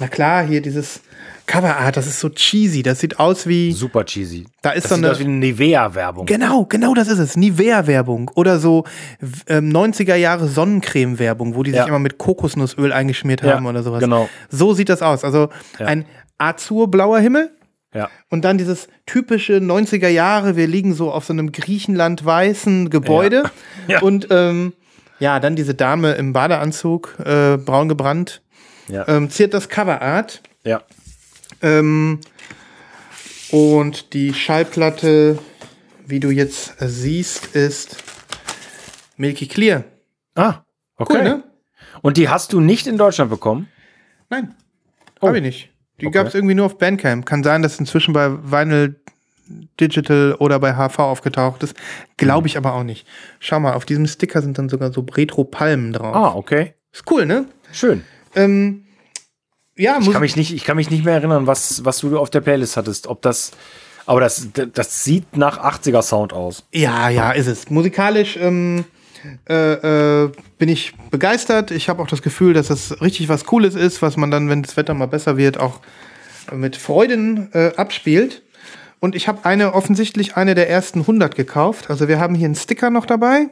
na klar, hier dieses Coverart, das ist so cheesy. Das sieht aus wie. Super cheesy. Da ist das so sieht eine- aus wie eine Nivea-Werbung. Genau, genau das ist es. Nivea-Werbung oder so ähm, 90er Jahre Sonnencreme-Werbung, wo die sich Ja. immer mit Kokosnussöl eingeschmiert Ja, haben oder sowas. genau. So sieht das aus. Also Ja. ein azurblauer Himmel Ja. und dann dieses typische 90er Jahre, wir liegen so auf so einem Griechenland-weißen Gebäude Ja. *laughs* und ähm, Ja, dann diese Dame im Badeanzug, äh, braun gebrannt, Ja. ähm, ziert das Coverart. ja. Ähm, und die Schallplatte, wie du jetzt äh, siehst, ist Milky Clear. Ah, okay. Cool, ne? Und die hast du nicht in Deutschland bekommen? Nein, Oh. habe ich nicht. Die Okay. gab es irgendwie nur auf Bandcamp. Kann sein, dass inzwischen bei Vinyl Digital oder bei HV aufgetaucht ist. Glaube ich aber auch nicht. Schau mal, auf diesem Sticker sind dann sogar so Retro-Palmen drauf. Ah, okay. Ist cool, ne? Schön. Ähm, ja, Ich kann mich nicht, ich kann mich nicht mehr erinnern, was, was du auf der Playlist hattest. Ob das, aber das, das sieht nach 80er Sound aus. Ja, ja, ist es. Musikalisch ähm, äh, äh, bin ich begeistert. Ich habe auch das Gefühl, dass das richtig was Cooles ist, was man dann, wenn das Wetter mal besser wird, auch mit Freuden äh, abspielt. Und ich habe eine offensichtlich eine der ersten 100 gekauft. Also wir haben hier einen Sticker noch dabei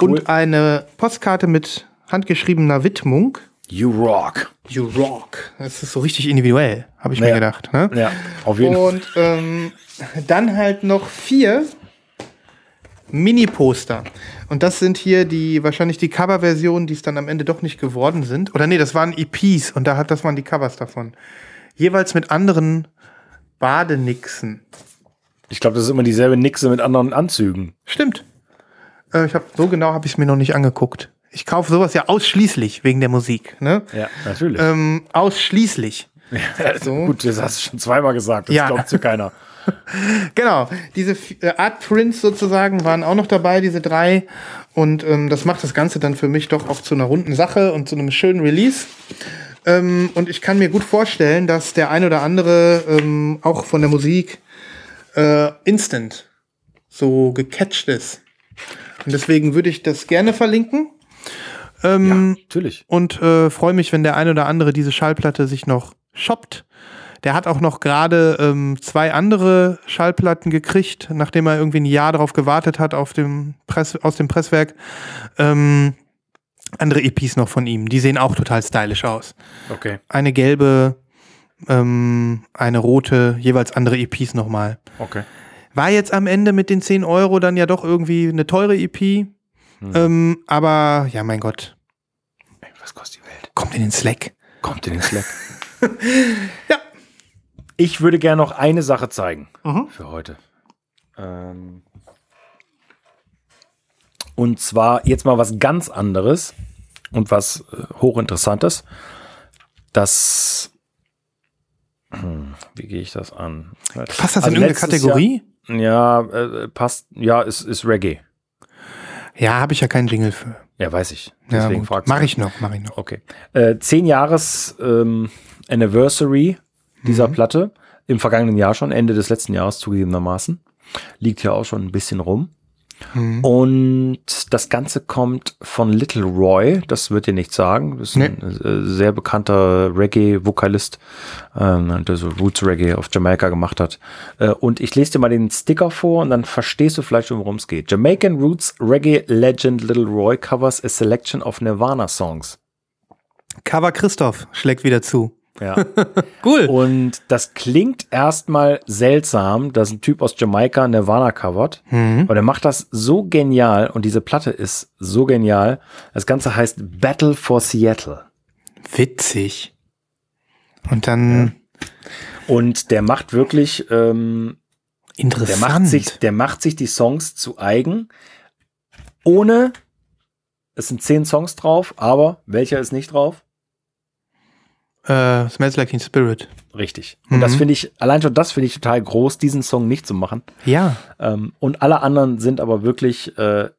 Cool. und eine Postkarte mit handgeschriebener Widmung. You rock. You rock. Das ist so richtig individuell, habe ich Ja. mir gedacht. Ne? Ja, auf jeden Fall. Und ähm, dann halt noch vier Mini-Poster. Und das sind hier die, wahrscheinlich die Cover-Versionen, die es dann am Ende doch nicht geworden sind. Oder nee, das waren EPs und da hat, das waren die Covers davon. Jeweils mit anderen Badenixen. Ich glaube, das ist immer dieselbe Nixe mit anderen Anzügen. Stimmt. Äh, ich hab, so genau habe ich es mir noch nicht angeguckt. Ich kaufe sowas ja ausschließlich wegen der Musik. Ne? Ja, natürlich. Ähm, ausschließlich. *laughs* so. Gut, das hast du schon zweimal gesagt. Das Ja. glaubt dir keiner. *laughs* Genau, diese äh, Art Prints sozusagen waren auch noch dabei, diese drei. Und ähm, das macht das Ganze dann für mich doch auch zu einer runden Sache und zu einem schönen Release. Ähm, und ich kann mir gut vorstellen, dass der ein oder andere ähm, auch von der Musik äh, instant so gecatcht ist. Und deswegen würde ich das gerne verlinken. Ähm, Natürlich. und äh, freue mich, wenn der ein oder andere diese Schallplatte sich noch shoppt. Der hat auch noch gerade ähm, zwei andere Schallplatten gekriegt, nachdem er irgendwie ein Jahr darauf gewartet hat auf dem Press, aus dem Presswerk. Ähm, andere EPs noch von ihm. Die sehen auch total stylisch aus. Okay. Eine gelbe, ähm, eine rote, jeweils andere EPs nochmal. Okay. War jetzt am Ende mit den 10 Euro dann ja doch irgendwie eine teure EP. Ähm, aber ja, mein Gott, was kostet die Welt? kommt in den Slack. Kommt in den Slack. *laughs* Ja. Ich würde gerne noch eine Sache zeigen Mhm. für heute. Ähm und zwar jetzt mal was ganz anderes und was äh, hochinteressantes. Das. Hm, wie gehe ich das an? Passt das Also in irgendeine Kategorie? Ja, äh, passt. Ja, ist, ist Reggae. Ja, habe ich ja keinen Jingle für. Ja, weiß ich. Ja, Deswegen gut. fragst Mach du. ich noch, mach ich noch. Okay. Äh, zehn Jahres ähm, Anniversary dieser Platte. Im vergangenen Jahr schon, Ende des letzten Jahres zugegebenermaßen. Liegt ja auch schon ein bisschen rum. Und das Ganze kommt von Little Roy, das wird dir nichts sagen. Das ist ein äh, sehr bekannter Reggae-Vokalist, ähm, der so Roots Reggae auf Jamaika gemacht hat. Äh, und ich lese dir mal den Sticker vor und dann verstehst du vielleicht schon, worum es geht. Jamaican Roots Reggae Legend Little Roy covers a selection of Nirvana songs. Cover Christoph schlägt wieder zu. Ja. *laughs* Cool. Und das klingt erstmal seltsam, dass ein Typ aus Jamaika Nirvana covert. Aber der macht das so genial und diese Platte ist so genial. Das Ganze heißt Battle for Seattle. Witzig. Und dann Und der macht wirklich, ähm, der interessant. macht sich, der macht sich die Songs zu eigen, ohne, es sind zehn Songs drauf, aber welcher ist nicht drauf? Äh, Smells Like Teen Spirit. Richtig. Und das Mhm. finde ich, allein schon das finde ich total groß, diesen Song nicht zu machen. Ja. Ähm, und alle anderen sind aber wirklich äh,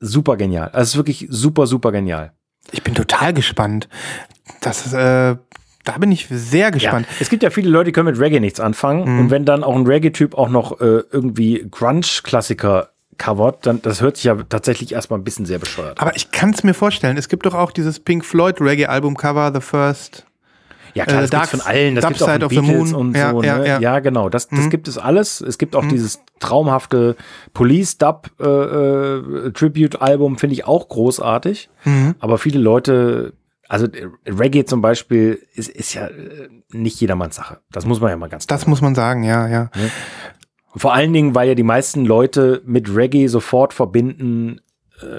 super genial. Also es ist wirklich super, super genial. Ich bin total gespannt. Das ist, äh, da bin ich sehr gespannt. Es gibt ja viele Leute, die können mit Reggae nichts anfangen. Mhm. Und wenn dann auch ein Reggae-Typ auch noch äh, irgendwie Grunge-Klassiker covert, dann das hört sich ja tatsächlich erstmal ein bisschen sehr bescheuert. Aber ich kann es mir vorstellen. Es gibt doch auch dieses Pink Floyd Reggae-Album-Cover, The First. Ja, klar, äh, das Dark- von allen. Das Dark auch von Side of the Beatles und Ja, so. ja, ne? ja. ja, genau. Das, das Mhm. gibt es alles. Es gibt auch dieses traumhafte Police-Dub-Tribute-Album, finde ich auch großartig. Mhm. Aber viele Leute, also äh, Reggae zum Beispiel, ist, ist ja äh, nicht jedermanns Sache. Das muss man ja mal ganz klar Das muss man sagen, ja, ja. Vor allen Dingen, weil ja die meisten Leute mit Reggae sofort verbinden,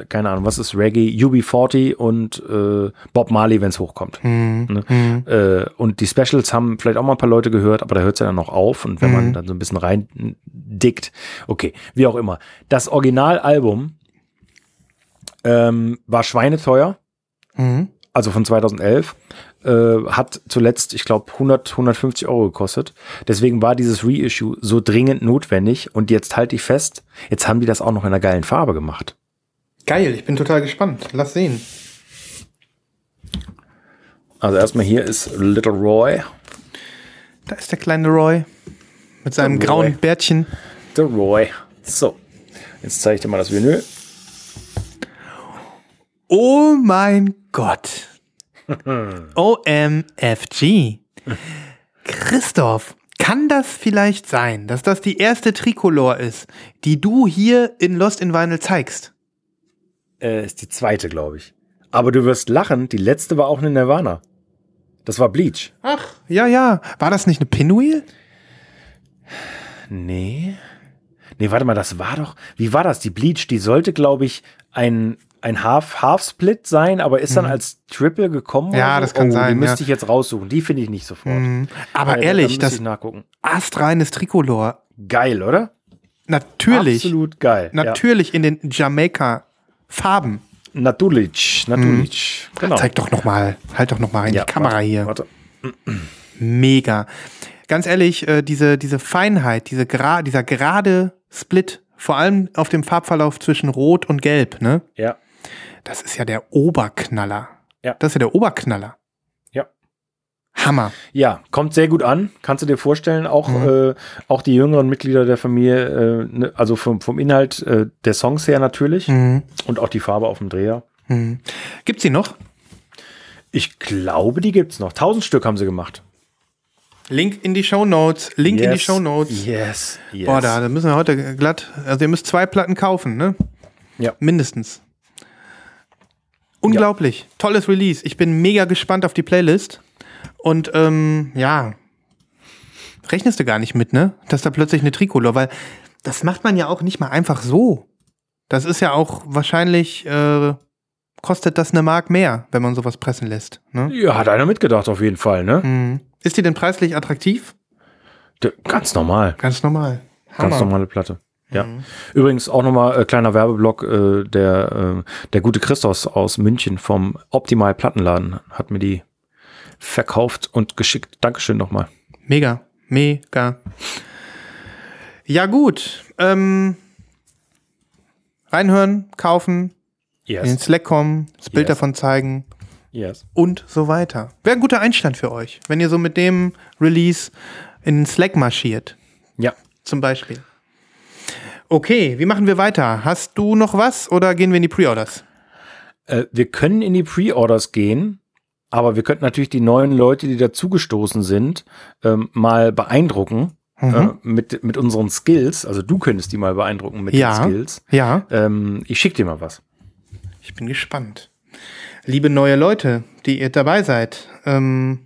äh, keine Ahnung, was ist Reggae, UB40 und äh, Bob Marley, wenn es hochkommt. Mhm. Ne? Äh, und die Specials haben vielleicht auch mal ein paar Leute gehört, aber da hört es ja dann noch auf. Und wenn Mhm. man dann so ein bisschen rein dickt, okay, wie auch immer. Das Originalalbum ähm, war schweineteuer, Mhm. also von 2011, äh, hat zuletzt, ich glaube, 100, 150 Euro gekostet. Deswegen war dieses Reissue so dringend notwendig. Und jetzt halte ich fest, jetzt haben die das auch noch in einer geilen Farbe gemacht. Geil, ich bin total gespannt. Lass sehen. Also erstmal hier ist Little Roy. Da ist der kleine Roy mit seinem Der grauen Roy. Bärtchen. Der Roy. So, jetzt zeige ich dir mal das Vinyl. Oh mein Gott. *laughs* OMFG. Christoph, kann das vielleicht sein, dass das die erste Tricolor ist, die du hier in Lost in Vinyl zeigst? Äh, ist die zweite, glaube ich. Aber du wirst lachen, die letzte war auch eine Nirvana. Das war Bleach. Ach, ja, ja. War das nicht eine Pinwheel? Nee. Nee, warte mal, das war doch. Wie war das? Die Bleach, die sollte, glaube ich, ein, ein Half- Half-Split sein, aber ist dann als Triple gekommen. Mhm. Ja, so? das kann oh, sein, Die müsste ja. ich jetzt raussuchen. Die finde ich nicht sofort. Mhm. Aber Äh, da ehrlich, müsste das ich nachgucken. astreines Tricolor. Geil, oder? Natürlich. Absolut geil. Natürlich in den Jamaika-Farben. Ja. Natürlich, natürlich. Genau. Zeig doch noch mal, halt doch noch mal in Ja, die Kamera warte, hier. Warte. Mega. Ganz ehrlich, äh, diese, diese Feinheit, diese gra dieser gerade Split, vor allem auf dem Farbverlauf zwischen Rot und Gelb, ne? Ja. Das ist ja der Oberknaller. Ja. Das ist ja der Oberknaller. Ja. Hammer. Ja, kommt sehr gut an. Kannst du dir vorstellen, auch, Mhm. äh, auch die jüngeren Mitglieder der Familie, äh, ne, also vom, vom Inhalt äh, der Songs her natürlich Mhm. und auch die Farbe auf dem Dreher. Mhm. Gibt's die noch? Ich glaube, die gibt's noch. Tausend Stück haben sie gemacht. Link in die Show Notes. Link in die Show Notes. Yes, yes. Boah, da, da müssen wir heute glatt. Also ihr müsst zwei Platten kaufen, ne? Ja. Mindestens. Unglaublich. Tolles Release. Ich bin mega gespannt auf die Playlist. Und ähm, ja, rechnest du gar nicht mit, ne? Dass da plötzlich eine Tricolor, weil das macht man ja auch nicht mal einfach so. Das ist ja auch wahrscheinlich, äh, kostet das eine Mark mehr, wenn man sowas pressen lässt. Ne? Ja, hat einer mitgedacht auf jeden Fall, ne? Mhm. Ist die denn preislich attraktiv? D- Ganz normal. Ganz normal. Ganz normale Platte. Ja. Übrigens auch nochmal äh, kleiner Werbeblock, äh, der, äh, der gute Christos aus München vom Optimal Plattenladen hat mir die verkauft und geschickt. Dankeschön nochmal. Mega, mega. Ja, gut. Ähm, reinhören, kaufen, in den Slack kommen, das Bild Yes. davon zeigen Yes. und so weiter. Wäre ein guter Einstand für euch, wenn ihr so mit dem Release in den Slack marschiert, Ja. zum Beispiel. Okay, wie machen wir weiter? Hast du noch was oder gehen wir in die Pre-Orders? Äh, wir können in die Pre-Orders gehen, aber wir könnten natürlich die neuen Leute, die dazugestoßen sind, ähm, mal beeindrucken Mhm. äh, mit, mit unseren Skills. Also du könntest die mal beeindrucken mit Ja. den Skills. Ja, Ähm, ich schicke dir mal was. ich bin gespannt. Liebe neue Leute, die ihr dabei seid, ähm,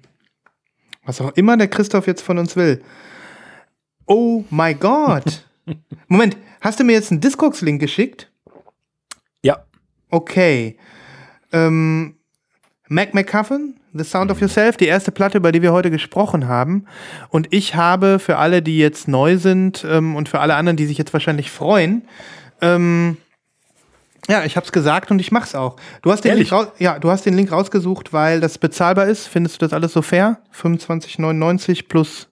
was auch immer der Christoph jetzt von uns will. Oh my God. *laughs* Moment, hast du mir jetzt einen Discogs-Link geschickt? Ja. Okay. Ähm, Mac McCuffin, The Sound of Yourself, die erste Platte, über die wir heute gesprochen haben. Und ich habe für alle, die jetzt neu sind ähm, und für alle anderen, die sich jetzt wahrscheinlich freuen, ähm, ja, ich hab's gesagt und ich mach's auch. Du hast den Link raus, ja, du hast den Link rausgesucht, weil das bezahlbar ist. Findest du das alles so fair? 25,99 plus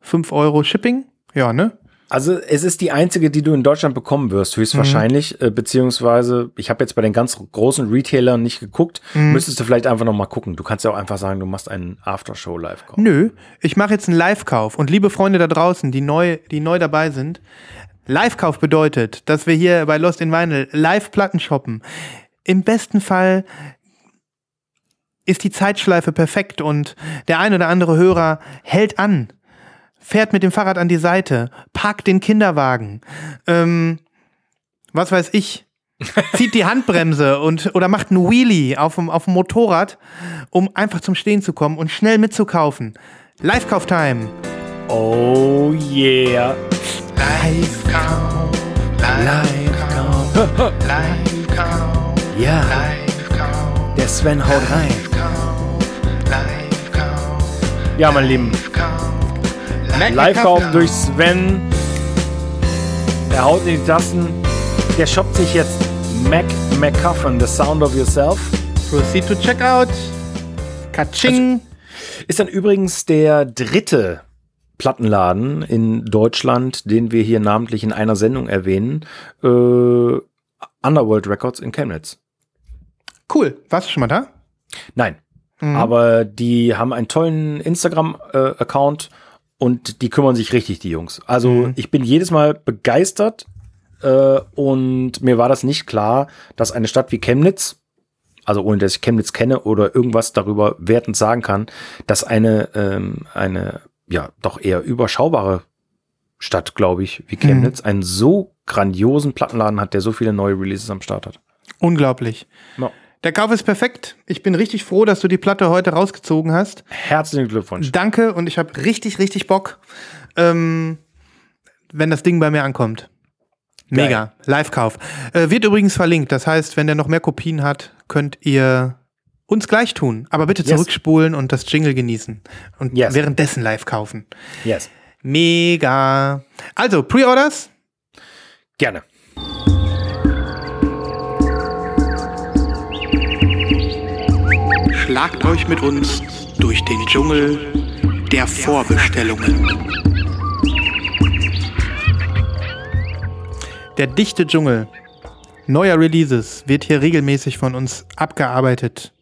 5 Euro Shipping? Ja, ne? Also es ist die einzige, die du in Deutschland bekommen wirst, höchstwahrscheinlich. Äh, beziehungsweise, ich habe jetzt bei den ganz großen Retailern nicht geguckt. Müsstest du vielleicht einfach noch mal gucken. Du kannst ja auch einfach sagen, du machst einen Aftershow-Live-Kauf. Nö, ich mache jetzt einen Live-Kauf. Und liebe Freunde da draußen, die neu, die neu dabei sind, Live-Kauf bedeutet, dass wir hier bei Lost in Vinyl Live-Platten shoppen. Im besten Fall ist die Zeitschleife perfekt und der ein oder andere Hörer hält an, fährt mit dem Fahrrad an die Seite, parkt den Kinderwagen, ähm, was weiß ich, *laughs* zieht die Handbremse und oder macht einen Wheelie auf dem, auf dem Motorrad, um einfach zum Stehen zu kommen und schnell mitzukaufen. Live-Kauf-Time. Oh yeah. Live-Kauf, Live-Kauf. Live-Kauf. Ja, der Sven haut rein. Ja, mein Lieben, Live-Kauf durch Sven. Er haut in die Tasten. Der shoppt sich jetzt Mac McCuffin, The Sound of Yourself. Proceed to Checkout. Katsching. Ist dann übrigens der dritte Plattenladen in Deutschland, den wir hier namentlich in einer Sendung erwähnen. Äh, Underworld Records in Chemnitz. cool. Warst du schon mal da? Nein. Mhm. Aber die haben einen tollen Instagram-Account und die kümmern sich richtig, die Jungs. Also Mhm. ich bin jedes Mal begeistert äh, und mir war das nicht klar, dass eine Stadt wie Chemnitz, also ohne dass ich Chemnitz kenne oder irgendwas darüber wertend sagen kann, dass eine, ähm, eine ja doch eher überschaubare Stadt, glaube ich, wie Chemnitz, einen so grandiosen Plattenladen hat, der so viele neue Releases am Start hat. Unglaublich. Ja. Der Kauf ist perfekt. Ich bin richtig froh, dass du die Platte heute rausgezogen hast. Herzlichen Glückwunsch. Danke und ich habe richtig, richtig Bock, ähm, wenn das Ding bei mir ankommt. Mega. Live-Kauf. Äh, wird übrigens verlinkt. Das heißt, wenn der noch mehr Kopien hat, könnt ihr uns gleich tun. Aber bitte Yes. zurückspulen und das Jingle genießen. Und Yes. währenddessen live kaufen. Yes. Mega. Also, Pre-Orders? Gerne. Schlagt euch mit uns durch den Dschungel der Vorbestellungen. Der dichte Dschungel neuer Releases wird hier regelmäßig von uns abgearbeitet.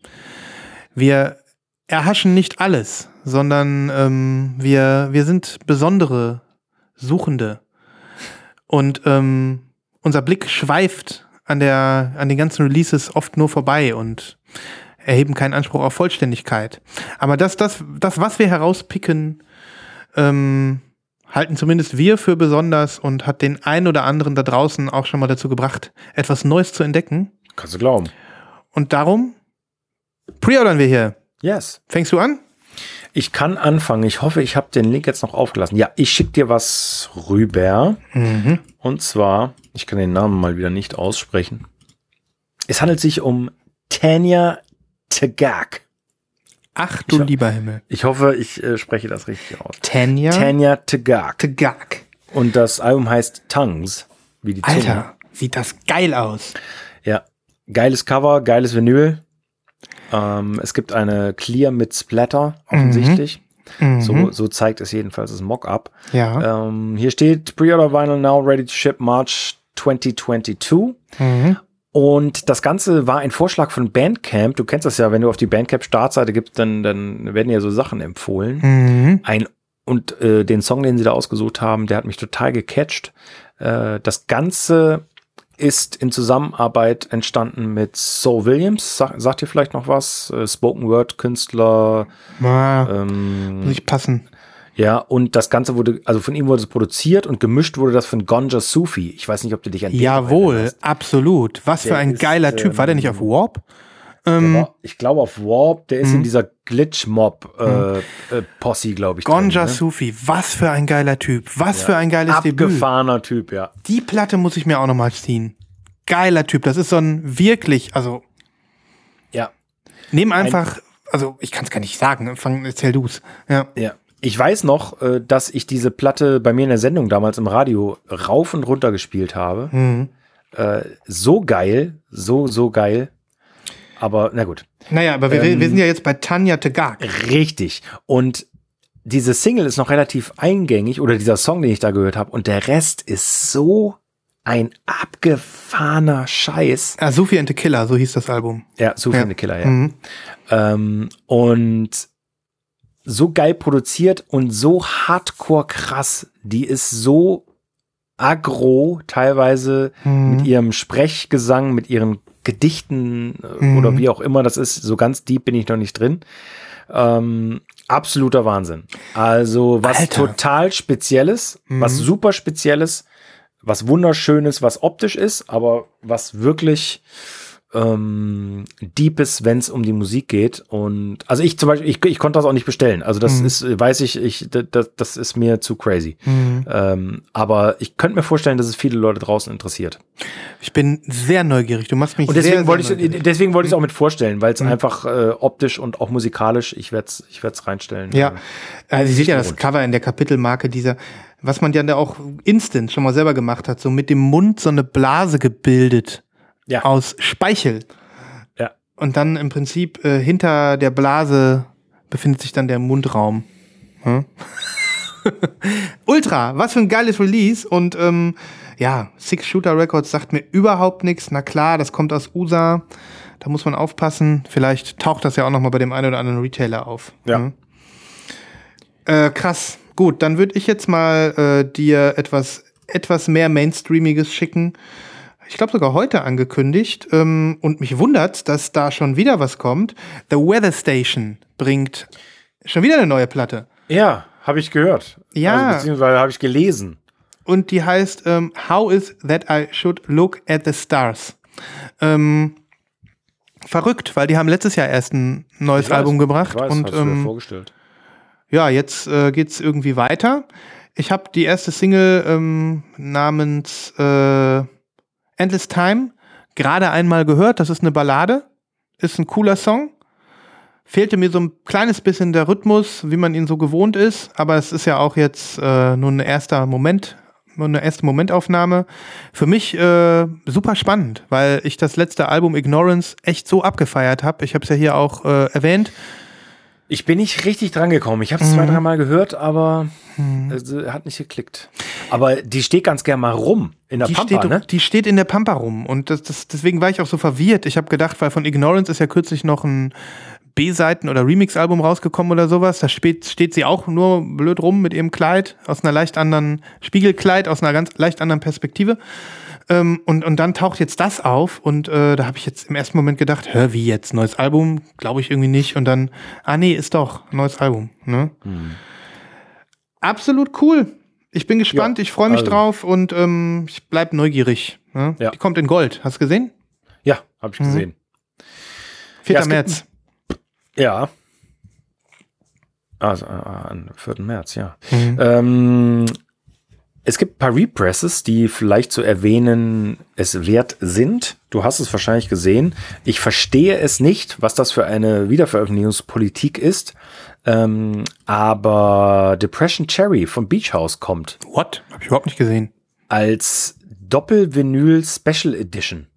Wir erhaschen nicht alles, sondern ähm, wir, wir sind besondere Suchende. Und ähm, unser Blick schweift an, der, an den ganzen Releases oft nur vorbei und erheben keinen Anspruch auf Vollständigkeit. Aber das, das, das was wir herauspicken, ähm, halten zumindest wir für besonders und hat den einen oder anderen da draußen auch schon mal dazu gebracht, etwas Neues zu entdecken. Kannst du glauben. Und darum preordern wir hier. Yes. Fängst du an? Ich kann anfangen. Ich hoffe, ich habe den Link jetzt noch aufgelassen. Ja, ich schicke dir was rüber. Und zwar, ich kann den Namen mal wieder nicht aussprechen. Es handelt sich um Tanya Tagak. Ach du Ich- lieber Himmel. Ich hoffe, ich äh, spreche das richtig aus. Tanya Tanya Tagak. Tagak. Und das Album heißt Tongues, wie die Zunge. Alter, sieht das geil aus. Ja, geiles Cover, geiles Vinyl. Ähm, es gibt eine Clear mit Splatter, offensichtlich. So, so zeigt es jedenfalls das Mock-up. Ja. Ähm, hier steht Pre-Order Vinyl now ready to ship March 2022. Mhm. Und das Ganze war ein Vorschlag von Bandcamp. Du kennst das ja, wenn du auf die Bandcamp-Startseite gibst, dann, dann werden ja so Sachen empfohlen. Mhm. Ein, und äh, den Song, den sie da ausgesucht haben, der hat mich total gecatcht. Äh, das Ganze ist in Zusammenarbeit entstanden mit Saul Williams. Sag, sagt ihr vielleicht noch was? Äh, Spoken Word Künstler. Ah, Ähm, muss ich passen. Ja, und das Ganze wurde, also von ihm wurde es produziert und gemischt wurde das von Gonja Sufi. Ich weiß nicht, ob du dich an den Jawohl, absolut. Was für Der ein ist, geiler Typ. War der nicht auf Warp? Der Ähm, war, ich glaube auf Warp, der ist in dieser Glitch-Mob-Posse, äh, Posse, glaube ich. drin, Gonja ne? Sufi, was für ein geiler Typ. Was für ein geiles Debüt. Abgefahrener Typ, ja. Die Platte muss ich mir auch nochmal ziehen. Geiler Typ. Das ist so ein wirklich, also Ja. nehm einfach, also ich kann es gar nicht sagen. Fang, erzähl du's. Ja. Ja. Ich weiß noch, äh, dass ich diese Platte bei mir in der Sendung damals im Radio rauf und runter gespielt habe. Mhm. Äh, so geil, so, so geil. Aber na gut. Naja, aber wir, Ähm, wir sind ja jetzt bei Tanja Tegak. Richtig. Und diese Single ist noch relativ eingängig oder dieser Song, den ich da gehört habe. Und der Rest ist so ein abgefahrener Scheiß. Ah, Sophie and the Killer, so hieß das Album. Ja, so Ja. viele Killer, ja. Mhm. Ähm, und so geil produziert und so hardcore krass. Die ist so aggro, teilweise Mhm. mit ihrem Sprechgesang, mit ihren Gedichten äh, Mhm. oder wie auch immer das ist. So ganz deep bin ich noch nicht drin. Ähm, absoluter Wahnsinn. Also was Alter. total Spezielles, was Mhm. super Spezielles, was Wunderschönes, was optisch ist, aber was wirklich ähm, deep ist, wenn es um die Musik geht. Und also ich zum Beispiel, ich, ich konnte das auch nicht bestellen. Also das Mhm. ist, weiß ich, ich das, das ist mir zu crazy. Mhm. Ähm, aber ich könnte mir vorstellen, dass es viele Leute draußen interessiert. Ich bin sehr neugierig. Du machst mich Und sehr, deswegen sehr wollte ich, neugierig. deswegen wollte ich es auch mit vorstellen, weil es Mhm. einfach äh, optisch und auch musikalisch, ich werde es ich werd's reinstellen. Ja, also ihr seht ja das. Cover in der Kapitelmarke dieser, was man ja da auch instant schon mal selber gemacht hat, so mit dem Mund so eine Blase gebildet Ja. aus Speichel. Ja. Und dann im Prinzip äh, hinter der Blase befindet sich dann der Mundraum. Hm? *laughs* Ultra, was für ein geiles Release und ähm, ja, Six Shooter Records sagt mir überhaupt nichts. Na klar, das kommt aus USA. Da muss man aufpassen. Vielleicht taucht das ja auch noch mal bei dem einen oder anderen Retailer auf. Ja. Hm? Äh, krass. Gut, dann würde ich jetzt mal äh, dir etwas, etwas mehr Mainstreamiges schicken. Ich glaube sogar heute angekündigt. Ähm, und mich wundert, dass da schon wieder was kommt. The Weather Station bringt schon wieder eine neue Platte. Ja, habe ich gehört. Ja. Also, beziehungsweise habe ich gelesen. Und die heißt ähm, How is that I should look at the stars? Ähm, verrückt, weil die haben letztes Jahr erst ein neues weiß, Album gebracht. Ich weiß, und ähm, vorgestellt. ja, jetzt äh, geht's irgendwie weiter. Ich habe die erste Single ähm, namens äh, Endless Time gerade einmal gehört. Das ist eine Ballade, ist ein cooler Song. Fehlte mir so ein kleines bisschen der Rhythmus, wie man ihn so gewohnt ist, aber es ist ja auch jetzt äh, nur ein erster Moment, nur eine erste Momentaufnahme. Für mich äh, super spannend, weil ich das letzte Album Ignorance echt so abgefeiert habe. Ich habe es ja hier auch äh, erwähnt. Ich bin nicht richtig dran gekommen. Ich habe es Mhm. zwei, dreimal gehört, aber es äh, hat nicht geklickt. Aber die steht ganz gern mal rum in der Die, Pampa, steht, ne? die steht in der Pampa rum und das, das, deswegen war ich auch so verwirrt. Ich habe gedacht, weil von Ignorance ist ja kürzlich noch ein B-Seiten- oder Remix-Album rausgekommen oder sowas. Da steht, steht sie auch nur blöd rum mit ihrem Kleid, aus einer leicht anderen Spiegelkleid, aus einer ganz leicht anderen Perspektive. Ähm, und, und dann taucht jetzt das auf und äh, da habe ich jetzt im ersten Moment gedacht, hör, wie jetzt? Neues Album? Glaube ich irgendwie nicht. Und dann, ah nee, ist doch, neues Album. Ne? Absolut cool. Ich bin gespannt, Ja, ich freue mich also- drauf und ähm, ich bleib neugierig. Ne? Ja. Die kommt in Gold. Hast du gesehen? Ja, habe ich gesehen. 4. Ja, gibt März. Ja. Also, äh, am 4. März, ja. Mhm. Ähm, es gibt ein paar Represses, die vielleicht zu erwähnen es wert sind. Du hast es wahrscheinlich gesehen. Ich verstehe es nicht, was das für eine Wiederveröffentlichungspolitik ist. Ähm, aber Depression Cherry von Beach House kommt What? Hab ich überhaupt nicht gesehen. als Doppel-Vinyl Special Edition.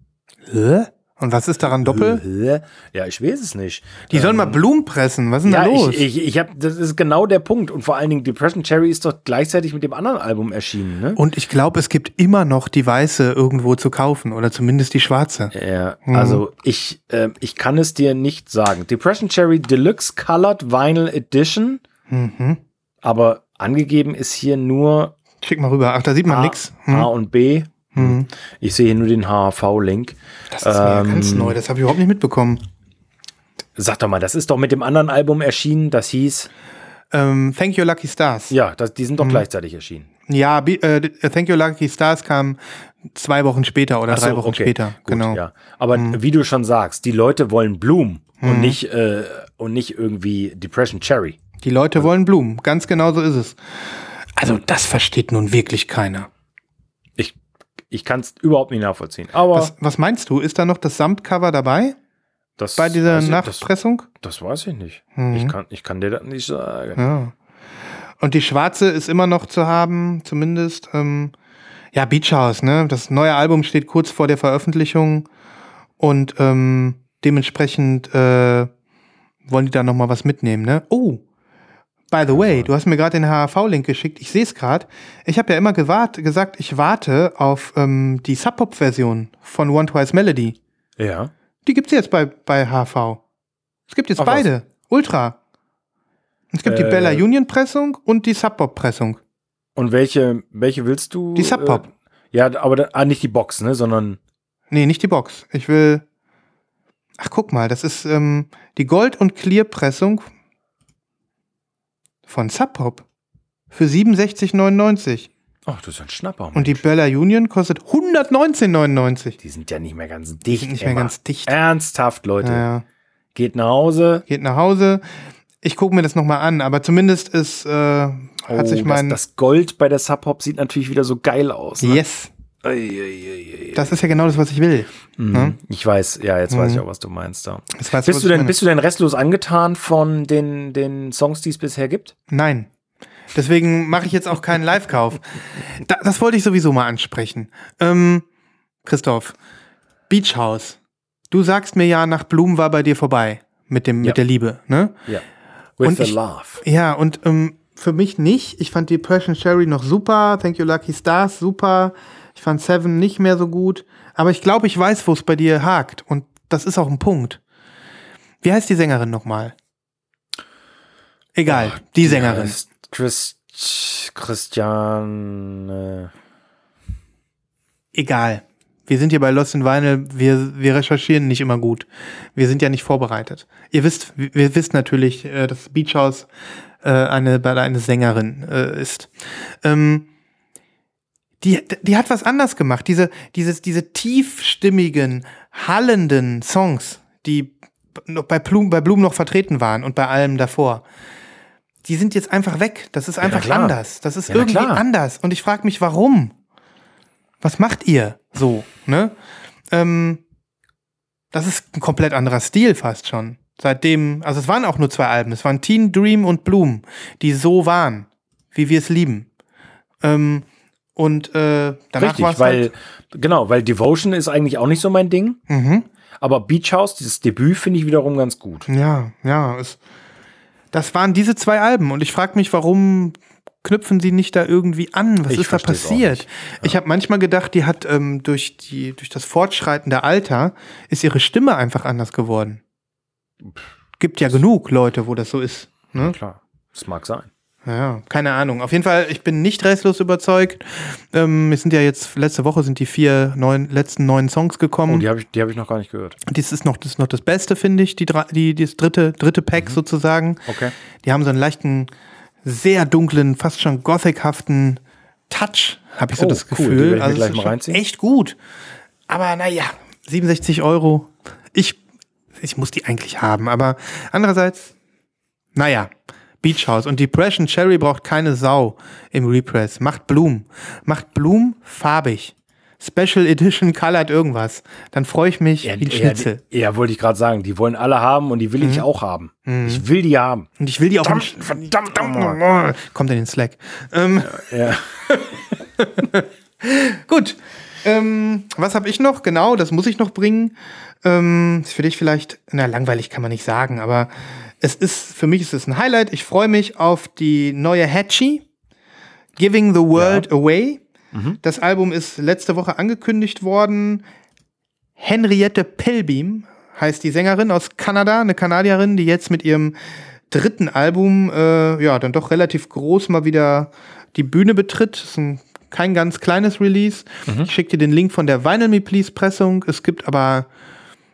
Hä? Und was ist daran doppel? Ja, ich weiß es nicht. Die sollen mal Blumen pressen. Was ist denn Ja, da los? ich, ich, ich hab, das ist genau der Punkt. Und vor allen Dingen, Depression Cherry ist doch gleichzeitig mit dem anderen Album erschienen, ne? und ich glaube, es gibt immer noch die weiße irgendwo zu kaufen oder zumindest die schwarze. Ja, also ich, äh, ich kann es dir nicht sagen. Depression Cherry Deluxe Colored Vinyl Edition, Mhm. aber angegeben ist hier nur Schick mal rüber. Ach, da sieht man A, nix. A Hm. und B. Mhm. Ich sehe hier nur den HAV-Link. Das ist mir Ähm, ganz neu. Das habe ich überhaupt nicht mitbekommen. Sag doch mal, das ist doch mit dem anderen Album erschienen, das hieß, Ähm, Thank You Lucky Stars. ja, das, die sind Mhm. doch gleichzeitig erschienen. Ja, Be- äh, Thank You Lucky Stars kam zwei Wochen später oder so, drei Wochen okay. später. Gut, genau. Ja. Aber wie du schon sagst, die Leute wollen Blumen und nicht äh, und nicht irgendwie Depression Cherry. Die Leute wollen Blumen. Ganz genau so ist es. Also, das versteht nun wirklich keiner. Ich kann es überhaupt nicht nachvollziehen. Aber Was, was meinst du? Ist da noch das Samtcover dabei das bei dieser Nachpressung? Das, das weiß ich nicht. Mhm. Ich kann ich kann dir das nicht sagen. Ja. Und die schwarze ist immer noch zu haben, zumindest. Ähm, ja, Beach House, ne? Das neue Album steht kurz vor der Veröffentlichung und ähm, dementsprechend äh, wollen die da noch mal was mitnehmen, ne? Oh, by the way, du hast mir gerade den HAV-Link geschickt. Ich sehe es gerade. Ich habe ja immer gewart gesagt, ich warte auf ähm, die Sub-Pop-Version von One Twice Melody. Ja. Die gibt's jetzt bei, bei HV. Es gibt jetzt Ach, was? beide. Ultra. Es gibt die Äh. Bella Union Pressung und die Sub Pop Pressung. Und welche welche willst du? Die Sub Pop. Äh, ja, aber da, ah, nicht die Box, ne, sondern Nee, nicht die Box. Ich will. Ach, guck mal, das ist ähm, die Gold- und Clear Pressung von Sub Pop für 67,99. Ach, das ist ein Schnapper. Und die Bella Union kostet 119,99. Die sind ja nicht mehr ganz dicht. sind nicht mehr ganz dicht. Ernsthaft, Leute. Ja, Geht nach Hause. geht nach Hause. Ich gucke mir das nochmal an, aber zumindest ist, äh, hat Oh, sich mein. das, das Gold bei der Sub Hop sieht natürlich wieder so geil aus. Ne? yes. Das ist ja genau das, was ich will. Mhm. Ich weiß, ja, jetzt weiß ich auch, was du meinst da. Bist du denn, meine? bist du denn restlos angetan von den, den Songs, die es bisher gibt? Nein. Deswegen mache ich jetzt auch keinen Live-Kauf. Da, das wollte ich sowieso mal ansprechen. Ähm, Christoph, Beach House. Du sagst mir ja, nach Blumen war bei dir vorbei mit dem Ja. mit der Liebe, ne? Ja. With Und the ich- Love. Ja, und ähm, für mich nicht. Ich fand Depression Sherry noch super. Thank You Lucky Stars super. Ich fand Seven nicht mehr so gut. Aber ich glaube, ich weiß, wo es bei dir hakt. Und das ist auch ein Punkt. Wie heißt die Sängerin nochmal? Egal, die Sängerin. Ja, Chris, Christian. Äh, Egal. Wir sind hier bei Lost in Vinyl, wir, wir recherchieren nicht immer gut. Wir sind ja nicht vorbereitet. Ihr wisst, wir wisst natürlich, äh, dass Beach House äh, eine, eine Sängerin äh, ist. Ähm, die, die hat was anders gemacht. Diese, dieses, diese tiefstimmigen, hallenden Songs, die noch bei Blum, bei Blum noch vertreten waren und bei allem davor. Die sind jetzt einfach weg. Das ist einfach klar. anders. Das ist Ja, irgendwie anders. Und ich frage mich, warum? Was macht ihr so? Ne? Ähm, das ist ein komplett anderer Stil fast schon. Seitdem, also es waren auch nur zwei Alben. Es waren Teen Dream und Bloom, die so waren, wie wir es lieben. Ähm, und äh, danach richtig, war es weil, halt, genau, weil Devotion ist eigentlich auch nicht so mein Ding. mhm. Aber Beach House, dieses Debüt, finde ich wiederum ganz gut. Ja, ja. Es, das waren diese zwei Alben und ich frage mich, warum knüpfen sie nicht da irgendwie an? Was Ich ist da passiert? nicht. Ich habe manchmal gedacht, die hat ähm, durch, die, durch das fortschreitende Alter ist ihre Stimme einfach anders geworden. Gibt ja genug Leute, wo das so ist. Ne? Klar, das mag sein. Ja, Ja, keine Ahnung. Auf jeden Fall, ich bin nicht restlos überzeugt. Ähm, es sind ja jetzt, letzte Woche sind die vier neuen, letzten neuen Songs gekommen. Oh, die habe ich, die hab ich noch gar nicht gehört. Dies ist noch das, ist noch das Beste, finde ich, die, die, das dritte, dritte Pack Mhm. sozusagen. Okay. Die haben so einen leichten, sehr dunklen, fast schon gothic-haften Touch, habe ich so Oh, das cool, die Gefühl. mir also gleich. Echt gut. Aber naja, 67 Euro. Ich, ich muss die eigentlich haben, aber andererseits, naja, Beach House und Depression Cherry braucht keine Sau im Repress. Macht Bloom. Macht Bloom farbig. Special Edition colored irgendwas. Dann freue ich mich wie ein Schnitzel. Ja, ja, wollte ich gerade sagen. Die wollen alle haben und die will ich auch haben. Ich will die haben. Und ich will die auch Verdammt, nicht. verdammt, verdammt. Kommt in den Slack. Ähm, Ja. *laughs* Gut. Ähm, was habe ich noch? Genau, das muss ich noch bringen. Ähm, ist für dich vielleicht, na, langweilig kann man nicht sagen, aber es ist, für mich ist es ein Highlight. Ich freue mich auf die neue Hatchie. Giving the World Away. Das Album ist letzte Woche angekündigt worden. Henriette Pelbeam heißt die Sängerin aus Kanada, eine Kanadierin, die jetzt mit ihrem dritten Album, äh, ja, dann doch relativ groß mal wieder die Bühne betritt. Ist ein, kein ganz kleines Release. Ich schicke dir den Link von der Vinyl Me Please Pressung. Es gibt aber,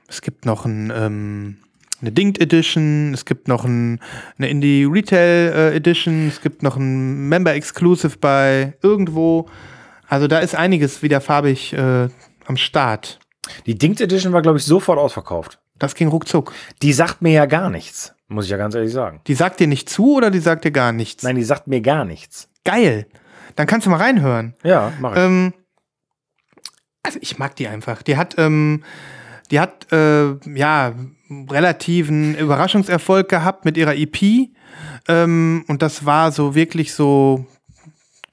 es gibt noch ein, ähm, eine Dinged Edition, es gibt noch ein, eine Indie Retail äh, Edition, es gibt noch ein Member Exclusive bei irgendwo. Also da ist einiges wieder farbig äh, am Start. Die Dinged Edition war, glaube ich, sofort ausverkauft. Das ging ruckzuck. Die sagt mir ja gar nichts, muss ich ja ganz ehrlich sagen. Die sagt dir nicht zu oder die sagt dir gar nichts? Nein, die sagt mir gar nichts. Geil. Dann kannst du mal reinhören. Ja, mach ich. Ähm, also ich mag die einfach. Die hat, ähm, die hat äh, ja relativen Überraschungserfolg gehabt mit ihrer EP. Ähm, und das war so wirklich so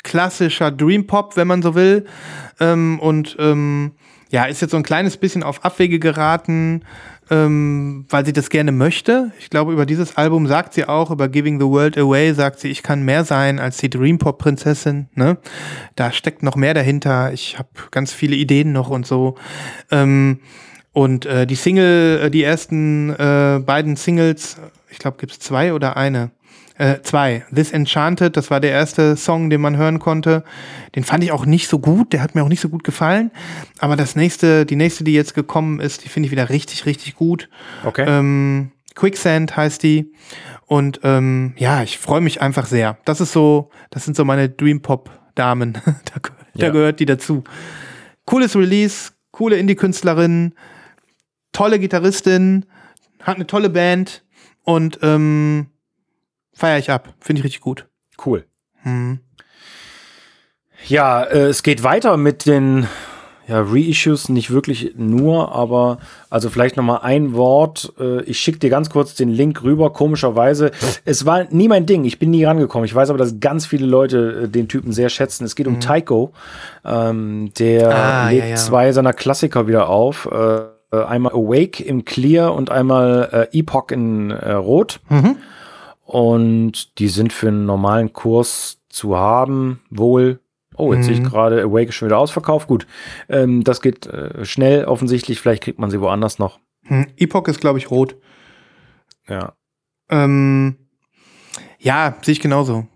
klassischer Dream Pop, wenn man so will. Ähm, und ähm, ja, ist jetzt so ein kleines bisschen auf Abwege geraten, ähm, weil sie das gerne möchte. Ich glaube, über dieses Album sagt sie auch, über Giving the World Away, sagt sie, ich kann mehr sein als die Dream Pop Prinzessin. Ne? Da steckt noch mehr dahinter. Ich habe ganz viele Ideen noch und so. Ähm, und äh, die Single, äh, die ersten äh, beiden Singles, ich glaube, gibt's zwei oder eine? Äh, zwei. This Enchanted, das war der erste Song, den man hören konnte. Den fand ich auch nicht so gut, der hat mir auch nicht so gut gefallen. Aber das nächste, die nächste, die jetzt gekommen ist, die finde ich wieder richtig, richtig gut. Okay. Ähm, Quicksand heißt die. Und ähm, ja, ich freue mich einfach sehr. Das ist so, das sind so meine Dream Pop, Damen. *laughs* da, da Ja. gehört die dazu. Cooles Release, coole Indie-Künstlerin, tolle Gitarristin, hat eine tolle Band und ähm, feiere ich ab. Finde ich richtig gut. Cool. Hm. Ja, äh, es geht weiter mit den ja, Reissues, nicht wirklich nur, aber also vielleicht noch mal ein Wort. Äh, ich schicke dir ganz kurz den Link rüber. Komischerweise, es war nie mein Ding. Ich bin nie rangekommen. Ich weiß aber, dass ganz viele Leute äh, den Typen sehr schätzen. Es geht um Taiko. Ähm, der Ah, legt ja, ja. zwei seiner Klassiker wieder auf. Äh, einmal Awake im Clear und einmal äh, Epoch in äh, Rot. Mhm. Und die sind für einen normalen Kurs zu haben, wohl. Oh, jetzt sehe ich Mhm. gerade, Awake ist schon wieder ausverkauft. Gut, ähm, das geht äh, schnell offensichtlich. Vielleicht kriegt man sie woanders noch. Hm. Epoch ist, glaube ich, rot. Ja. Ähm, ja, sehe ich genauso.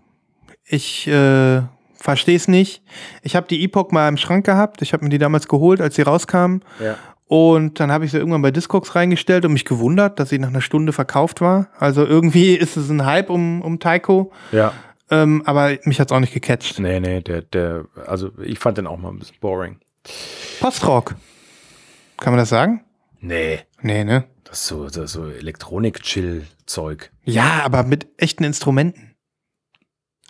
Ich äh, verstehe es nicht. Ich habe die Epoch mal im Schrank gehabt. Ich habe mir die damals geholt, als sie rauskam. Ja. Und dann habe ich sie irgendwann bei Discogs reingestellt und mich gewundert, dass sie nach einer Stunde verkauft war. Also irgendwie *laughs* ist es ein Hype um, um Taiko. Ja. Ähm, aber mich hat's auch nicht gecatcht. Nee, nee, der, der, also ich fand den auch mal ein bisschen boring. Postrock. Kann man das sagen? Nee. Nee, ne? Das ist so, das ist so Elektronik-Chill-Zeug. Ja, aber mit echten Instrumenten.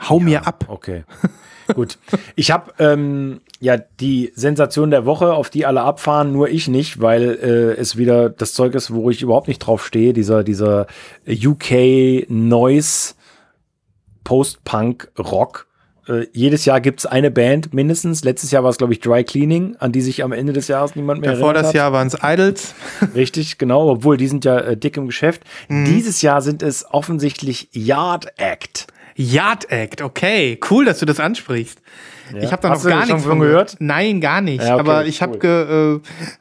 Hau mir ab. Okay. Gut. Ich habe ähm, ja die Sensation der Woche, auf die alle abfahren, nur ich nicht, weil äh, es wieder das Zeug ist, wo ich überhaupt nicht drauf stehe. Dieser, dieser UK Noise Post-Punk Rock. Äh, jedes Jahr gibt's eine Band mindestens. Letztes Jahr war es, glaube ich, Dry Cleaning, an die sich am Ende des Jahres niemand mehr Davor erinnert das hat. Jahr waren es Idols. *laughs* Richtig, genau, obwohl die sind ja äh, dick im Geschäft. Mhm. Dieses Jahr sind es offensichtlich Yard Act. Yard Act, okay. Cool, dass du das ansprichst. Ich habe da noch Hast du gar nichts von gehört? Nein, gar nicht. Ja, okay, aber ich habe cool. ge,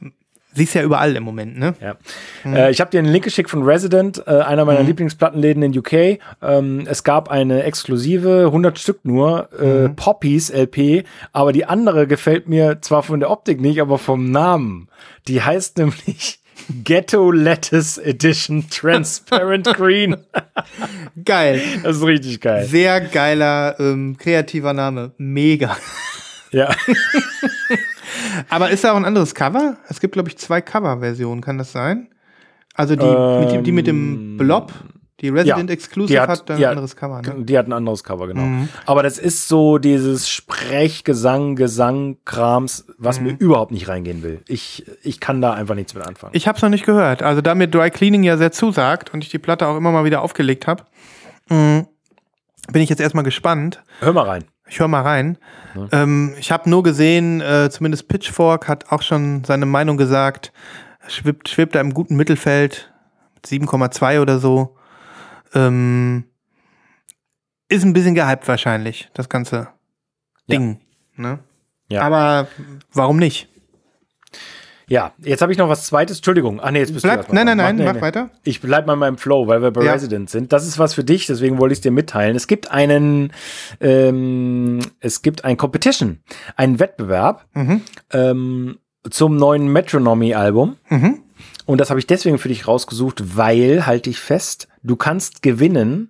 äh, siehst ja überall im Moment, ne? Ja. Äh, ich habe dir einen Link geschickt von Resident, äh, einer meiner Mhm. Lieblingsplattenläden in UK. Ähm, es gab eine exklusive, 100 Stück nur, äh, Mhm. Poppies LP, aber die andere gefällt mir zwar von der Optik nicht, aber vom Namen. Die heißt *laughs* nämlich Ghetto Lettuce Edition Transparent *laughs* Green. Geil. Das ist richtig geil. Sehr geiler, ähm, kreativer Name. Mega. Ja. *laughs* Aber ist da auch ein anderes Cover? Es gibt, glaube ich, zwei Cover-Versionen, kann das sein? Also die, mit, dem- die mit dem Blob, die Resident Ja, Exclusive hat- hat, ein anderes Cover, ne? Die hat ein anderes Cover, genau. Mhm. Aber das ist so dieses Sprechgesang, Gesang-Krams, was mir überhaupt nicht reingehen will. Ich, ich kann da einfach nichts mit anfangen. Ich habe es noch nicht gehört. Also da mir Dry Cleaning ja sehr zusagt und ich die Platte auch immer mal wieder aufgelegt habe, bin ich jetzt erstmal gespannt. Hör mal rein. Ich höre mal rein. Ähm, ich habe nur gesehen, äh, zumindest Pitchfork hat auch schon seine Meinung gesagt. Schwebt, schwebt da im guten Mittelfeld mit 7,2 oder so. Ähm, ist ein bisschen gehypt wahrscheinlich, das ganze Ding. Ne? Ja. Aber warum nicht? Ja, jetzt habe ich noch was zweites. Entschuldigung. Ah, nee, jetzt bist du Bleib, erst mal nein, nein, dran. nein, mach nee. weiter. Ich bleib mal in meinem Flow, weil wir bei Ja. Resident sind. Das ist was für dich, deswegen wollte ich es dir mitteilen. Es gibt einen, ähm, es gibt ein Competition, einen Wettbewerb Mhm. ähm, zum neuen Metronomy-Album. Mhm. Und das habe ich deswegen für dich rausgesucht, weil, halte ich fest, du kannst gewinnen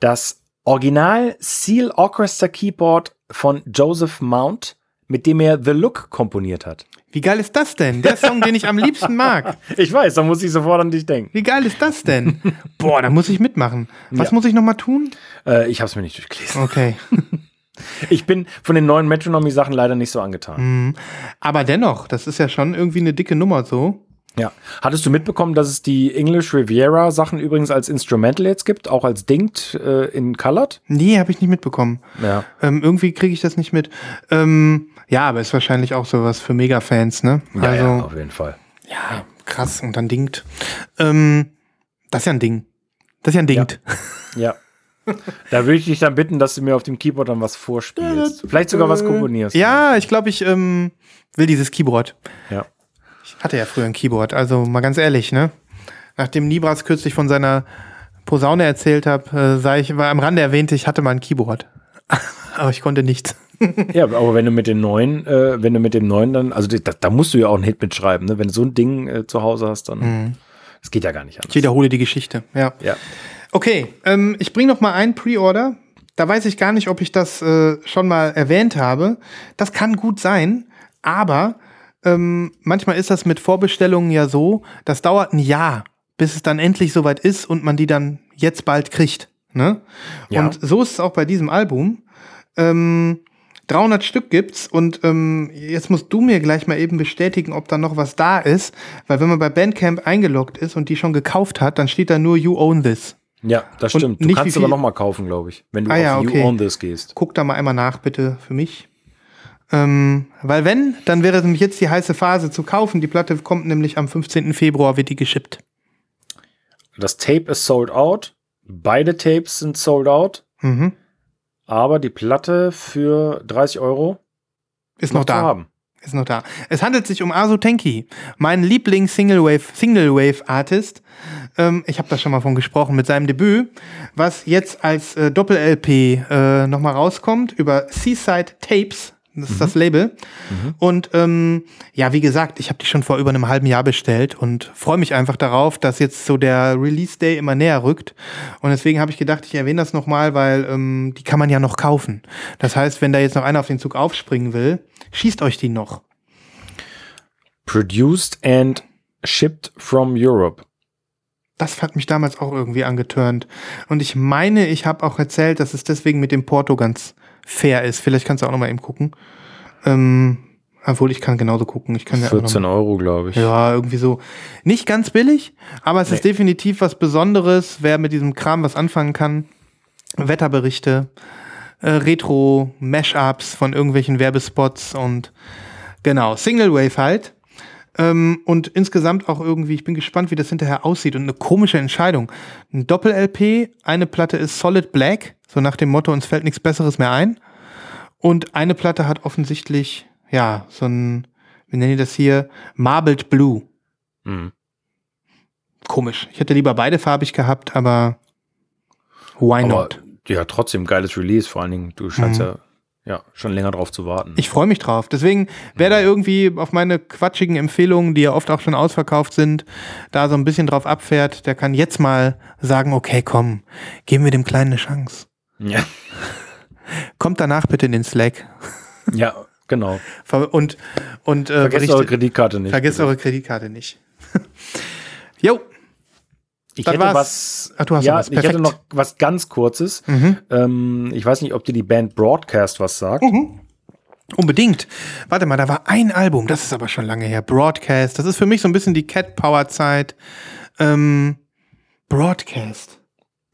das Original Seal Orchestra Keyboard von Joseph Mount, mit dem er The Look komponiert hat. Wie geil ist das denn? Der Song, den ich am liebsten mag. *laughs* Ich weiß, da muss ich sofort an dich denken. Wie geil ist das denn? Boah, da muss ich mitmachen. Was Ja. muss ich noch mal tun? Äh, ich habe es mir nicht durchgelesen. Okay. *laughs* Ich bin von den neuen Metronomy-Sachen leider nicht so angetan. Mhm. Aber dennoch, das ist ja schon irgendwie eine dicke Nummer so. Ja. Hattest du mitbekommen, dass es die English Riviera Sachen übrigens als Instrumental jetzt gibt, auch als Dinged äh, in Colored? Nee, habe ich nicht mitbekommen. Ja. Ähm, irgendwie kriege ich das nicht mit. Ähm, ja, aber ist wahrscheinlich auch sowas für Mega-Fans, ne? Ja, also, ja, auf jeden Fall. ja, krass. Und dann dingt. Ähm, das ist ja ein Ding. Das ist ja ein Dingt. Ja. da würde ich dich dann bitten, dass du mir auf dem Keyboard dann was vorspielst. Vielleicht sogar was komponierst. Ja, ich glaube, ich ähm, will dieses Keyboard. Ja. Ich hatte ja früher ein Keyboard, also mal ganz ehrlich, ne? Nachdem Nibras kürzlich von seiner Posaune erzählt hat, äh, sei ich, war am Rande erwähnt, ich hatte mal ein Keyboard. *laughs* Aber ich konnte nichts. *laughs* Ja, aber wenn du mit den neuen, äh, wenn du mit dem neuen dann, also da, da musst du ja auch einen Hit mitschreiben, ne? Wenn du so ein Ding äh, zu Hause hast, dann. Das geht ja gar nicht Ich anders. wiederhole die Geschichte, ja. Ja. Okay, ähm, ich bringe noch mal ein Pre-Order. da weiß ich gar nicht, ob ich das äh, schon mal erwähnt habe. Das kann gut sein, aber ähm, manchmal ist das mit Vorbestellungen ja so, das dauert ein Jahr, bis es dann endlich soweit ist und man die dann jetzt bald kriegt. Ne? Ja. Und so ist es auch bei diesem Album. Ähm, 300 Stück gibt's und ähm, jetzt musst du mir gleich mal eben bestätigen, ob da noch was da ist, weil wenn man bei Bandcamp eingeloggt ist und die schon gekauft hat, dann steht da nur You Own This. Ja, das Und stimmt. Du nicht kannst aber noch mal kaufen, glaube ich, wenn du Ah ja, auf okay. You Own This gehst. Guck da mal einmal nach, bitte, für mich. Ähm, weil wenn, dann wäre nämlich jetzt die heiße Phase zu kaufen. Die Platte kommt nämlich am 15. Februar, wird die geschippt. Das Tape ist sold out. Beide Tapes sind sold out. Mhm. Aber die Platte für 30 Euro Ist noch zu da. haben. Ist noch da. Es handelt sich um Asu Tenki, mein Lieblings-Single-Wave Single Wave Artist. Ähm, ich habe da schon mal von gesprochen mit seinem Debüt, was jetzt als äh, Doppel-LP äh, nochmal rauskommt über Seaside Tapes. Das ist das Label. Und ähm, ja, wie gesagt, ich habe die schon vor über einem halben Jahr bestellt und freue mich einfach darauf, dass jetzt so der Release-Day immer näher rückt. Und deswegen habe ich gedacht, ich erwähne das nochmal, weil ähm, die kann man ja noch kaufen. Das heißt, wenn da jetzt noch einer auf den Zug aufspringen will, schießt euch die noch. Produced and shipped from Europe. Das hat mich damals auch irgendwie angetörnt. Und ich meine, ich habe auch erzählt, dass es deswegen mit dem Porto ganz fair ist. Vielleicht kannst du auch noch mal eben gucken. Ähm, obwohl ich kann genauso gucken. Ich kann ja, auch noch 14 mal- Euro, glaube ich. ja, irgendwie so. Nicht ganz billig, aber es ist Nee. definitiv was Besonderes. Wer mit diesem Kram was anfangen kann. Wetterberichte, äh, Retro-Mashups von irgendwelchen Werbespots und genau, Single Wave halt. Ähm, und insgesamt auch irgendwie, ich bin gespannt, wie das hinterher aussieht und eine komische Entscheidung. Ein Doppel-LP, eine Platte ist Solid Black, so nach dem Motto, uns fällt nichts Besseres mehr ein. Und eine Platte hat offensichtlich, ja, so ein, wie nennen die das hier, Marbled Blue. Mhm. Komisch. Ich hätte lieber beide farbig gehabt, aber why Aber not? ja, trotzdem geiles Release. Vor allen Dingen, du scheinst Mhm. ja, ja schon länger drauf zu warten. Ich freue mich drauf. Deswegen, wer da irgendwie auf meine quatschigen Empfehlungen, die ja oft auch schon ausverkauft sind, da so ein bisschen drauf abfährt, der kann jetzt mal sagen, okay, komm, geben wir dem Kleinen eine Chance. ja. *laughs* Kommt danach bitte in den Slack. *laughs* ja, genau. Und, und äh, Vergesst eure Kreditkarte nicht. vergesst bitte. eure Kreditkarte nicht. *laughs* Jo, Ich das hätte was. Ach, du hast ja, noch was. ich hätte Perfekt. noch was ganz Kurzes. Mhm. Ähm, ich weiß nicht, ob dir die Band Broadcast was sagt. unbedingt. Warte mal, da war ein Album, das ist aber schon lange her. Broadcast, das ist für mich so ein bisschen die Cat Power Zeit. Ähm, Broadcast.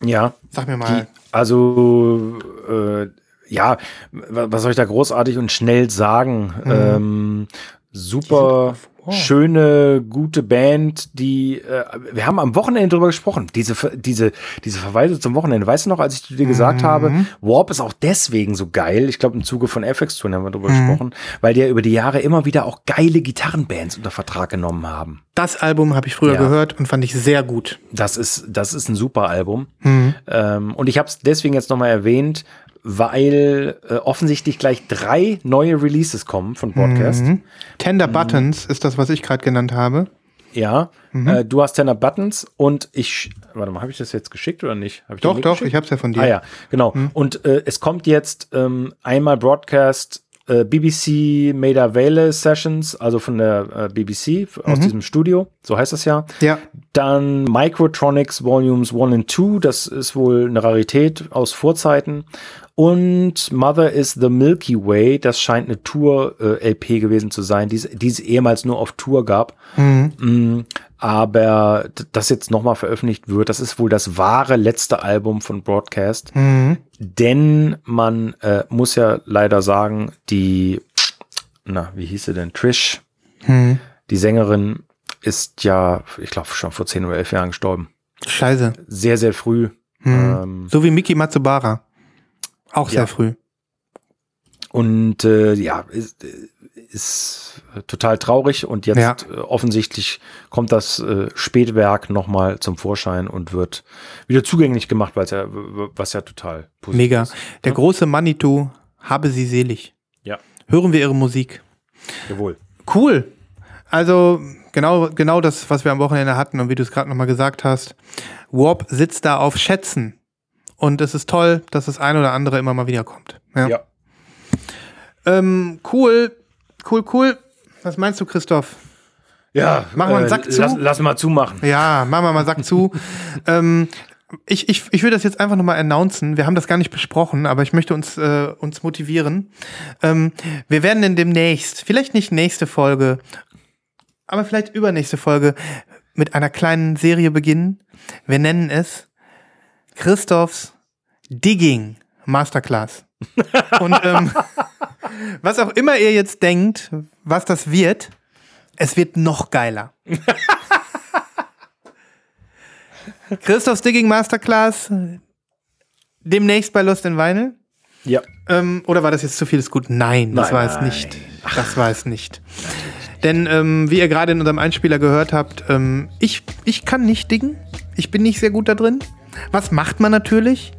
Ja, Sag mir die, mal. also äh, ja, wa- was soll ich da großartig und schnell sagen? Ähm, super wow. schöne, gute Band, die äh, wir haben am Wochenende drüber gesprochen. Diese diese diese Verweise zum Wochenende. Weißt du noch, als ich dir gesagt habe, Warp ist auch deswegen so geil. Ich glaube im Zuge von FX Twin haben wir drüber gesprochen, weil die ja über die Jahre immer wieder auch geile Gitarrenbands unter Vertrag genommen haben. Das Album habe ich früher Ja. gehört und fand ich sehr gut. Das ist, das ist ein super Album. Mhm. Ähm, und ich habe es deswegen jetzt nochmal erwähnt, weil äh, offensichtlich gleich drei neue Releases kommen von Podcast. Mhm. Tender Mhm. Buttons ist das, was ich gerade genannt habe. Ja, Mhm. äh, du hast Tenor Buttons und ich, warte mal, habe ich das jetzt geschickt oder nicht? Doch, doch, geschickt? ich habe es ja von dir. Ah ja, genau. Und äh, es kommt jetzt ähm, einmal Broadcast äh, BBC Maida Vale Sessions, also von der äh, BBC aus diesem Studio, so heißt das ja. Ja. Dann Microtronics Volumes 1 and 2, das ist wohl eine Rarität aus Vorzeiten. Und Mother is the Milky Way, das scheint eine Tour-LP gewesen zu sein, die es- ehemals nur auf Tour gab. Mm, Aber das jetzt nochmal veröffentlicht wird, das ist wohl das wahre letzte Album von Broadcast. Mhm. Denn man äh, muss ja leider sagen, die, na, wie hieß sie denn? Trish, Mhm. die Sängerin, ist ja, ich glaube, schon vor 10 oder 11 Jahren gestorben. Scheiße. Sehr, sehr früh. Mhm. Ähm, So wie Miki Matsubara. Auch sehr Ja. früh. und äh, ja, ist, ist total traurig. Und jetzt Ja. äh, offensichtlich kommt das äh, Spätwerk nochmal zum Vorschein und wird wieder zugänglich gemacht, weil ja, was ja total positiv Mega. ist. Der große Manitou, habe sie selig. Ja, Hören wir ihre Musik. jawohl. Cool. Also genau, genau das, was wir am Wochenende hatten und wie du es gerade nochmal gesagt hast. Warp sitzt da auf Schätzen Und es ist toll, dass das ein oder andere immer mal wieder kommt. Ja. Ja. Ähm, cool, cool, cool. Was meinst du, Christoph? Ja, Machen wir einen Sack zu? Lass, lass mal zumachen. Ja, machen wir mal Sack zu. *laughs* ähm, ich, ich, ich will das jetzt einfach nochmal announcen. Wir haben das gar nicht besprochen, aber ich möchte uns, äh, uns motivieren. Ähm, wir werden in demnächst, vielleicht nicht nächste Folge, aber vielleicht übernächste Folge, mit einer kleinen Serie beginnen. Wir nennen es Christophs Digging Masterclass. *laughs* Und ähm, was auch immer ihr jetzt denkt, was das wird, es wird noch geiler. *laughs* Christophs Digging Masterclass demnächst bei Lost in Vinyl. Ja. Ähm, oder war das jetzt zu vieles gut? Nein, das Nein, war es nicht. Das war es nicht. Denn ähm, wie ihr gerade in unserem Einspieler gehört habt, ähm, ich, ich kann nicht diggen. Ich bin nicht sehr gut da drin. Was macht man natürlich?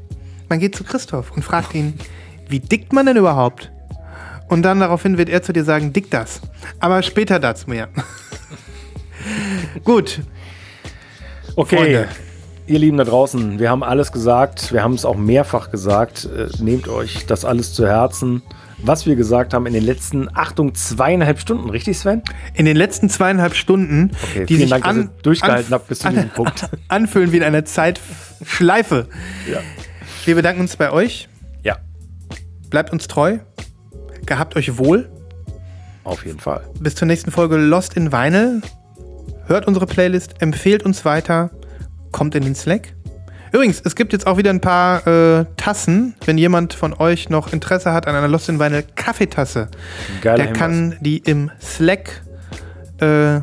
Man geht zu Christoph und fragt ihn, wie dickt man denn überhaupt? Und dann daraufhin wird er zu dir sagen, dick das. Aber später dazu mehr. *laughs* gut, Okay, Freunde. ihr Lieben da draußen, wir haben alles gesagt, wir haben es auch mehrfach gesagt. Äh, nehmt euch das alles zu Herzen, was wir gesagt haben in den letzten, Achtung, zweieinhalb Stunden, richtig, Sven? in den letzten zweieinhalb Stunden, Okay, die vielen sich Dank, dass an, ihr durchgehalten habt bis zu diesem Punkt. *laughs* anfühlen wie in einer Zeitschleife. Ja. Wir bedanken uns bei euch. Ja, Bleibt uns treu. Gehabt euch wohl. auf jeden Fall. Bis zur nächsten Folge Lost in Vinyl. Hört unsere Playlist, empfehlt uns weiter, kommt in den Slack. Übrigens, es gibt jetzt auch wieder ein paar äh, Tassen. Wenn jemand von euch noch Interesse hat an einer Lost in Vinyl Kaffeetasse, Geiler der kann die im Slack äh,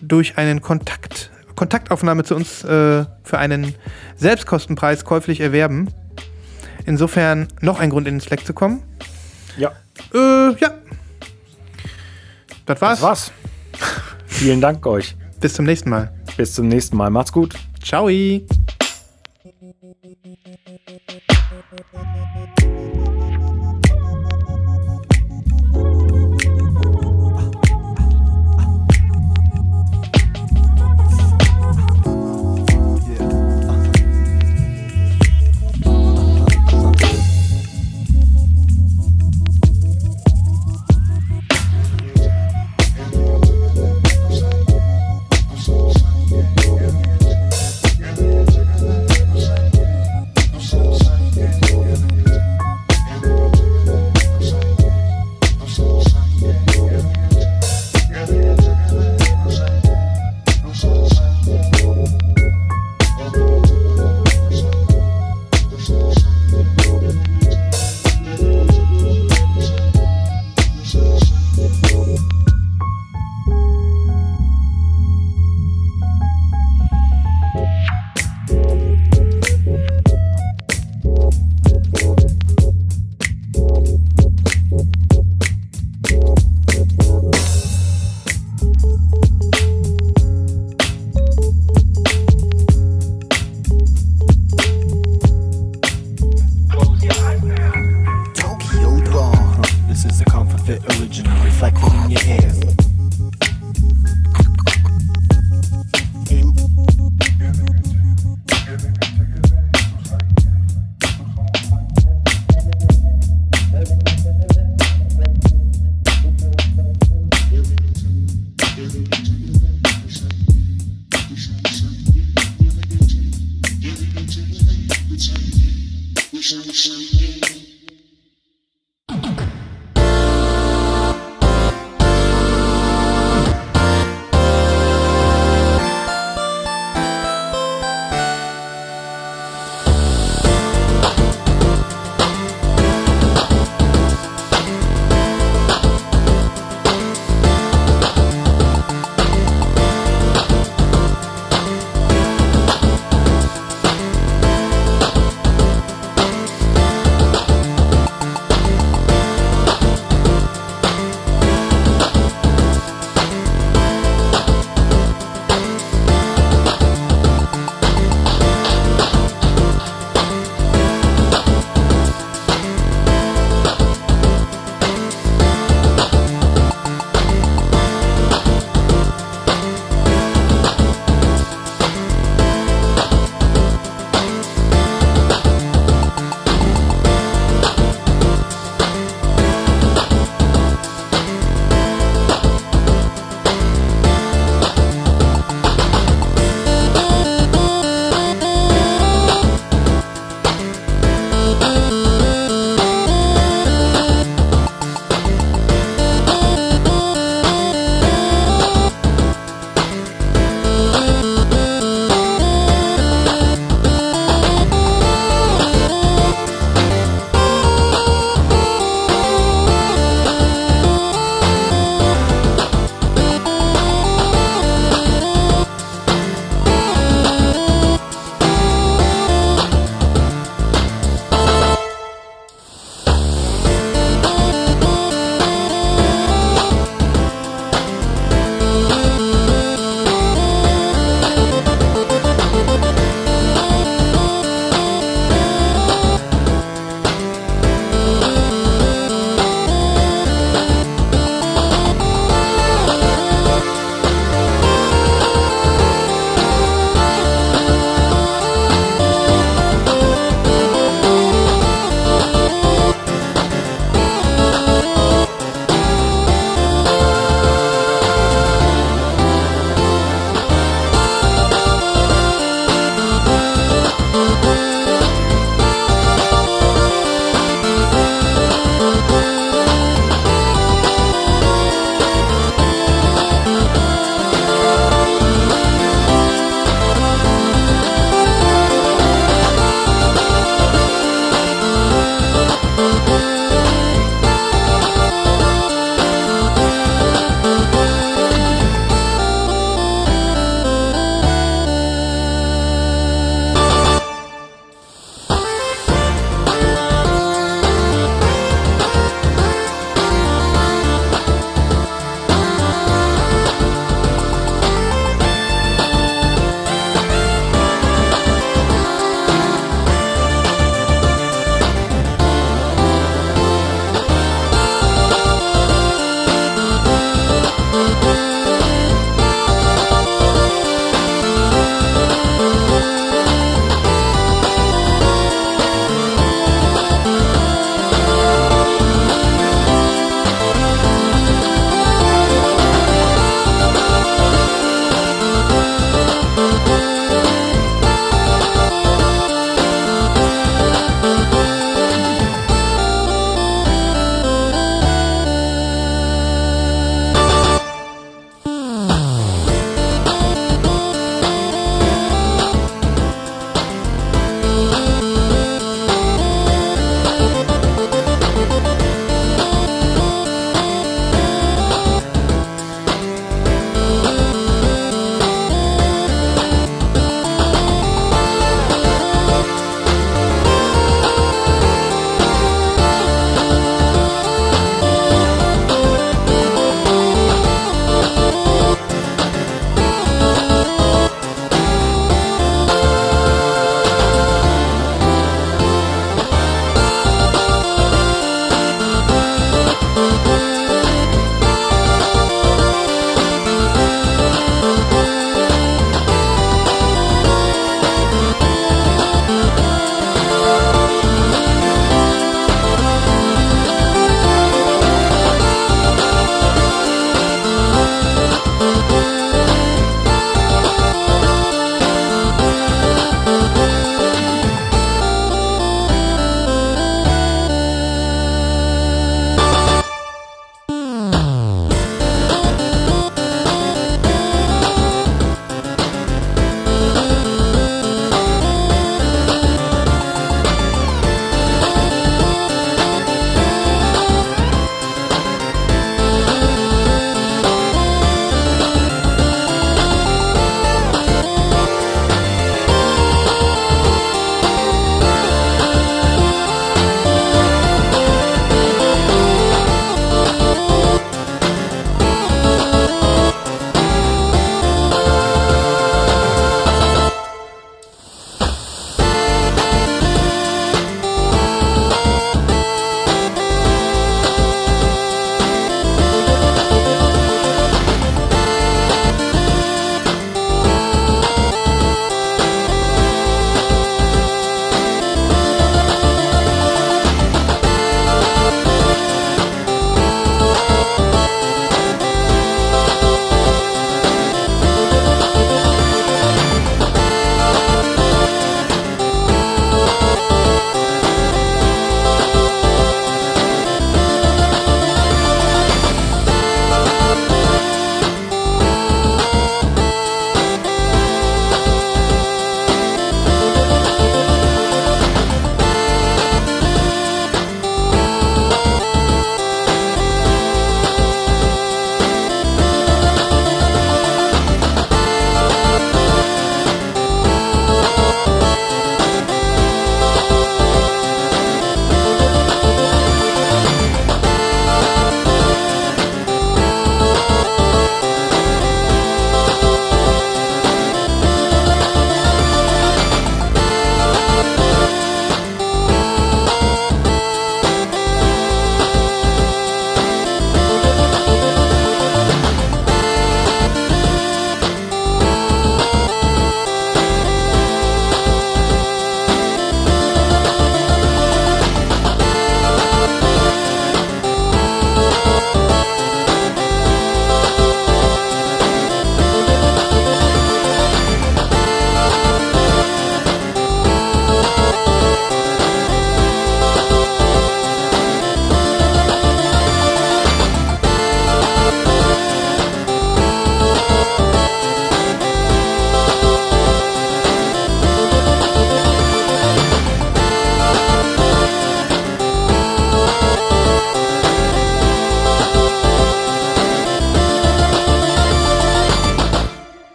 durch einen Kontakt, Kontaktaufnahme zu uns äh, für einen Selbstkostenpreis käuflich erwerben. Insofern noch ein Grund in den Slack zu kommen. Ja, Äh, ja. Das war's. das war's. Vielen Dank euch. Bis zum nächsten Mal. Bis zum nächsten Mal. Macht's gut. Ciao.